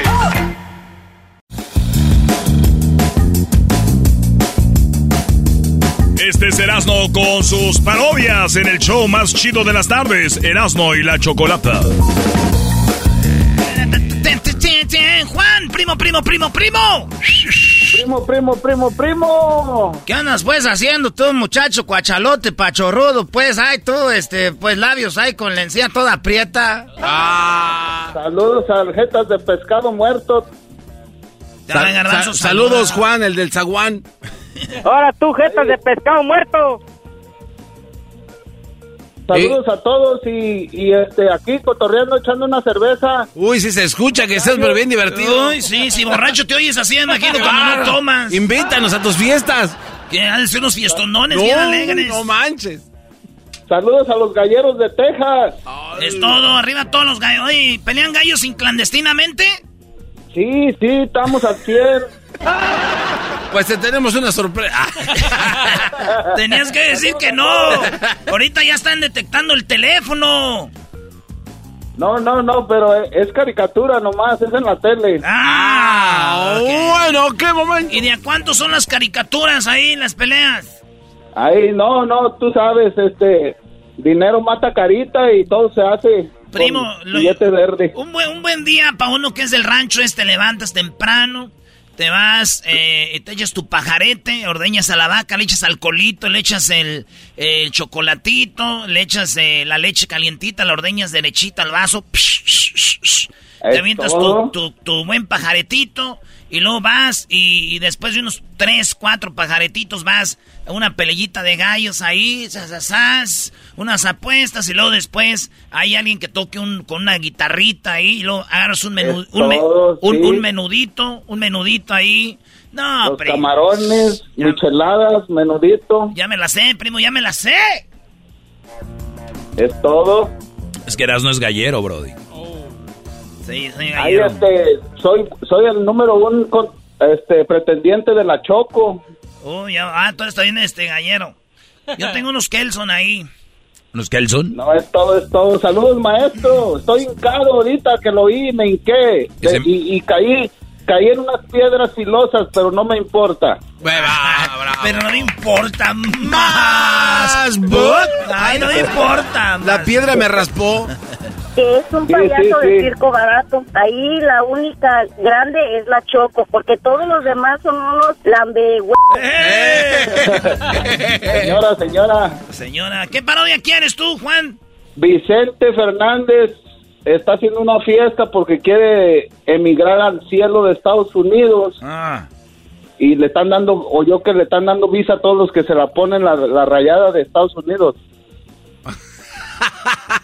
[SPEAKER 5] Este es Erasmo con sus parodias en el show más chido de las tardes, Erasmo y la Chocolata.
[SPEAKER 1] Juan, primo, primo, primo, primo.
[SPEAKER 21] Primo, primo, primo, primo.
[SPEAKER 1] ¿Qué andas pues haciendo tú, muchacho cuachalote, pachorrudo? Pues, hay tú, este, pues labios hay con la encía toda aprieta.
[SPEAKER 21] Ah. Saludos a jetas de pescado muerto.
[SPEAKER 2] saludos, Juan, el del zaguán.
[SPEAKER 21] Ahora tú, jetas de pescado muerto. Saludos a todos y, este aquí cotorreando echando una cerveza.
[SPEAKER 2] Uy, si se escucha que estás pero bien divertido.
[SPEAKER 1] Uy, sí, si borracho te oyes así, imagino cuando no tomas.
[SPEAKER 2] Invítanos a tus fiestas.
[SPEAKER 1] Que han de ser unos fiestonones bien alegres.
[SPEAKER 2] No manches.
[SPEAKER 21] Saludos a los galleros de Texas.
[SPEAKER 1] Es todo, arriba todos los gallos. Oye, ¿pelean gallos inclandestinamente?
[SPEAKER 21] Sí, sí, estamos al 100.
[SPEAKER 2] Pues te tenemos una sorpresa.
[SPEAKER 1] Tenías que decir que no. Ahorita ya están detectando el teléfono.
[SPEAKER 21] No, no, no, pero es caricatura nomás, es en la tele.
[SPEAKER 1] Ah,
[SPEAKER 2] bueno, qué momento.
[SPEAKER 1] ¿Y de a cuánto son las caricaturas ahí, las peleas?
[SPEAKER 21] Ahí, no, no, tú sabes, este, dinero mata carita y todo se hace.
[SPEAKER 1] Primo,
[SPEAKER 21] verde.
[SPEAKER 1] Un buen, un buen día para uno que es del rancho es te levantas temprano, te vas, eh, te echas tu pajarete, ordeñas a la vaca, le echas alcoholito, le echas el, chocolatito, le echas eh, la leche calientita, la ordeñas derechita al vaso, te avientas tu, tu, buen pajaretito y luego vas y, después de unos tres, cuatro pajaretitos vas a una peleita de gallos ahí, unas apuestas y luego después hay alguien que toque un, con una guitarrita ahí y luego agarras un, menú, un, menudito, un menudito ahí. No,
[SPEAKER 21] Los camarones, micheladas, menudito.
[SPEAKER 1] Ya me la sé, primo, ya me la sé.
[SPEAKER 21] Es todo.
[SPEAKER 3] Es que eras no es gallero, Brody.
[SPEAKER 1] Sí, soy gallero.
[SPEAKER 21] este, soy, soy el número uno este, pretendiente de la Choco.
[SPEAKER 1] Uy, ah, todo está bien este gallero. Yo tengo unos Kelson ahí.
[SPEAKER 3] ¿Unos Kelson?
[SPEAKER 21] No, es todo, es todo. Saludos, maestro. Estoy hincado ahorita que lo oí, me hinqué. Y, y, caí, caí en unas piedras filosas, pero no me importa.
[SPEAKER 1] pero no me importa más. Ay, no me importa.
[SPEAKER 2] La piedra me raspó
[SPEAKER 33] que es un payaso de circo barato. Ahí la única grande es la Choco, porque todos los demás son unos lambe...
[SPEAKER 21] señora, señora.
[SPEAKER 1] Señora, ¿qué parodia quieres tú, Juan?
[SPEAKER 21] Vicente Fernández está haciendo una fiesta porque quiere emigrar al cielo de Estados Unidos.
[SPEAKER 1] Ah.
[SPEAKER 21] Y le están dando, o yo que le están dando visa a todos los que se la ponen la, la rayada de Estados Unidos.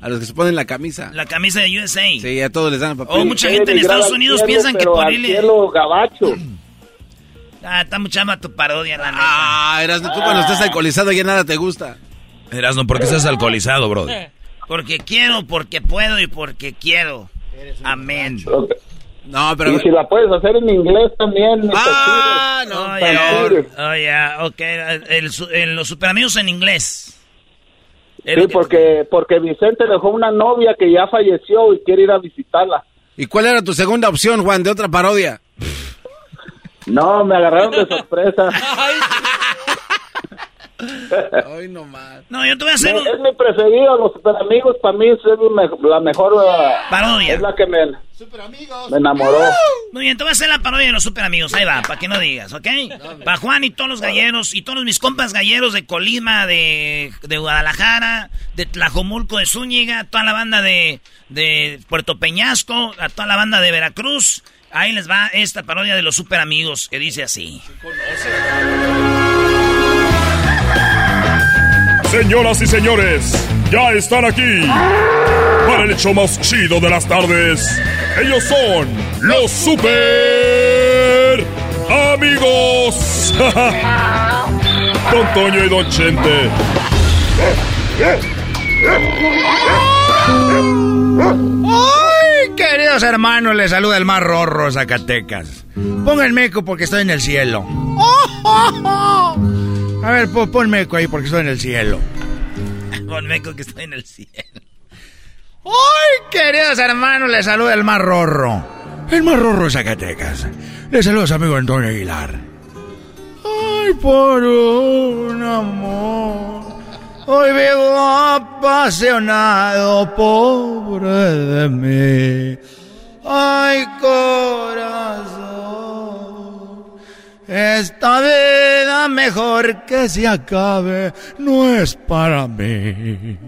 [SPEAKER 2] A los que se ponen la camisa.
[SPEAKER 1] La camisa de USA.
[SPEAKER 2] Sí, a todos les dan
[SPEAKER 1] papel. Oh, mucha gente en Estados Unidos piensan que por
[SPEAKER 21] ahí cielo gabacho.
[SPEAKER 1] Ah, está mucha más tu parodia, la neta.
[SPEAKER 2] Ah, eras tú cuando estás alcoholizado ya nada te gusta.
[SPEAKER 44] Erasno, ¿por qué estás alcoholizado, bro?
[SPEAKER 1] Porque quiero, porque puedo y porque quiero. Amén.
[SPEAKER 21] No, pero... Y si la puedes hacer en inglés también.
[SPEAKER 1] Ah, no. Oye, ok. en los superamigos en inglés.
[SPEAKER 21] Sí, porque, porque Vicente dejó una novia que ya falleció y quiere ir a visitarla.
[SPEAKER 2] ¿Y cuál era tu segunda opción, Juan, de otra parodia?
[SPEAKER 21] No, me agarraron de sorpresa.
[SPEAKER 1] Ay, no más. No, yo te voy a hacer.
[SPEAKER 21] Es mi preferido, los super amigos. Para mí es la mejor. Uh,
[SPEAKER 1] parodia.
[SPEAKER 21] Es la que me, me enamoró.
[SPEAKER 1] Muy bien, te voy a hacer la parodia de los super amigos. Ahí va, para que no digas, ¿ok? Para Juan y todos los galleros y todos mis compas galleros de Colima, de, de Guadalajara, de Tlajomulco, de Zúñiga, toda la banda de, de Puerto Peñasco, a toda la banda de Veracruz. Ahí les va esta parodia de los super amigos que dice así.
[SPEAKER 5] Señoras y señores, ya están aquí para el hecho más chido de las tardes. Ellos son los super amigos. Don Toño y Don Chente.
[SPEAKER 3] ¡Ay, queridos hermanos! Les saluda el más rorro Zacatecas. Pónganme meco porque estoy en el cielo. A ver, pon, meco ahí porque estoy en el cielo.
[SPEAKER 1] pon meco que estoy en el cielo.
[SPEAKER 3] ¡Ay, queridos hermanos! Les saluda el más rorro. El más rorro de Zacatecas. Les saluda a su amigo Antonio Aguilar. ¡Ay, por un amor! Hoy vivo apasionado, pobre de mí. ¡Ay, corazón! Esta vida mejor que se acabe no es para mí.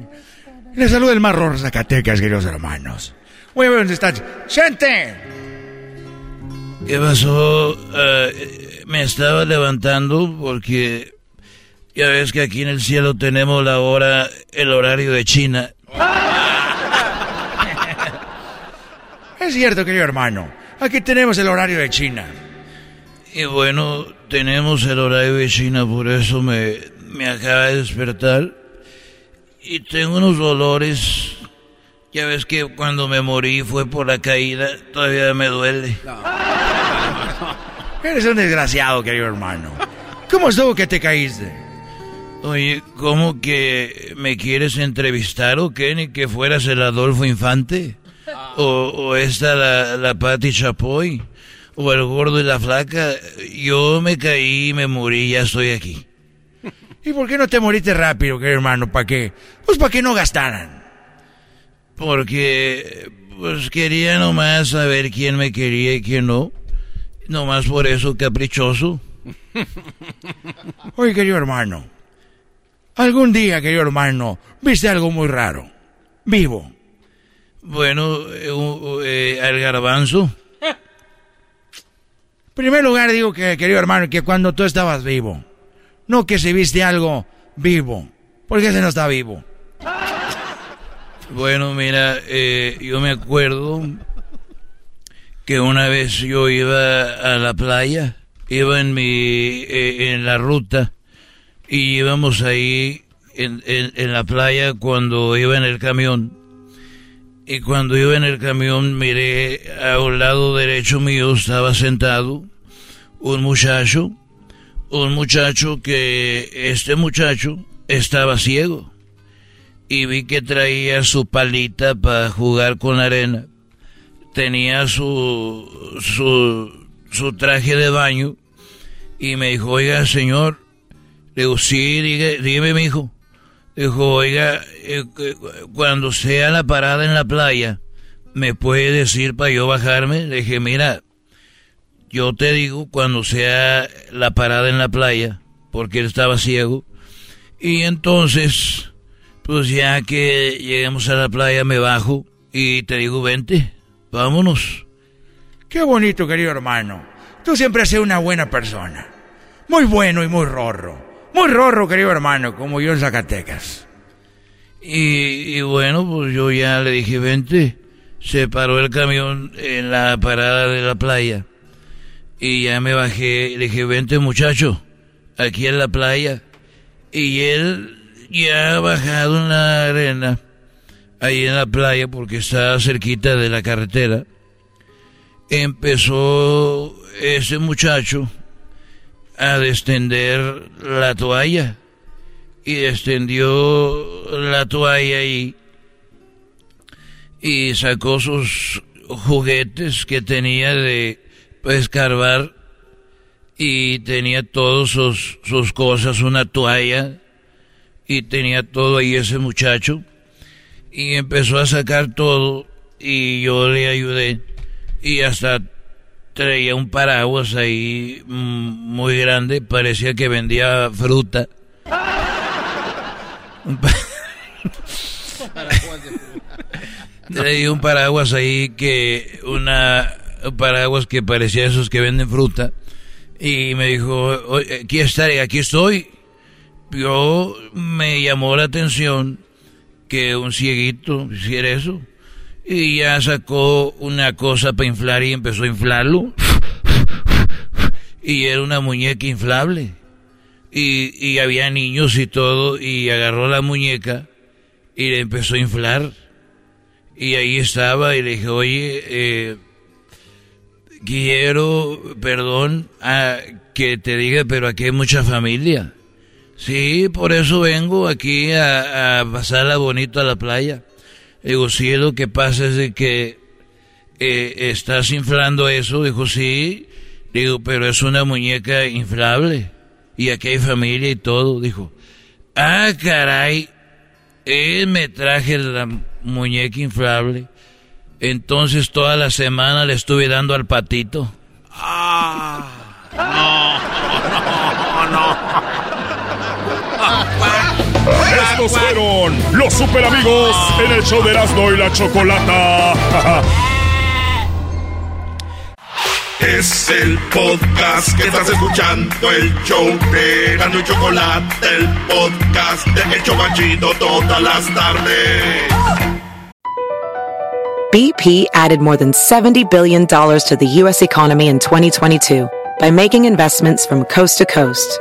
[SPEAKER 3] Les saluda el marrón Zacatecas, queridos hermanos. Muy ¿dónde están? ¡Gente! ¿Qué pasó? Eh, me estaba levantando porque ya ves que aquí en el cielo tenemos la hora, el horario de China. es cierto, querido hermano. Aquí tenemos el horario de China. Y bueno, tenemos el horario de China, por eso me, me acaba de despertar y tengo unos dolores. Ya ves que cuando me morí fue por la caída, todavía me duele. Eres un desgraciado, querido hermano. ¿Cómo estuvo que te caíste? Oye, ¿cómo que me quieres entrevistar o qué? ¿Ni que fueras el Adolfo Infante? ¿O, o esta la, la Patti Chapoy? ¿O el gordo y la flaca? Yo me caí, me morí, ya estoy aquí. ¿Y por qué no te moriste rápido, querido hermano? ¿Para qué? Pues para que no gastaran. Porque, pues quería nomás saber quién me quería y quién no. Nomás por eso, caprichoso. Oye, querido hermano, algún día, querido hermano, viste algo muy raro. Vivo. Bueno, eh, eh, el garbanzo. Primer lugar, digo que, querido hermano, que cuando tú estabas vivo, no que si viste algo vivo. Porque ese no está vivo. Bueno, mira, eh, yo me acuerdo que una vez yo iba a la playa, iba en mi eh, en la ruta y íbamos ahí en, en, la playa cuando iba en el camión. Y cuando iba en el camión miré a un lado derecho mío estaba sentado un muchacho un muchacho que este muchacho estaba ciego y vi que traía su palita para jugar con arena. Tenía su, su, su traje de baño y me dijo, oiga, señor, le digo, sí, dígame, mi hijo. Dijo, oiga, eh, cuando sea la parada en la playa, ¿me puede decir para yo bajarme? Le dije, mira, yo te digo cuando sea la parada en la playa, porque él estaba ciego. Y entonces, pues ya que lleguemos a la playa me bajo y te digo, vente, vámonos. Qué bonito, querido hermano. Tú siempre has sido una buena persona. Muy bueno y muy rorro. Muy rorro, querido hermano, como yo en Zacatecas. Y, y bueno, pues yo ya le dije, vente. Se paró el camión en la parada de la playa. Y ya me bajé, le dije, vente muchacho, aquí en la playa. Y él
[SPEAKER 45] ya bajado en la arena, ahí en la playa, porque estaba cerquita de la carretera, empezó ese muchacho a descender la toalla. Y extendió la toalla y, y sacó sus juguetes que tenía de escarbar. Y tenía todas sus, sus cosas, una toalla. Y tenía todo ahí ese muchacho. Y empezó a sacar todo. Y yo le ayudé. Y hasta traía un paraguas ahí mm, muy grande, parecía que vendía fruta. traía un paraguas ahí que una un paraguas que parecía esos que venden fruta y me dijo, aquí estaré, aquí estoy. Yo me llamó la atención que un cieguito hiciera eso. Y ya sacó una cosa para inflar y empezó a inflarlo. Y era una muñeca inflable. Y, y había niños y todo. Y agarró la muñeca y le empezó a inflar. Y ahí estaba y le dije, oye, eh, quiero, perdón, que te diga, pero aquí hay mucha familia. Sí, por eso vengo aquí a, a pasarla bonito a la playa. Digo, sí, lo que pasa es de que eh, estás inflando eso. Dijo, sí. Digo, pero es una muñeca inflable. Y aquí hay familia y todo. Dijo, ah, caray. Él me traje la muñeca inflable. Entonces toda la semana le estuve dando al patito. Ah,
[SPEAKER 5] no, Estos fueron los super amigos en el show de Erasmo y la Chocolata.
[SPEAKER 23] Es el podcast que estás escuchando, el show de Erasmo y Chocolate, el podcast de El Chocachito todas las tardes.
[SPEAKER 40] BP added more than $70 billion to the U.S. economy in 2022 by making investments from coast to coast.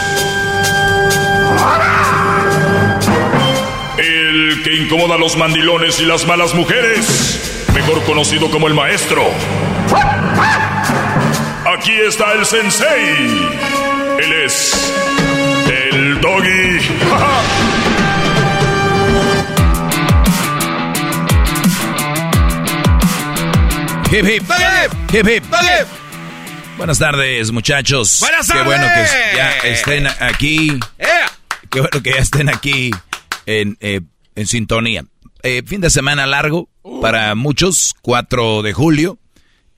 [SPEAKER 5] El que incomoda a los mandilones y las malas mujeres. Mejor conocido como el maestro. Aquí está el sensei. Él es el doggy.
[SPEAKER 3] Hip hip, hip hip, Buenas tardes, muchachos.
[SPEAKER 2] Buenas
[SPEAKER 3] Qué bueno que ya estén aquí. Qué bueno que ya estén aquí en, eh, en sintonía. Eh, fin de semana largo para muchos, 4 de julio.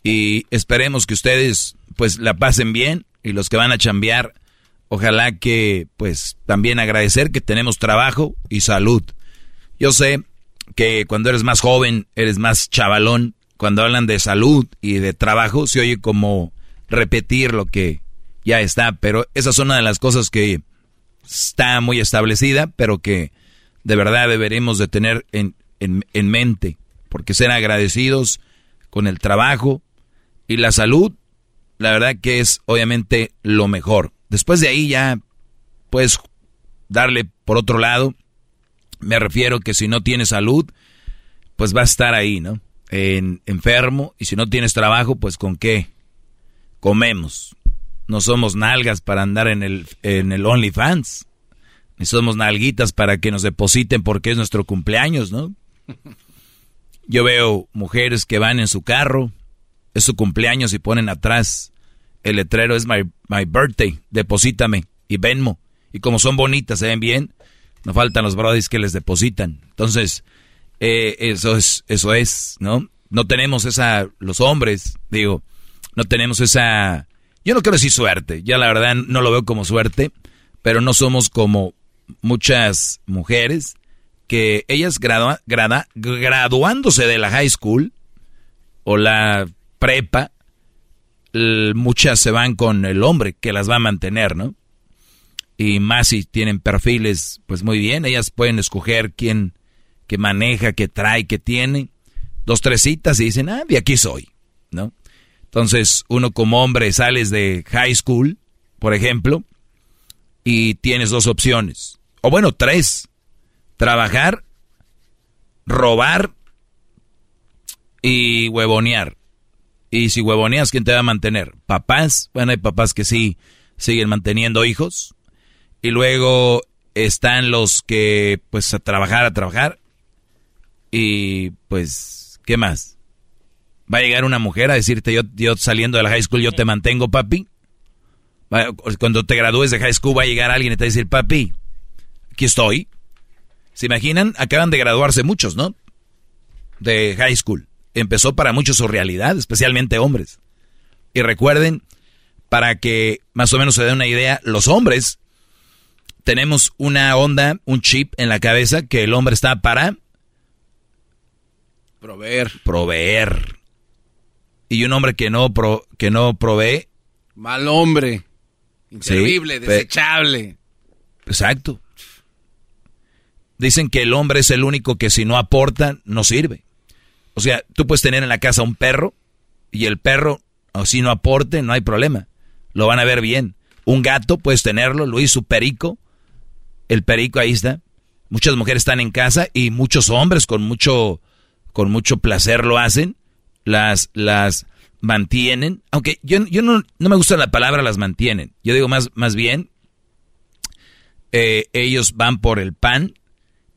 [SPEAKER 3] Y esperemos que ustedes pues la pasen bien. Y los que van a chambear, ojalá que pues también agradecer que tenemos trabajo y salud. Yo sé que cuando eres más joven, eres más chavalón. Cuando hablan de salud y de trabajo, se oye como repetir lo que ya está, pero esa es una de las cosas que está muy establecida, pero que de verdad deberemos de tener en, en, en mente, porque ser agradecidos con el trabajo y la salud, la verdad que es obviamente lo mejor. Después de ahí ya puedes darle por otro lado, me refiero que si no tienes salud, pues va a estar ahí, ¿no? En, enfermo, y si no tienes trabajo, pues con qué comemos. No somos nalgas para andar en el, en el OnlyFans. Somos nalguitas para que nos depositen porque es nuestro cumpleaños, ¿no? Yo veo mujeres que van en su carro, es su cumpleaños y ponen atrás el letrero es my, my birthday, deposítame y Venmo. Y como son bonitas, se ven bien, no faltan los brodis que les depositan. Entonces, eh, eso es, eso es, ¿no? No tenemos esa, los hombres, digo, no tenemos esa, yo no quiero decir suerte, ya la verdad no lo veo como suerte, pero no somos como muchas mujeres que ellas graduándose de la high school o la prepa, muchas se van con el hombre que las va a mantener, ¿no? Y más si tienen perfiles, pues muy bien, ellas pueden escoger quién que maneja, que trae, que tiene. Dos, tres citas y dicen, ah, de aquí soy, ¿no? Entonces, uno como hombre sales de high school, por ejemplo, y tienes dos opciones. O bueno, tres. Trabajar, robar y huevonear. Y si huevoneas, ¿quién te va a mantener? ¿Papás? Bueno, hay papás que sí siguen manteniendo hijos. Y luego están los que, pues, a trabajar, a trabajar. Y, pues, ¿qué más? ¿Va a llegar una mujer a decirte, yo, yo saliendo de la high school, yo te mantengo, papi? Cuando te gradúes de high school va a llegar alguien y te va a decir, papi, aquí estoy. ¿Se imaginan? Acaban de graduarse muchos, ¿no? De high school. Empezó para muchos su realidad, especialmente hombres. Y recuerden, para que más o menos se den una idea, los hombres tenemos una onda, un chip en la cabeza que el hombre está para
[SPEAKER 2] proveer.
[SPEAKER 3] Proveer. Y un hombre que no, que no provee.
[SPEAKER 2] Mal hombre. Inservible, desechable.
[SPEAKER 3] Exacto. Dicen que el hombre es el único que si no aporta, no sirve. O sea, tú puedes tener en la casa un perro y el perro, si no aporte, no hay problema. Lo van a ver bien. Un gato, puedes tenerlo, Luis, su perico. El perico ahí está. Muchas mujeres están en casa y muchos hombres con mucho, con mucho placer lo hacen. Las, las mantienen. Aunque yo, yo no, no me gusta la palabra las mantienen. Yo digo más, más bien, eh, ellos van por el pan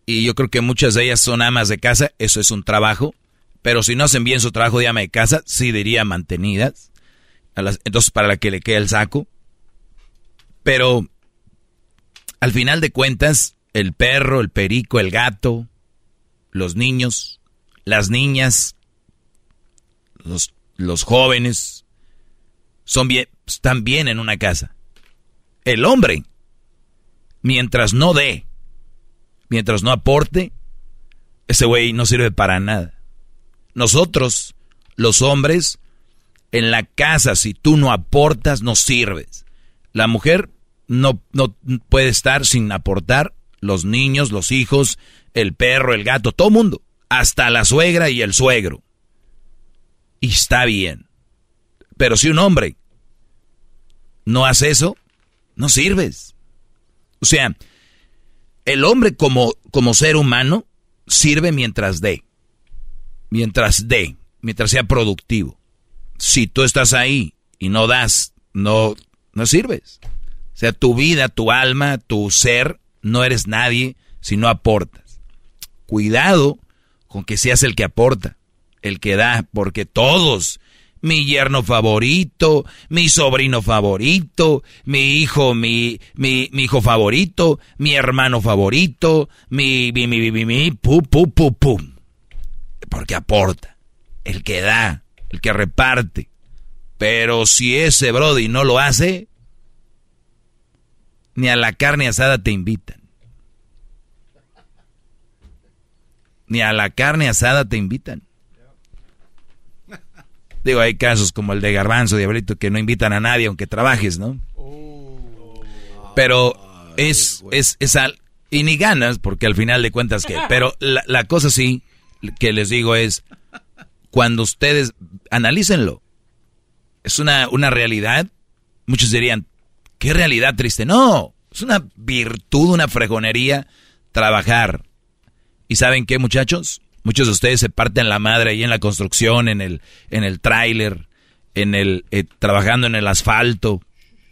[SPEAKER 3] y yo creo que muchas de ellas son amas de casa, eso es un trabajo, pero si no hacen bien su trabajo de ama de casa, sí diría mantenidas, entonces para la que le queda el saco. Pero al final de cuentas, el perro, el perico, el gato, los niños, las niñas, los, los jóvenes, son bien, están bien en una casa. El hombre, mientras no dé, mientras no aporte, ese güey no sirve para nada. Nosotros, los hombres, en la casa, si tú no aportas, no sirves. La mujer no, no puede estar sin aportar. Los niños, los hijos, el perro, el gato, todo mundo. Hasta la suegra y el suegro. Y está bien. Pero si un hombre no hace eso, no sirves. O sea, el hombre como, como ser humano sirve mientras dé. Mientras dé, mientras sea productivo. Si tú estás ahí y no das, no, no sirves. O sea, tu vida, tu alma, tu ser, no eres nadie si no aportas. Cuidado con que seas el que aporta, el que da, porque todos mi yerno favorito, mi sobrino favorito, mi hijo, mi, mi, hijo favorito, mi hermano favorito, mi, mi, mi, mi, mi, pu, pu, pu, pu. Porque aporta, el que da, el que reparte. Pero si ese Brody no lo hace, ni a la carne asada te invitan. Ni a la carne asada te invitan. Digo, hay casos como el de Garbanzo, Diablito, que no invitan a nadie aunque trabajes, ¿no? Pero es, es, es al, y ni ganas, porque al final de cuentas que, pero la, la cosa sí que les digo es, cuando ustedes, analícenlo, es una, una realidad, muchos dirían, ¿qué realidad triste? No, es una virtud, una fregonería trabajar. ¿Y saben qué, muchachos? Muchos de ustedes se parten la madre ahí en la construcción, en el, en el tráiler, en el, eh, trabajando en el asfalto,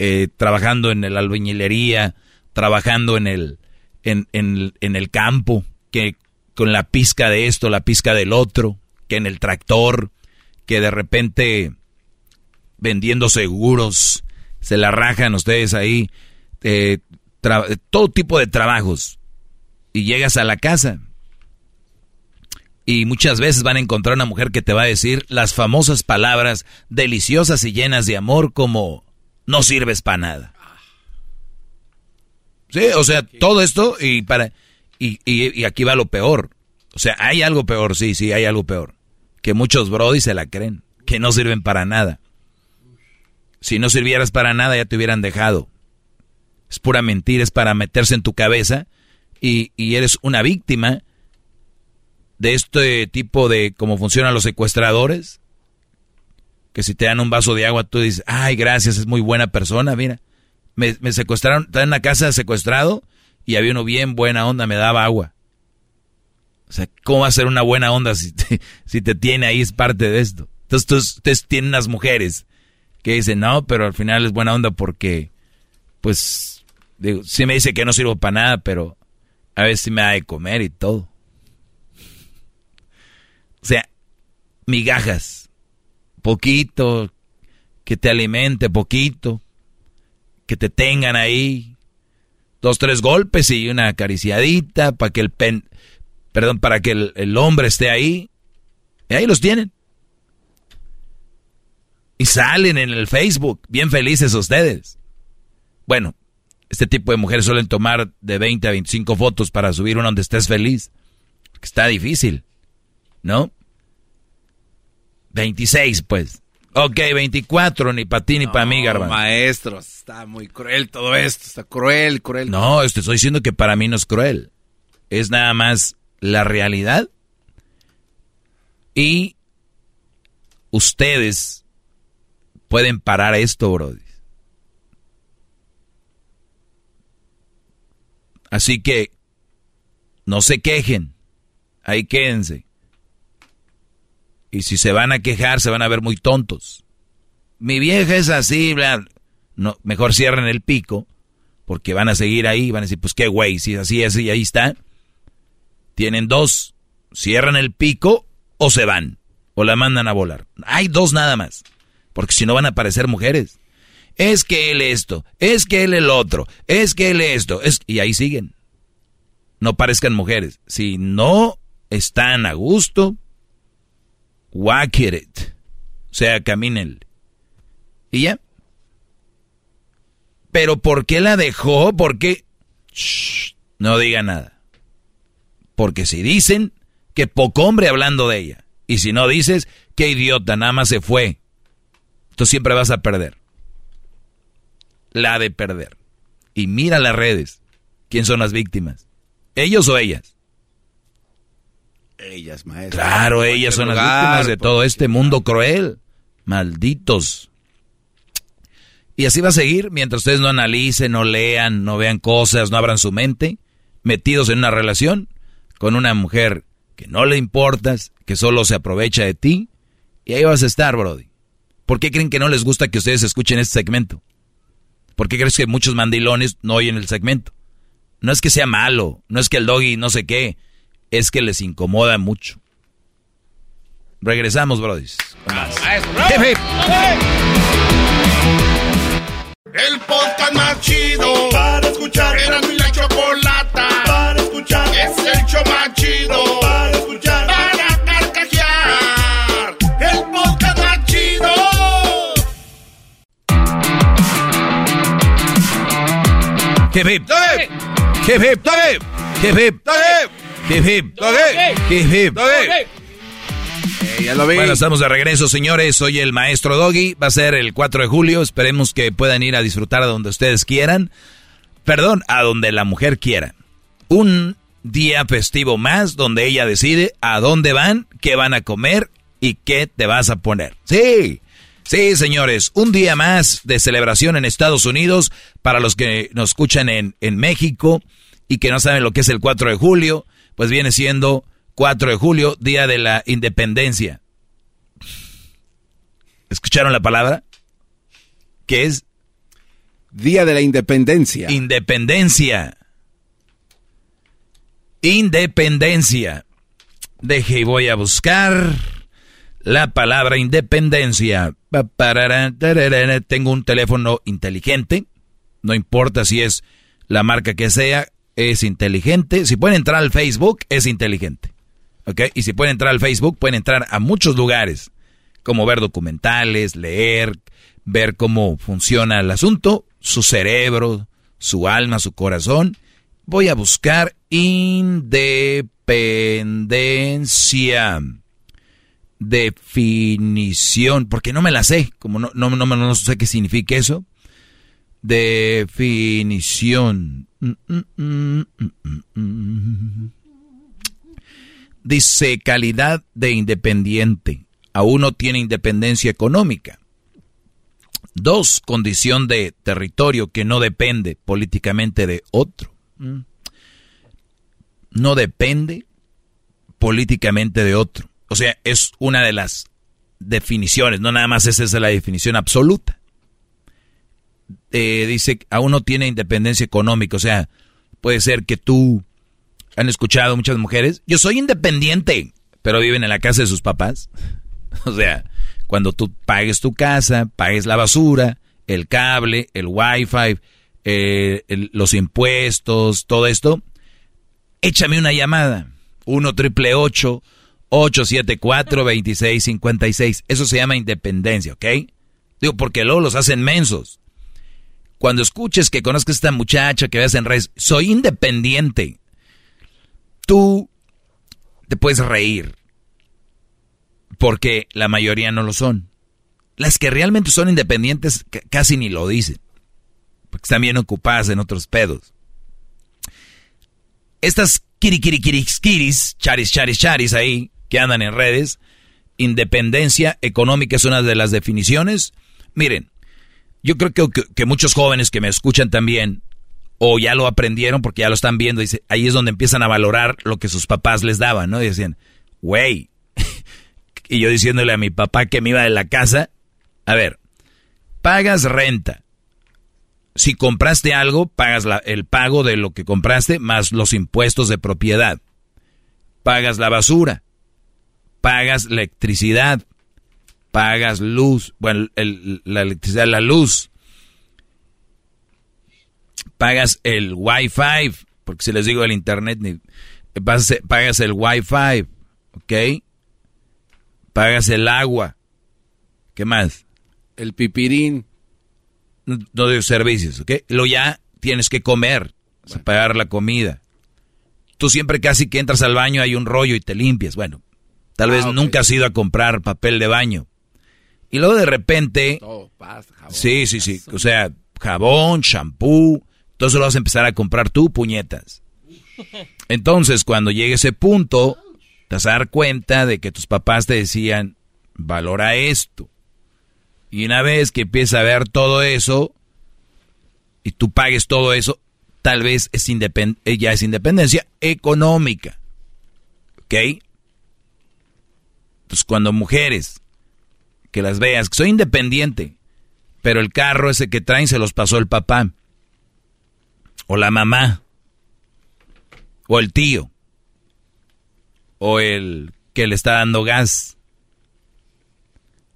[SPEAKER 3] eh, trabajando en la albañilería, trabajando en el, en, en, el campo, que con la pizca de esto, la pizca del otro, que en el tractor, que de repente vendiendo seguros, se la rajan ustedes ahí, eh, todo tipo de trabajos. Y llegas a la casa y muchas veces van a encontrar una mujer que te va a decir las famosas palabras deliciosas y llenas de amor como no sirves para nada. Sí, o sea, todo esto y para y, y, aquí va lo peor. O sea, hay algo peor, sí, sí, hay algo peor. Que muchos brody se la creen, que no sirven para nada. Si no sirvieras para nada, ya te hubieran dejado. Es pura mentira, es para meterse en tu cabeza y, y eres una víctima de este tipo de cómo funcionan los secuestradores. Que si te dan un vaso de agua, tú dices, ay, gracias, es muy buena persona, mira. Me, secuestraron, estaba en una casa secuestrado y había uno bien buena onda, me daba agua. O sea, ¿cómo va a ser una buena onda si te, si te tiene ahí? Es parte de esto. Entonces, ustedes tienen unas mujeres que dicen, no, pero al final es buena onda porque, pues, digo, me dice que no sirvo para nada, pero a veces sí me da de comer y todo. O sea, migajas, poquito, que te alimente poquito, que te tengan ahí, dos, tres golpes y una acariciadita para que el pen, perdón, para que el, el hombre esté ahí. Y ahí los tienen. Y salen en el Facebook, bien felices ustedes. Bueno, este tipo de mujeres suelen tomar de 20 a 25 fotos para subir una donde estés feliz. Está difícil, ¿no? 26, pues. Ok, 24, ni para ti ni para mí, Garbanzo.
[SPEAKER 2] Maestro, está muy cruel todo esto, está cruel, cruel.
[SPEAKER 3] No, te estoy diciendo que para mí no es cruel. Es nada más la realidad. Y ustedes pueden parar esto, Brody. Así que no se quejen, ahí quédense. Y si se van a quejar, se van a ver muy tontos. Mi vieja es así, bla. No, mejor cierren el pico, porque van a seguir ahí, van a decir, pues qué güey, si es así, así, ahí está. Tienen dos, cierran el pico o se van, o la mandan a volar. Hay dos nada más porque si no van a aparecer mujeres. Es que él esto, es que él el otro, es que él esto, es... y ahí siguen. No parezcan mujeres. Si no están a gusto, walk it. O sea, caminen. Y ya. Pero ¿por qué la dejó? ¿Por qué? no diga nada. Porque si dicen que poco hombre hablando de ella. Y si no dices, qué idiota, nada más se fue tú siempre vas a perder. La de perder. Y mira las redes. ¿Quién son las víctimas? ¿Ellos o ellas?
[SPEAKER 2] Ellas, maestro.
[SPEAKER 3] Claro, ellas son las víctimas de todo este mundo cruel. Malditos. Y así va a seguir mientras ustedes no analicen, no lean, no vean cosas, no abran su mente, metidos en una relación con una mujer que no le importas, que solo se aprovecha de ti. Y ahí vas a estar, Brody. ¿Por qué creen que no les gusta que ustedes escuchen este segmento? ¿Por qué crees que muchos mandilones no oyen el segmento? No es que sea malo, no es que el doggy no sé qué, es que les incomoda mucho. Regresamos, brodis.
[SPEAKER 23] El podcast más chido para escuchar. Era mi la chocolata para escuchar. Es el show más chido para escuchar.
[SPEAKER 3] Hip hip. Hip hip. Hip hip. Hip hip. Hip hip. Ya lo vi. Bueno, estamos de regreso, señores. Soy el maestro Doggy. Va a ser el 4 de julio. Esperemos que puedan ir a disfrutar a donde ustedes quieran. Perdón, a donde la mujer quiera. Un día festivo más donde ella decide a dónde van, qué van a comer y qué te vas a poner. Sí. Sí, señores, un día más de celebración en Estados Unidos para los que nos escuchan en, en México y que no saben lo que es el 4 de julio, pues viene siendo 4 de julio, Día de la Independencia. ¿Escucharon la palabra? ¿Qué es?
[SPEAKER 2] Día de la Independencia.
[SPEAKER 3] Independencia. Independencia. Deje y voy a buscar la palabra independencia. Tengo un teléfono inteligente, no importa si es la marca que sea, es inteligente. Si pueden entrar al Facebook, es inteligente. ¿Ok? Y si pueden entrar al Facebook, pueden entrar a muchos lugares, como ver documentales, leer, ver cómo funciona el asunto, su cerebro, su alma, su corazón, Voy a buscar independencia. Definición, porque no me la sé, como no, no, no, no sé qué significa eso. Definición. Dice calidad de independiente. Aún no tiene independencia económica. Dos, condición de territorio que no depende políticamente de otro. No depende políticamente de otro. O sea, es una de las definiciones, no nada más esa es la definición absoluta. Eh, dice, aún no tiene independencia económica, o sea, puede ser que tú, han escuchado muchas mujeres, yo soy independiente, pero viven en la casa de sus papás. O sea, cuando tú pagues tu casa, pagues la basura, el cable, el wifi, eh, los impuestos, todo esto, échame una llamada. 1 triple 874 2656. Eso se llama independencia, ¿ok? Digo, porque luego los hacen mensos. Cuando escuches que conozcas a esta muchacha que veas en redes, soy independiente. Tú te puedes reír. Porque la mayoría no lo son. Las que realmente son independientes casi ni lo dicen. Porque están bien ocupadas en otros pedos. Estas kirikirikiris, charis, charis, charis ahí, que andan en redes, independencia económica es una de las definiciones. Miren, yo creo que, muchos jóvenes que me escuchan también, o ya lo aprendieron porque ya lo están viendo, ahí es donde empiezan a valorar lo que sus papás les daban, ¿no? Y decían, güey, y yo diciéndole a mi papá que me iba de la casa, a ver, pagas renta. Si compraste algo, pagas el pago de lo que compraste más los impuestos de propiedad. Pagas la basura. Pagas electricidad pagas luz, bueno, la electricidad, la luz, pagas el wifi, porque si les digo el internet, pagas el wifi, ¿ok? Pagas el agua, ¿qué más?
[SPEAKER 2] El pipirín.
[SPEAKER 3] No de servicios, ¿ok? Lo ya tienes que comer, pagar la comida. Tú siempre casi que entras al baño hay un rollo y te limpias. Bueno, tal vez ah, nunca has ido a comprar papel de baño. Y luego de repente... sí, sí, sí. O sea, jabón, shampoo, todo eso lo vas a empezar a comprar tú, puñetas. Entonces, cuando llegue ese punto, te vas a dar cuenta de que tus papás te decían, valora esto. Y una vez que empieza a ver todo eso, y tú pagues todo eso, tal vez es eh, ya es independencia económica. ¿Ok? Entonces, cuando mujeres que las veas. Soy independiente, pero el carro ese que traen se los pasó el papá, o la mamá, o el tío, o el que le está dando gas.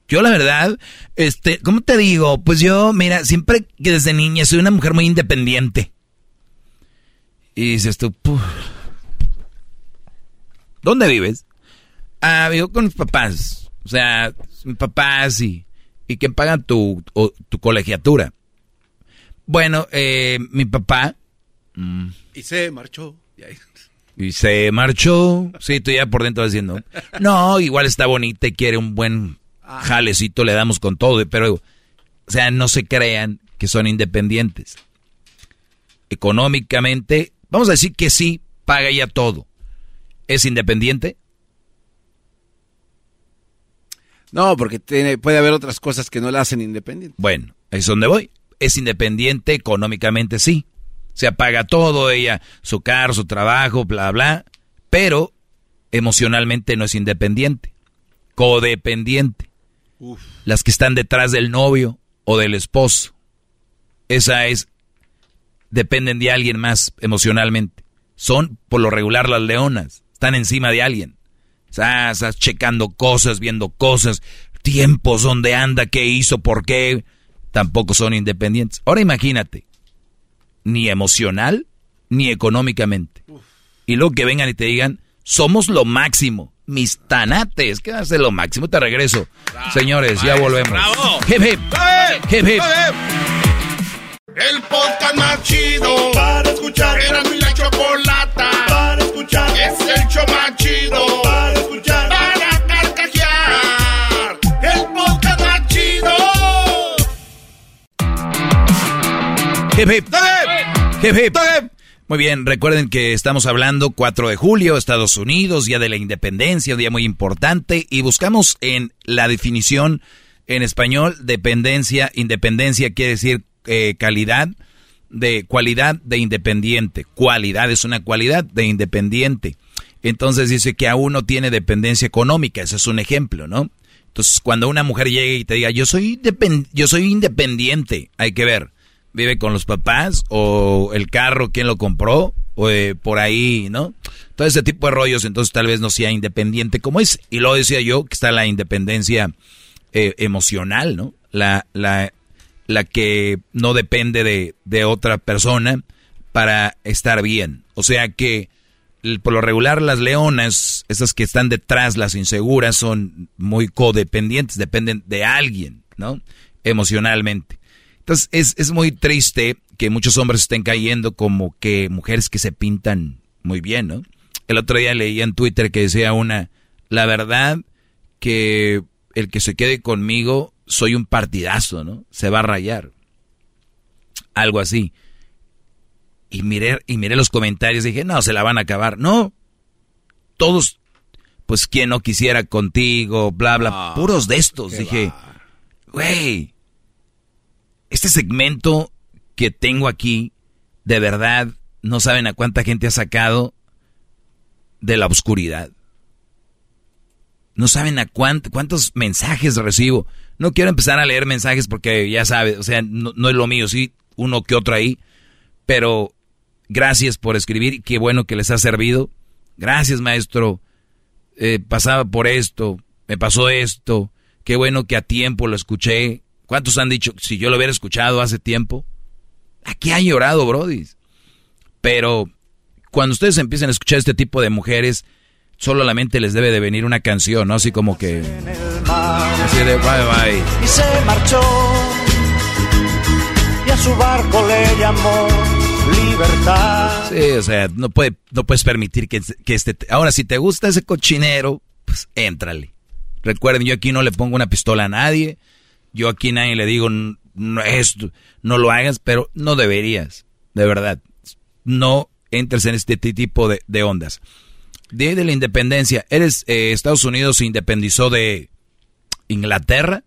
[SPEAKER 3] Yo la verdad, este, ¿cómo te digo? Pues yo, mira, siempre que desde niña soy una mujer muy independiente. Y dices tú, ¿dónde vives? Ah, vivo con mis papás. O sea, papás y, y que pagan tu, tu colegiatura. Bueno, eh, mi papá...
[SPEAKER 2] Mm, y se marchó.
[SPEAKER 3] Y se marchó. Sí, estoy ya por dentro diciendo. No, igual está bonita y quiere un buen ah. jalecito, le damos con todo. Pero, o sea, no se crean que son independientes. Económicamente, vamos a decir que sí, paga ya todo. ¿Es independiente?
[SPEAKER 2] No, porque tiene, puede haber otras cosas que no la hacen independiente.
[SPEAKER 3] Bueno, es donde voy. Es independiente económicamente, sí. Se apaga todo, ella, su carro, su trabajo, bla, bla. Pero emocionalmente no es independiente. Codependiente. Las que están detrás del novio o del esposo. Esa es, dependen de alguien más emocionalmente. Son, por lo regular, las leonas. Están encima de alguien. Estás checando cosas, viendo cosas, tiempos, dónde anda, qué hizo, por qué. Tampoco son independientes. Ahora imagínate, ni emocional ni económicamente. Y luego que vengan y te digan, somos lo máximo. Mis tanates, ¿qué hace lo máximo? Te regreso. Señores, ya volvemos.
[SPEAKER 23] ¡Bravo!
[SPEAKER 3] Hip, hip. Hip, hip.
[SPEAKER 23] El podcast más chido para escuchar. Era mi la chocolata para escuchar. Es el show más chido
[SPEAKER 3] Hip hip. Hip hip. Muy bien, recuerden que estamos hablando 4 de julio, Estados Unidos, Día de la Independencia, un día muy importante, y buscamos en la definición en español, dependencia, independencia quiere decir eh, calidad de cualidad de independiente. Cualidad es una cualidad de independiente. Entonces dice que aún no tiene dependencia económica. Ese es un ejemplo, ¿no? Entonces cuando una mujer llegue y te diga, yo soy, yo soy independiente, hay que ver, vive con los papás o el carro, quién lo compró, o eh, por ahí, ¿no? Todo ese tipo de rollos, entonces tal vez no sea independiente como es. Y luego decía yo que está la independencia eh, emocional, ¿no? La, la, la que no depende de, de otra persona para estar bien. O sea que por lo regular las leonas, esas que están detrás, las inseguras, son muy codependientes, dependen de alguien, ¿no? Emocionalmente. Entonces es, es muy triste que muchos hombres estén cayendo como que mujeres que se pintan muy bien, ¿no? El otro día leí en Twitter que decía una, la verdad que el que se quede conmigo, soy un partidazo, ¿no? Se va a rayar. Algo así. Y miré, y miré los comentarios y dije, no, se la van a acabar. No. Todos, pues quien no quisiera contigo, bla, bla, ah, puros de estos. Dije, güey, este segmento que tengo aquí, de verdad, no saben a cuánta gente ha sacado de la oscuridad. No saben a cuántos mensajes recibo. No quiero empezar a leer mensajes porque ya sabes, o sea, no, es lo mío, sí, uno que otro ahí. Pero gracias por escribir, qué bueno que les ha servido. Gracias, maestro. Eh, pasaba por esto, me pasó esto. Qué bueno que a tiempo lo escuché. ¿Cuántos han dicho si yo lo hubiera escuchado hace tiempo? Aquí ha llorado, Brody. Pero cuando ustedes empiecen a escuchar este tipo de mujeres, solo a la mente les debe de venir una canción, ¿no? Así como que... Así de bye bye.
[SPEAKER 46] Y se marchó. Y a su barco le llamó libertad.
[SPEAKER 3] Sí, o sea, no, puede, no puedes permitir que, que este... Ahora, si te gusta ese cochinero, pues éntrale. Recuerden, yo aquí no le pongo una pistola a nadie. Yo aquí nadie le digo, no, esto, no lo hagas, pero no deberías. De verdad. No entres en este tipo de, de ondas. Día de la independencia. ¿Eres eh, Estados Unidos se independizó de Inglaterra?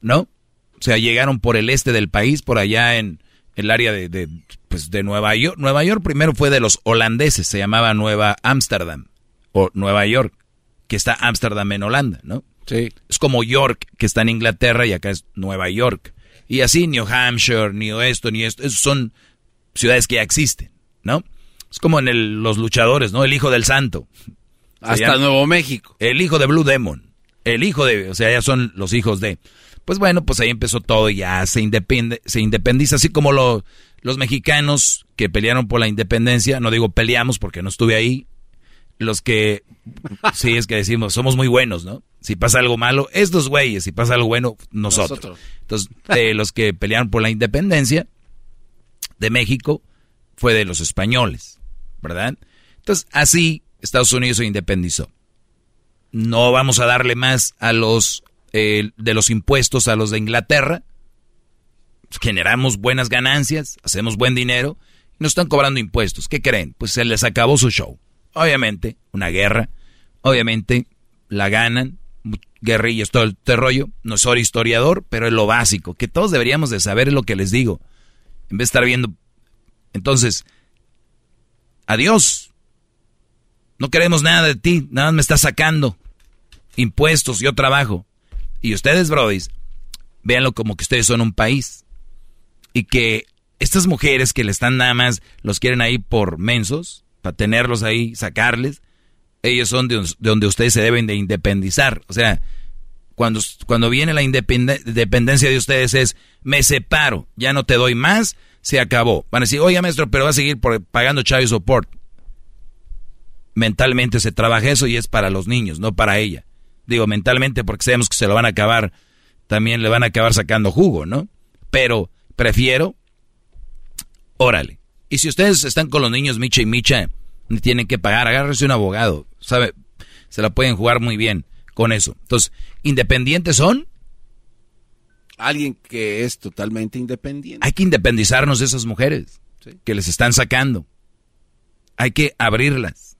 [SPEAKER 3] ¿No? O sea, llegaron por el este del país, por allá en el área de, de, pues de Nueva York. Nueva York primero fue de los holandeses, se llamaba Nueva Ámsterdam o Nueva York, que está Ámsterdam en Holanda, ¿no?
[SPEAKER 2] Sí.
[SPEAKER 3] Es como York, que está en Inglaterra y acá es Nueva York. Y así New Hampshire, ni esto, ni esto, esos son ciudades que ya existen, ¿no? Es como en los luchadores, ¿no? El hijo del santo.
[SPEAKER 2] Hasta Nuevo México.
[SPEAKER 3] El hijo de Blue Demon. El hijo de, o sea, ya son los hijos de. Pues bueno, pues ahí empezó todo, ya se, independe, se independiza, así como los mexicanos que pelearon por la independencia, no digo peleamos porque no estuve ahí, los que, sí, es que decimos, somos muy buenos, ¿no? Si pasa algo malo, estos güeyes, si pasa algo bueno, nosotros. Entonces, los que pelearon por la independencia de México fue de los españoles. ¿verdad? Entonces, así Estados Unidos se independizó. No vamos a darle más a los eh, de los impuestos a los de Inglaterra. Generamos buenas ganancias, hacemos buen dinero y nos están cobrando impuestos. ¿Qué creen? Pues se les acabó su show. Obviamente, una guerra. Obviamente, la ganan. Guerrillas, todo este rollo. No soy historiador, pero es lo básico. Que todos deberíamos de saber lo que les digo. En vez de estar viendo. Entonces, Adiós. No queremos nada de ti, nada me estás sacando. Impuestos, yo trabajo. Y ustedes, brodis, véanlo como que ustedes son un país. Y que estas mujeres que le están nada más, los quieren ahí por mensos, para tenerlos ahí, sacarles, ellos son de, donde ustedes se deben de independizar. O sea, cuando, cuando viene la independencia de ustedes es, me separo, ya no te doy más, se acabó. Van a decir, oye maestro, pero va a seguir pagando child support. Mentalmente se trabaja eso y es para los niños, no para ella. Digo mentalmente porque sabemos que se lo van a acabar, también le van a acabar sacando jugo, ¿no? Pero prefiero órale. Y si ustedes están con los niños Micha y Micha, ni tienen que pagar, agárrese un abogado, ¿sabe? Se la pueden jugar muy bien con eso. Entonces, ¿independientes son?
[SPEAKER 2] Alguien que es totalmente independiente.
[SPEAKER 3] Hay que independizarnos de esas mujeres que les están sacando. Hay que abrirlas.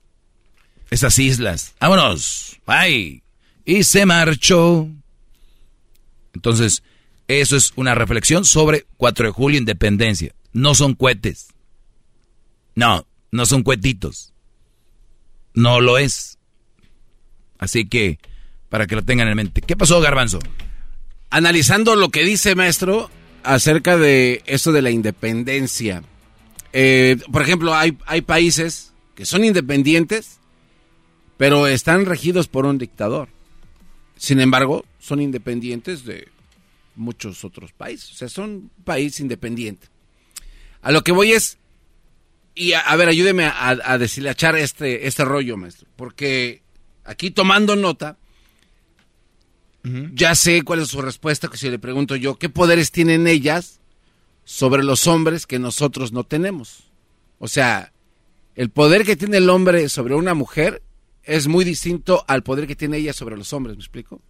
[SPEAKER 3] Esas islas. Vámonos. Bye. Y se marchó. Entonces, eso es una reflexión sobre 4 de julio, independencia. No son cohetes. No, no son cuetitos. No lo es. Así que, para que lo tengan en mente. ¿Qué pasó, Garbanzo?
[SPEAKER 2] Analizando lo que dice, maestro, acerca de eso de la independencia. Eh, por ejemplo, hay, hay países que son independientes, pero están regidos por un dictador. Sin embargo, son independientes de muchos otros países. O sea, son un país independiente. A lo que voy es, y a, ver, ayúdeme a, a, deshilachar este, este rollo, maestro. Porque aquí tomando nota, ya sé cuál es su respuesta, que si le pregunto yo, ¿qué poderes tienen ellas sobre los hombres que nosotros no tenemos? O sea, el poder que tiene el hombre sobre una mujer es muy distinto al poder que tiene ella sobre los hombres, ¿me explico?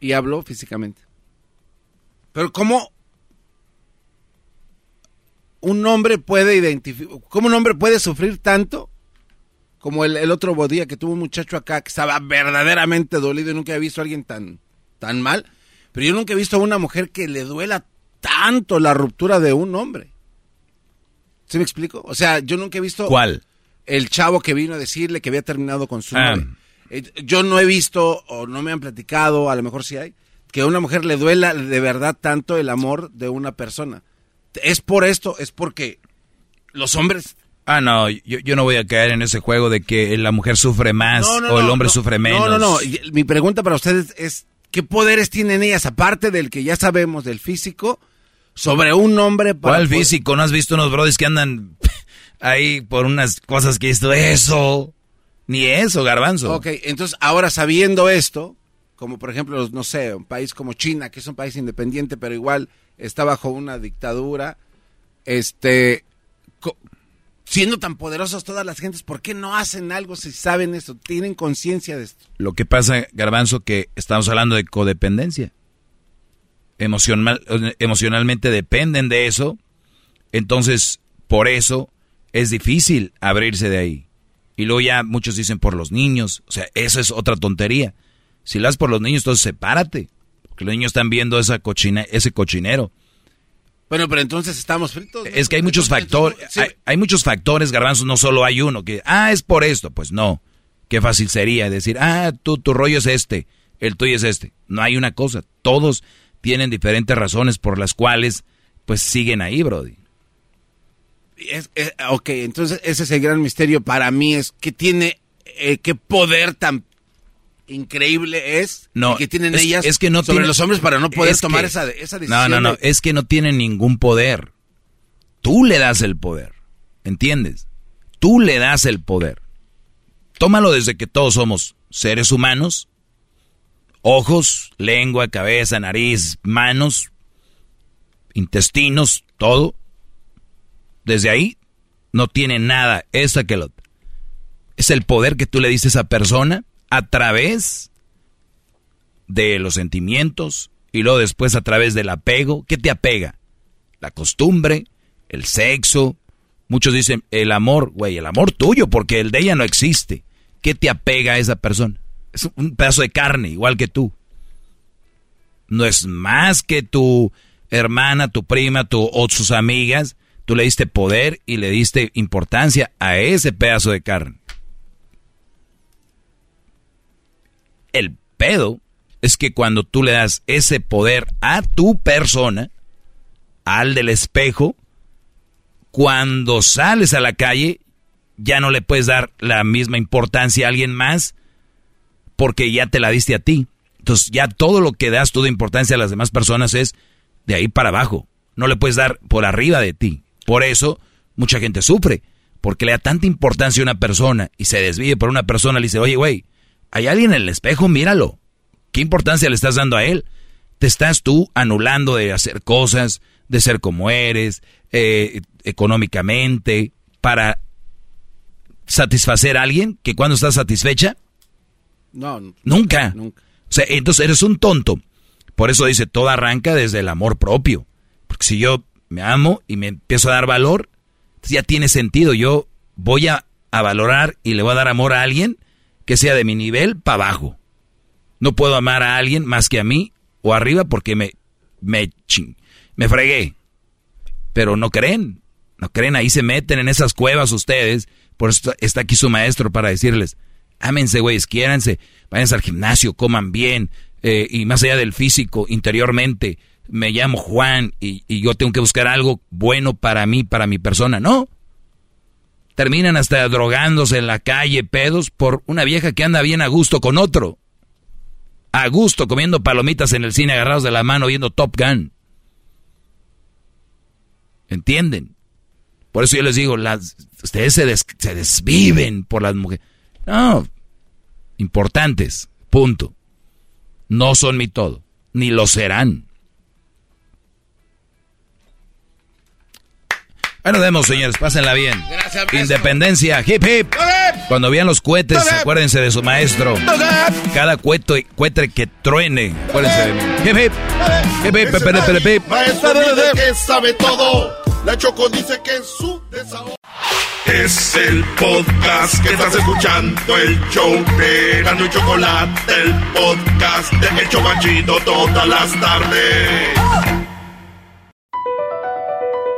[SPEAKER 2] Y hablo físicamente. Pero ¿cómo un hombre puede identificar, cómo un hombre puede sufrir tanto como el, otro día que tuvo un muchacho acá que estaba verdaderamente dolido y nunca había visto a alguien tan, tan mal, pero yo nunca he visto a una mujer que le duela tanto la ruptura de un hombre. ¿Sí me explico? O sea, yo nunca he visto...
[SPEAKER 3] ¿Cuál?
[SPEAKER 2] El chavo que vino a decirle que había terminado con su ah. Eh, yo no he visto, o no me han platicado, a lo mejor sí hay, que a una mujer le duela de verdad tanto el amor de una persona. Es por esto, es porque los hombres...
[SPEAKER 3] Ah, no, yo, no voy a caer en ese juego de que la mujer sufre más o el hombre sufre menos.
[SPEAKER 2] No, no, no. Mi pregunta para ustedes es, ¿qué poderes tienen ellas, aparte del que ya sabemos del físico, sobre un hombre
[SPEAKER 3] para... ¿Cuál físico? ¿No has visto unos brodis que andan ahí por unas cosas que esto, eso? Ni eso, garbanzo.
[SPEAKER 2] Ok, entonces ahora sabiendo esto, como por ejemplo, no sé, un país como China, que es un país independiente, pero igual está bajo una dictadura, este, siendo tan poderosos todas las gentes, ¿por qué no hacen algo si saben esto? ¿Tienen conciencia de esto?
[SPEAKER 3] Lo que pasa, Garbanzo, que estamos hablando de codependencia. Emocional, emocionalmente dependen de eso, entonces por eso es difícil abrirse de ahí. Y luego ya muchos dicen por los niños, o sea, eso es otra tontería. Si lo haces por los niños, entonces sepárate. Porque los niños están viendo esa cochina, ese cochinero.
[SPEAKER 2] Bueno, pero entonces estamos fritos.
[SPEAKER 3] Es que hay muchos factores, hay, muchos factores, garbanzos, no solo hay uno que, ah, es por esto, pues no. Qué fácil sería decir, ah, tú, tu rollo es este, el tuyo es este. No hay una cosa, todos tienen diferentes razones por las cuales, pues siguen ahí, Brody.
[SPEAKER 2] Es, ok, entonces ese es el gran misterio para mí, es que tiene, eh, qué poder tan increíble es
[SPEAKER 3] no,
[SPEAKER 2] que tienen ellas
[SPEAKER 3] es que no
[SPEAKER 2] sobre los hombres para no poder tomar esa, esa, decisión.
[SPEAKER 3] No, no, no, es que no tienen ningún poder. Tú le das el poder, ¿entiendes? Tú le das el poder. Tómalo desde que todos somos seres humanos, ojos, lengua, cabeza, nariz, manos, intestinos, todo. Desde ahí no tiene nada esa que lo es el poder que tú le dices a esa persona a través de los sentimientos y luego después a través del apego. ¿Qué te apega? La costumbre, el sexo. Muchos dicen el amor, güey, el amor tuyo, porque el de ella no existe. ¿Qué te apega a esa persona? Es un pedazo de carne, igual que tú. No es más que tu hermana, tu prima, tu, o sus amigas. Tú le diste poder y le diste importancia a ese pedazo de carne. El pedo es que cuando tú le das ese poder a tu persona, al del espejo, cuando sales a la calle, ya no le puedes dar la misma importancia a alguien más porque ya te la diste a ti. Entonces ya todo lo que das tú de importancia a las demás personas es de ahí para abajo. No le puedes dar por arriba de ti. Por eso mucha gente sufre, porque le da tanta importancia a una persona y se desvíe por una persona, le dice, oye, güey, hay alguien en el espejo, míralo. ¿Qué importancia le estás dando a él? Te estás tú anulando de hacer cosas, de ser como eres, eh, económicamente, para satisfacer a alguien que cuando estás satisfecha?
[SPEAKER 2] No.
[SPEAKER 3] Nunca. Nunca. O sea, entonces eres un tonto. Por eso dice, todo arranca desde el amor propio. Porque si yo me amo y me empiezo a dar valor, ya tiene sentido. Yo voy a, valorar y le voy a dar amor a alguien que sea de mi nivel para abajo. No puedo amar a alguien más que a mí o arriba porque me, me, me fregué. Pero no creen, no creen, ahí se meten en esas cuevas ustedes. Por eso está aquí su maestro para decirles, ámense, güeyes, quiéranse, váyanse al gimnasio, coman bien, eh, y más allá del físico, interiormente, me llamo Juan y, y, yo tengo que buscar algo bueno para mí, para mi persona. No. Terminan hasta drogándose en la calle, pedos, por una vieja que anda bien a gusto con otro. A gusto, comiendo palomitas en el cine, agarrados de la mano, viendo Top Gun. ¿Entienden? Por eso yo les digo, las, ustedes se, se desviven por las mujeres. No, importantes, punto. No son mi todo, ni lo serán. Bueno, demos, señores, pásenla bien. Gracias, Independencia, hip hip. Cuando vean los cohetes, acuérdense de su maestro. Cada cohete, cohete que truene, acuérdense de mí. Hip hip. Hip hip, pepe, hip.
[SPEAKER 23] Maestro que sabe todo. La Choco dice que es su desahogo. Es el podcast que estás escuchando, el show de Gano y Chocolate, el podcast de El Chocachito todas las tardes.